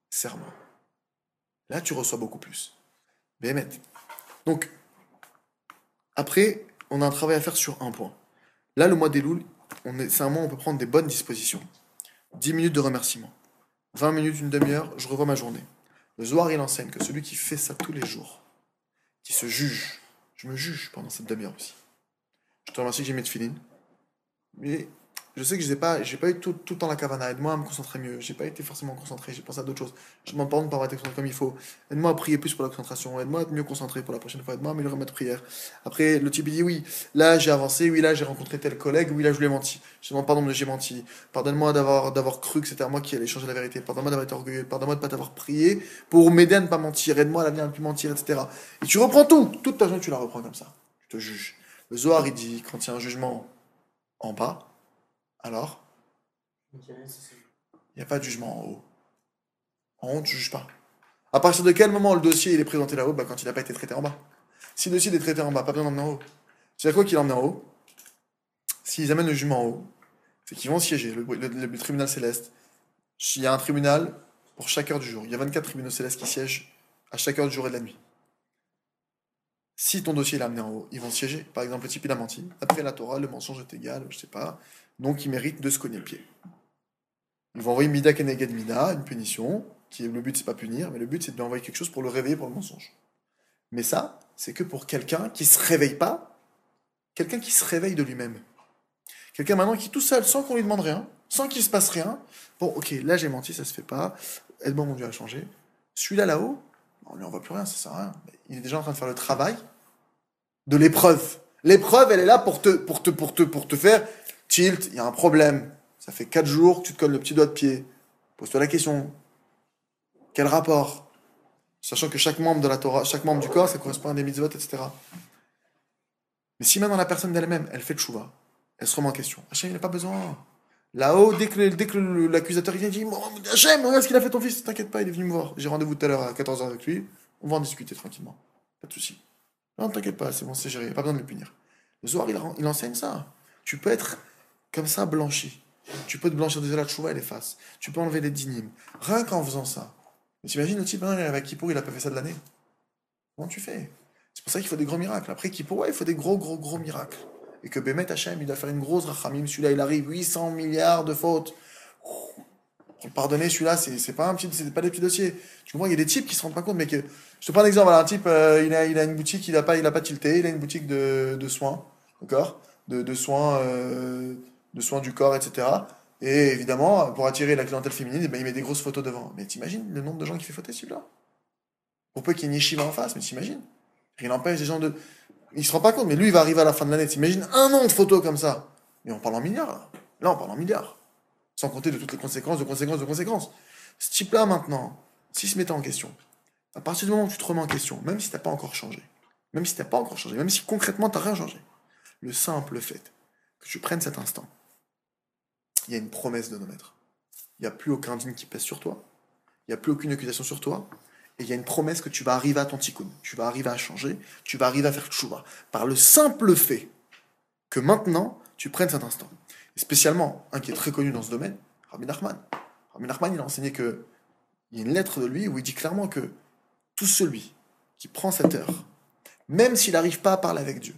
serre-moi. Là, tu reçois beaucoup plus. Béhémet. Donc, après, on a un travail à faire sur un point. Là, le mois des louls, c'est un mois où on peut prendre des bonnes dispositions. 10 minutes de remerciement. 20 minutes, une demi-heure, je revois ma journée. Le Zohar, il enseigne que celui qui fait ça tous les jours, qui se juge, je me juge pendant cette demi-heure aussi. Je te remercie que j'ai filine. Mais je sais que je n'ai pas, eu tout, tout le temps la cavana. Aide-moi à me concentrer mieux. J'ai pas été forcément concentré. J'ai pensé à d'autres choses. Je pardon de pas avoir été concentré comme il faut. Aide-moi à prier plus pour la concentration. Aide-moi à être mieux concentré pour la prochaine fois. Aide-moi à améliorer ma prière. Après, le type dit oui, là j'ai avancé. Oui, là j'ai rencontré tel collègue. Oui, là je lui ai menti. Je demande pardon de j'ai menti. Pardonne-moi d'avoir, cru que c'était moi qui allais changer la vérité. Pardonne-moi d'avoir été orgueilleux. Pardonne-moi de pas t'avoir prié pour m'aider à ne pas mentir. Aide-moi à l'avenir à ne plus mentir, etc. Et tu reprends tout. Toute ta journée, tu la reprends comme ça. Tu te juges. Le Zohar, il dit quand il y a un jugement en bas, alors il n'y a pas de jugement en haut. En haut, tu ne juges pas. À partir de quel moment le dossier il est présenté là-haut? Bah, Quand il n'a pas été traité en bas. Si le dossier est traité en bas, pas besoin d'emmener en haut. C'est à quoi qu'il emmené en haut S'ils amènent le jugement en haut, c'est qu'ils vont siéger, le, le, le, tribunal céleste. Il y a un tribunal pour chaque heure du jour. Il y a 24 tribunaux célestes qui siègent à chaque heure du jour et de la nuit. Si ton dossier est amené en haut, ils vont siéger. Par exemple, le type il a menti. Après la Torah, le mensonge est égal, je sais pas. Donc il mérite de se cogner le pied. Ils vont envoyer Mida Keneged Mida, une punition, qui le but c'est pas punir, mais le but c'est de lui envoyer quelque chose pour le réveiller pour le mensonge. Mais ça, c'est que pour quelqu'un qui se réveille pas, quelqu'un qui se réveille de lui-même. Quelqu'un maintenant qui tout seul, sans qu'on lui demande rien, sans qu'il se passe rien, bon ok, là j'ai menti, ça se fait pas, aide-moi mon Dieu à changer. Celui-là là-haut, on lui envoie plus rien, ça sert à rien. Il est déjà en train de faire le travail de l'épreuve. L'épreuve, elle est là pour te, pour te, pour te, pour te faire tilt, il y a un problème, ça fait 4 jours que tu te colles le petit doigt de pied. Pose-toi la question. Quel rapport? Sachant que chaque membre de la Torah, chaque membre du corps, ça correspond à des mitzvot, etc. Mais si maintenant la personne d'elle-même, elle fait le chouva, elle se remet en question. Hachem, il n'a pas besoin. Là-haut, dès que, dès que l'accusateur vient, il dit Hachem, regarde ce qu'il a fait ton fils, t'inquiète pas, il est venu me voir. J'ai rendez-vous tout à l'heure à 14h avec lui, on va en discuter tranquillement. Pas de souci. Non, t'inquiète pas, c'est bon, c'est géré, pas besoin de le punir. Le soir, il, enseigne ça. Tu peux être comme ça blanchi. Tu peux te blanchir de la chouva et l'efface. Tu peux enlever les dynimes. Rien qu'en faisant ça. Mais t'imagines le type, hein, avec Kippour, il a pas fait ça de l'année. Comment tu fais? C'est pour ça qu'il faut des gros miracles. Après Kippour, ouais, il faut des gros, gros, gros miracles. Et que Bémet Hachem, il doit faire une grosse rachamim. Celui-là, il arrive 800 milliards de fautes. Pour le pardonner, celui-là, c'est pas un petit, c'est pas des petits dossiers. Tu comprends, il y a des types qui se rendent pas compte, mais que, je te prends un exemple, voilà, un type, euh, il, a, une boutique, il a pas, il a pas tilté, il a une boutique de, soins, d'accord? De, soins, euh, de soins du corps, etc. Et évidemment, pour attirer la clientèle féminine, eh ben, il met des grosses photos devant. Mais t'imagines le nombre de gens qui fait photo celui-là? Pour peu qu'il y ait une yeshiva en face, mais t'imagines? Rien n'empêche des gens de. Il se rend pas compte, mais lui, il va arriver à la fin de l'année. T'imagines un an de photos comme ça Mais on parle en milliards, là. Là, on parle en milliards. Sans compter de toutes les conséquences, de conséquences, de conséquences. Ce type-là, maintenant, s'il se mettait en question, À partir du moment où tu te remets en question, même si tu n'as pas encore changé, même si tu n'as pas encore changé, même si concrètement tu n'as rien changé, le simple fait que tu prennes cet instant, il y a une promesse de nos maîtres. Il n'y a plus aucun digne qui pèse sur toi, il n'y a plus aucune accusation sur toi, et il y a une promesse que tu vas arriver à ton tikkun, tu vas arriver à changer, tu vas arriver à faire tchouva, par le simple fait que maintenant tu prennes cet instant. Et spécialement, un qui est très connu dans ce domaine, Rabbi Nachman. Rabbi Nachman, il a enseigné que il y a une lettre de lui où il dit clairement que tout celui qui prend cette heure, même s'il n'arrive pas à parler avec Dieu,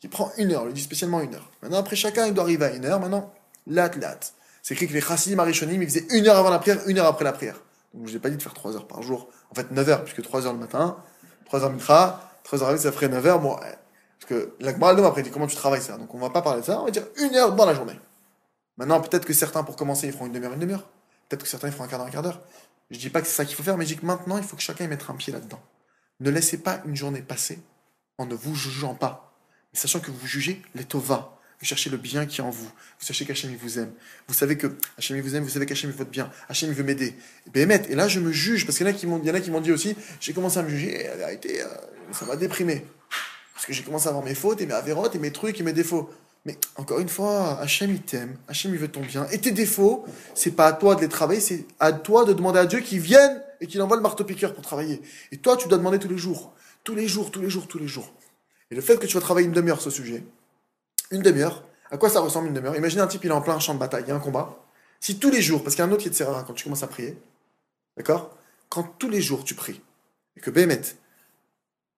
qui prend une heure, il dit spécialement une heure. Maintenant, après chacun, il doit arriver à une heure. Maintenant, lat, lat. C'est écrit que les chassidim arishonim, ils faisaient une heure avant la prière, une heure après la prière. Donc, je n'ai pas dit de faire trois heures par jour. En fait, 9 heures, puisque 3 heures le matin, 3 heures mitra, 3 heures ça ferait 9 heures. Bon, parce que la après dit comment tu travailles ça? Donc, on va pas parler de ça, on va dire une heure dans la journée. Maintenant, peut-être que certains, pour commencer, ils feront une demi-heure, une demi-heure. Peut-être que certains, ils feront un quart d'heure, un quart d'heure. Je dis pas que c'est ça qu'il faut faire, mais je dis que maintenant, il faut que chacun y mette un pied là-dedans. Ne laissez pas une journée passer en ne vous jugeant pas, mais sachant que vous jugez les tova. Cherchez le bien qui est en vous. Vous sachez qu'Hachem vous aime. Vous savez que Hachem vous aime, vous savez qu'Hachem veut votre bien. Hachem veut m'aider. Et là, je me juge, parce qu'il y en a qui m'ont, dit aussi, j'ai commencé à me juger, la vérité, euh, ça m'a déprimé. Parce que j'ai commencé à avoir mes fautes, et mes avérotes, et mes trucs, et mes défauts. Mais encore une fois, Hachem il t'aime, Hachem il veut ton bien. Et tes défauts, c'est pas à toi de les travailler, c'est à toi de demander à Dieu qu'il vienne et qu'il envoie le marteau-piqueur pour travailler. Et toi, tu dois demander tous les jours. Tous les jours, tous les jours, tous les jours. Et le fait que tu vas travailler une demi-heure ce sujet, une demi-heure, à quoi ça ressemble une demi-heure? Imaginez un type, il est en plein champ de bataille, il y a un combat. Si tous les jours, parce qu'il y a un autre qui te sert quand tu commences à prier, d'accord? Quand tous les jours tu pries, et que Bémet,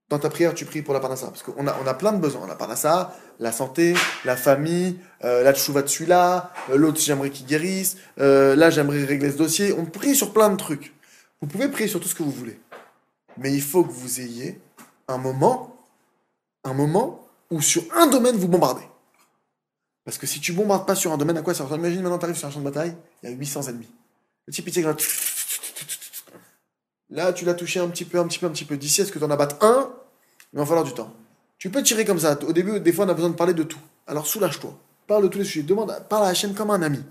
dans ta prière, tu pries pour la parnassa, parce qu'on a, on a plein de besoins. La parnassa, la santé, la famille, euh, la tchouva de celui-là, l'autre j'aimerais qu'il guérisse, euh, là j'aimerais régler ce dossier. On prie sur plein de trucs. Vous pouvez prier sur tout ce que vous voulez. Mais il faut que vous ayez un moment, un moment où sur un domaine vous bombardez. Parce que si tu bombardes pas sur un domaine, à quoi ça ressemble? Imagine maintenant, tu arrives sur un champ de bataille, il y a 800 ennemis. Le type, il Là, tu l'as touché un petit peu, un petit peu, un petit peu. D'ici, est-ce que tu en abattes un? Il va falloir du temps. Tu peux tirer comme ça. Au début, des fois, on a besoin de parler de tout. Alors, soulage-toi. Parle de tous les sujets. Demande, parle à la chaîne comme un ami.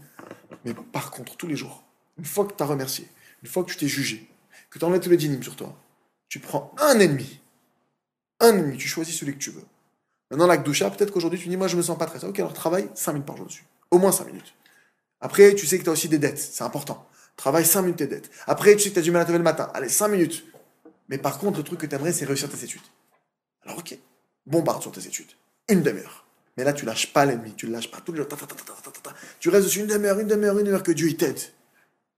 Mais par contre, tous les jours, une fois que tu as remercié, une fois que tu t'es jugé, que tu enlèves tous les dynimes sur toi, tu prends un ennemi. Un ennemi. Tu choisis celui que tu veux. Maintenant, la Gdoucha, peut-être qu'aujourd'hui, tu dis, moi, je me sens pas très. Ok, alors travaille 5 minutes par jour dessus. Au moins 5 minutes. Après, tu sais que tu as aussi des dettes. C'est important. Travaille 5 minutes tes dettes. Après, tu sais que tu as du mal à te lever le matin. Allez, 5 minutes. Mais par contre, le truc que tu aimerais, c'est réussir tes études. Alors, ok, bombarde sur tes études. Une demi-heure. Mais là, tu lâches pas l'ennemi. Tu le lâches pas tous les jours. Tu restes dessus une demi-heure, une demi-heure, une demi-heure. Que Dieu t'aide.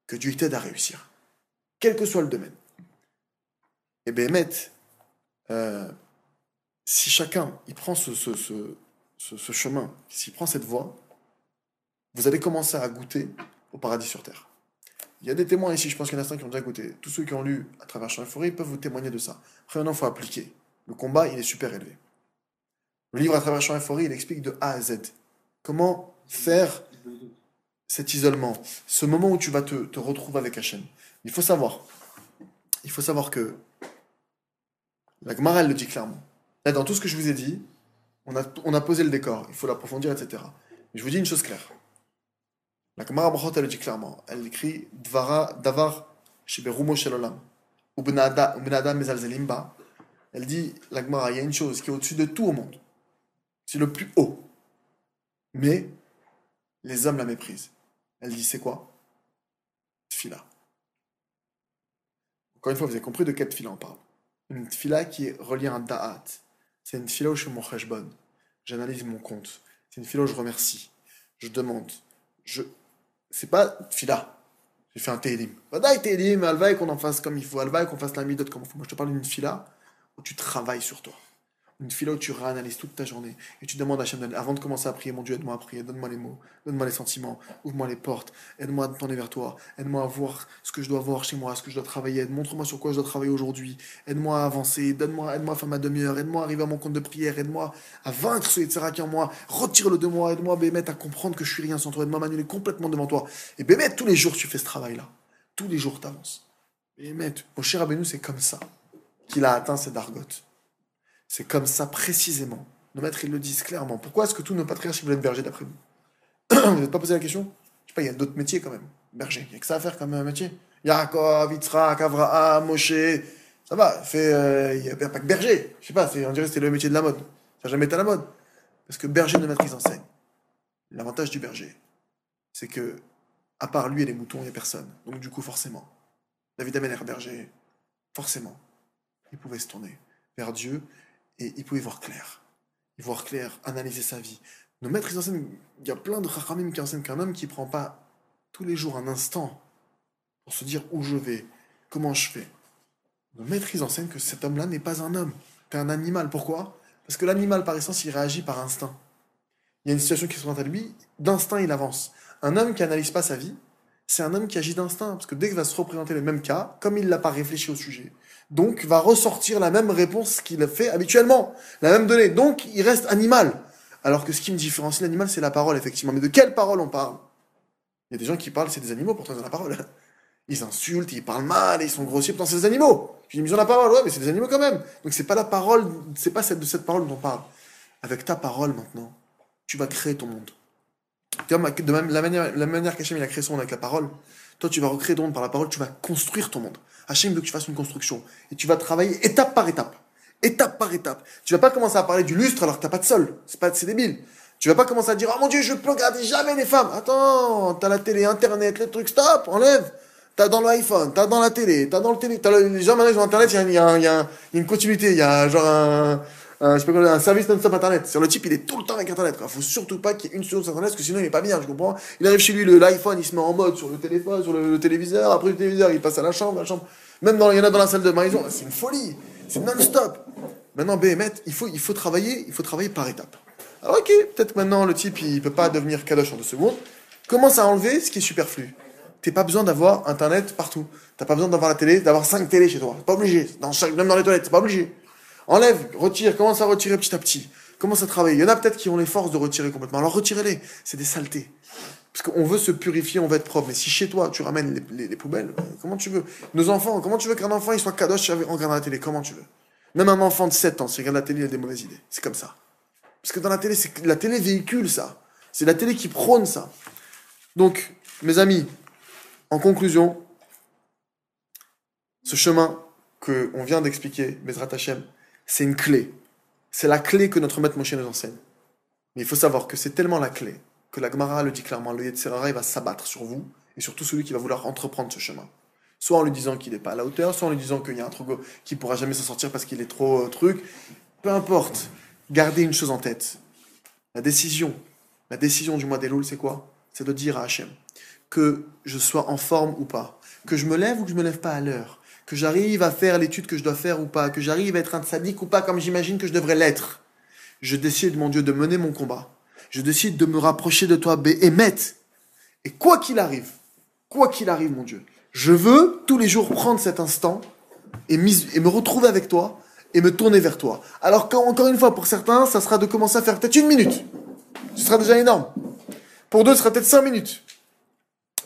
Que Dieu t'aide à réussir. Quel que soit le domaine. Et bien, euh, si chacun il prend ce, chemin, s'il prend cette voie, vous allez commencer à goûter au paradis sur terre. Il y a des témoins ici, je pense qu'il y en a certains qui ont déjà goûté. Tous ceux qui ont lu à travers Champ Forêt peuvent vous témoigner de ça. Après, maintenant, il faut appliquer. Le combat, il est super élevé. Le livre à travers Champ Forêt, il explique de A à Z comment faire cet isolement, ce moment où tu vas te, retrouver avec Hachem. Il faut savoir, il faut savoir que la Gemara, le dit clairement. Dans tout ce que je vous ai dit, on a, posé le décor, il faut l'approfondir, etc. Mais je vous dis une chose claire. La Gemara Brachot, elle dit clairement, elle écrit Dvara Davar Shiberumo Shelolam, Ubnada. Elle dit, la Gemara, il y a une chose qui est au-dessus de tout au monde. C'est le plus haut. Mais les hommes la méprisent. Elle dit, c'est quoi? Tfila. Encore une fois, vous avez compris de quelle tfila on parle. Une tfila qui est reliée à un da'at. C'est une tfila où je fais mon cheshbon. J'analyse mon compte. C'est une tfila où je remercie. Je demande. Je, c'est pas fila. J'ai fait un télim. Vadaï télim, alvaï qu'on en fasse comme il faut, alvaï qu'on fasse la midot comme il faut. Moi, je te parle d'une fila où tu travailles sur toi. Une fila où tu réanalyses toute ta journée et tu demandes à Hachem, avant de commencer à prier, mon Dieu, aide-moi à prier, donne-moi les mots, donne-moi les sentiments, ouvre-moi les portes, aide-moi à me tourner vers toi, aide-moi à voir ce que je dois voir chez moi, ce que je dois travailler, montre-moi sur quoi je dois travailler aujourd'hui, aide-moi à avancer, donne-moi, aide-moi à faire ma demi-heure, aide-moi à arriver à mon compte de prière, aide-moi à vaincre ce Yitzhara qui est en moi, retire-le de moi, aide-moi, Bémet, à comprendre que je suis rien sans toi, aide-moi à m'annuler complètement devant toi. Et Bémet, tous les jours, tu fais ce travail-là. Tous les jours, tu avances. Bémet, mon cher Abénou, c'est comme ça qu'il a atteint cette argote. C'est comme ça précisément. Nos maîtres, ils le disent clairement. Pourquoi est-ce que tous nos patriarches veulent être bergers d'après (clears throat) vous Vous n'êtes pas posé la question? Je sais pas, il y a d'autres métiers quand même. Berger, il n'y a que ça à faire comme un métier. Yaakov, Yitzhak, Avraham, Moshe. Ça va, fait, il n'y a, pas que berger. Je sais pas, on dirait que c'était le métier de la mode. Ça n'a jamais été à la mode. Parce que berger ne maîtrise enseigne. L'avantage du berger, c'est que, à part lui et les moutons, il n'y a personne. Donc, du coup, forcément, David Ameller, berger, forcément, il pouvait se tourner vers Dieu et il pouvait voir clair. Voir clair, analyser sa vie. Nos maîtres, ils il y a plein de rachamim qui enseignent qu'un homme qui prend pas tous les jours un instant pour se dire où je vais, comment je fais. Nos maîtres, ils enseignent que cet homme-là n'est pas un homme, c'est un animal. Pourquoi? Parce que l'animal, par essence, il réagit par instinct. Il y a une situation qui se présente à lui, d'instinct, il avance. Un homme qui analyse pas sa vie, c'est un homme qui agit d'instinct, parce que dès qu'il va se représenter le même cas, comme il n'a pas réfléchi au sujet, donc va ressortir la même réponse qu'il fait habituellement, la même donnée. Donc il reste animal. Alors que ce qui me différencie l'animal, c'est la parole, effectivement. Mais de quelle parole on parle? Il y a des gens qui parlent, c'est des animaux, pourtant ils ont la parole. (laughs) Ils insultent, ils parlent mal, ils sont grossiers, pourtant c'est des animaux. Mais ils ont la parole, ouais, mais c'est des animaux quand même. Donc c'est pas la parole, c'est pas de cette parole dont on parle. Avec ta parole maintenant, tu vas créer ton monde. De même, la manière, la manière qu'Hachem a créé son monde avec la parole, toi tu vas recréer ton monde par la parole, tu vas construire ton monde. Hachem veut que tu fasses une construction. Et tu vas travailler étape par étape. Étape par étape. Tu vas pas commencer à parler du lustre alors que t'as pas de sol. C'est pas, c'est débile. Tu vas pas commencer à dire, oh mon dieu, je peux regarder jamais les femmes. Attends, t'as la télé, internet, les trucs, stop, enlève. T'as dans l'iPhone, t'as dans la télé, t'as dans le télé, t'as le- les gens maintenant ils internet, il y a, y a une continuité, il y a genre un, sais pas un service non-stop internet. Sur le type, il est tout le temps avec internet. quoi. Faut surtout pas qu'il y ait une seconde sur internet, parce que sinon il est pas bien, je comprends. Il arrive chez lui, l'iPhone, il se met en mode sur le téléphone, sur le, téléviseur, après le téléviseur, il passe à la chambre, la chambre. Même il y en a dans la salle de maison, c'est une folie. C'est non-stop. Maintenant, BMT, il faut, il faut travailler, il faut travailler par étapes. Alors ok, peut-être maintenant le type, il peut pas devenir kadosh en deux secondes. Commence à enlever ce qui est superflu. T'as pas besoin d'avoir internet partout. T'as pas besoin d'avoir la télé, d'avoir cinq télés chez toi. C'est pas obligé. Dans même dans les toilettes, c'est pas obligé. Enlève, retire, commence à retirer petit à petit. Commence à travailler. Il y en a peut-être qui ont les forces de retirer complètement. Alors retirez-les. C'est des saletés. Parce qu'on veut se purifier, on veut être propre. Mais si chez toi, tu ramènes les, les- les poubelles, comment tu veux? Nos enfants, comment tu veux qu'un enfant il soit kadosh en regardant la télé? Comment tu veux? Même un enfant de 7 ans, s'il regarde la télé, il a des mauvaises idées. C'est comme ça. Parce que dans la télé, c'est la télé véhicule ça. C'est la télé qui prône ça. Donc, mes amis, en conclusion, ce chemin que on vient d'expliquer, Bezrat Hashem, c'est une clé. C'est la clé que notre maître Moshe nous enseigne. Mais il faut savoir que c'est tellement la clé que la Gemara le dit clairement, le Yetzirara va s'abattre sur vous et sur tout celui qui va vouloir entreprendre ce chemin. Soit en lui disant qu'il n'est pas à la hauteur, soit en lui disant qu'il y a un truc qui pourra jamais s'en sortir parce qu'il est trop euh, truc. Peu importe. Gardez une chose en tête. La décision, la décision du mois d'Elul, c'est quoi? C'est de dire à Hachem que je sois en forme ou pas, que je me lève ou que je me lève pas à l'heure, que j'arrive à faire l'étude que je dois faire ou pas, que j'arrive à être un sadique ou pas comme j'imagine que je devrais l'être. Je décide, mon Dieu, de mener mon combat. Je décide de me rapprocher de toi, Béhémet. Et quoi qu'il arrive, quoi qu'il arrive, mon Dieu, je veux tous les jours prendre cet instant et, me retrouver avec toi et me tourner vers toi. Alors qu'encore une fois, pour certains, ça sera de commencer à faire peut-être une minute. Ce sera déjà énorme. Pour d'autres, ce sera peut-être cinq minutes.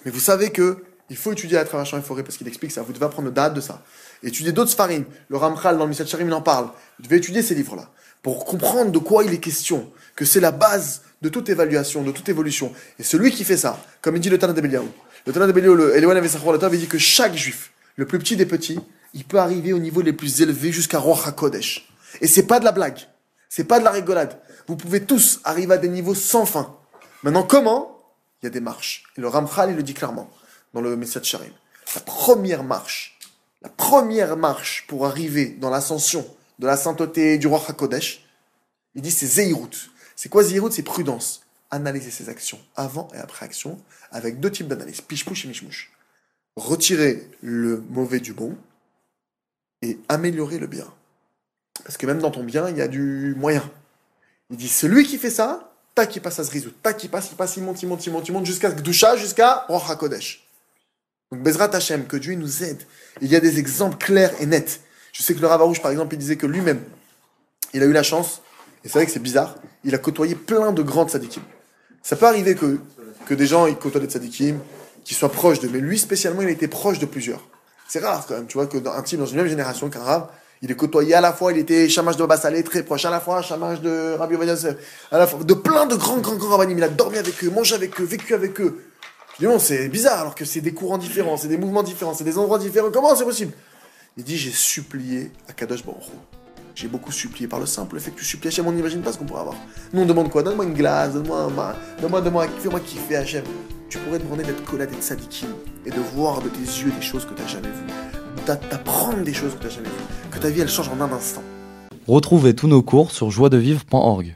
Mais vous savez que il faut étudier à travers champs et forêts parce qu'il explique ça. Vous devez apprendre le date de ça. Étudier d'autres sfarim. Le Ramchal dans le Misal Sharim, il en parle. Vous devez étudier ces livres-là pour comprendre de quoi il est question. Que c'est la base de toute évaluation, de toute évolution. Et celui qui fait ça, comme il dit le Tana de Beliaou, le Tana de Beliaou, le Avesachor, le Tana, il dit que chaque juif, le plus petit des petits, il peut arriver au niveau les plus élevés jusqu'à Roi HaKodesh. Et c'est pas de la blague. C'est pas de la rigolade. Vous pouvez tous arriver à des niveaux sans fin. Maintenant, comment? Il y a des marches. Et le Ramchal, il le dit clairement dans le Message Sharim. La première marche, la première marche pour arriver dans l'ascension de la sainteté du roi Hakodesh, il dit c'est Zeirut. C'est quoi Zeirut? C'est prudence. Analyser ses actions avant et après action avec deux types d'analyse, pichpouche et mishmouche. Retirer le mauvais du bon et améliorer le bien. Parce que même dans ton bien, il y a du moyen. Il dit celui qui fait ça, tac, il passe à Zrizut, tac, il passe, il passe, il monte, il monte, il monte, il monte jusqu'à Gdusha, jusqu'à Roi HaKodesh. Donc Bezrat Hashem, que Dieu nous aide. Il y a des exemples clairs et nets. Je sais que le Ravarouche, par exemple, il disait que lui-même, il a eu la chance, et c'est vrai que c'est bizarre, il a côtoyé plein de grands tzadikim. Ça peut arriver que, que des gens ils côtoient des tzadikim, qui soient proches de, mais lui spécialement, il a été proche de plusieurs. C'est rare quand même, tu vois, que dans un type dans une même génération qu'un rave, il est côtoyé à la fois, il était chamage de Baba très proche, à la fois chamage de Rabbi Yosef, à la fois de plein de grands, grands, grands rabbinim. Il a dormi avec eux, mangé avec eux, vécu avec eux. Je dis, bon, c'est bizarre, alors que c'est des courants différents, c'est des mouvements différents, c'est des endroits différents. Comment c'est possible? Il dit J'ai supplié à Kadosh Baruch. J'ai beaucoup supplié par le simple fait que tu supplies Hachem, on n'imagine pas ce qu'on pourrait avoir. Nous, on demande quoi? Donne-moi une glace, donne-moi un vin, donne-moi, donne-moi, fais-moi kiffer Hachem. Tu pourrais demander d'être collé à des tzadikim et de voir de tes yeux des choses que tu n'as jamais vues, D'a- d'apprendre des choses que tu n'as jamais vues, que ta vie elle change en un instant. Retrouvez tous nos cours sur joiedevivre.org.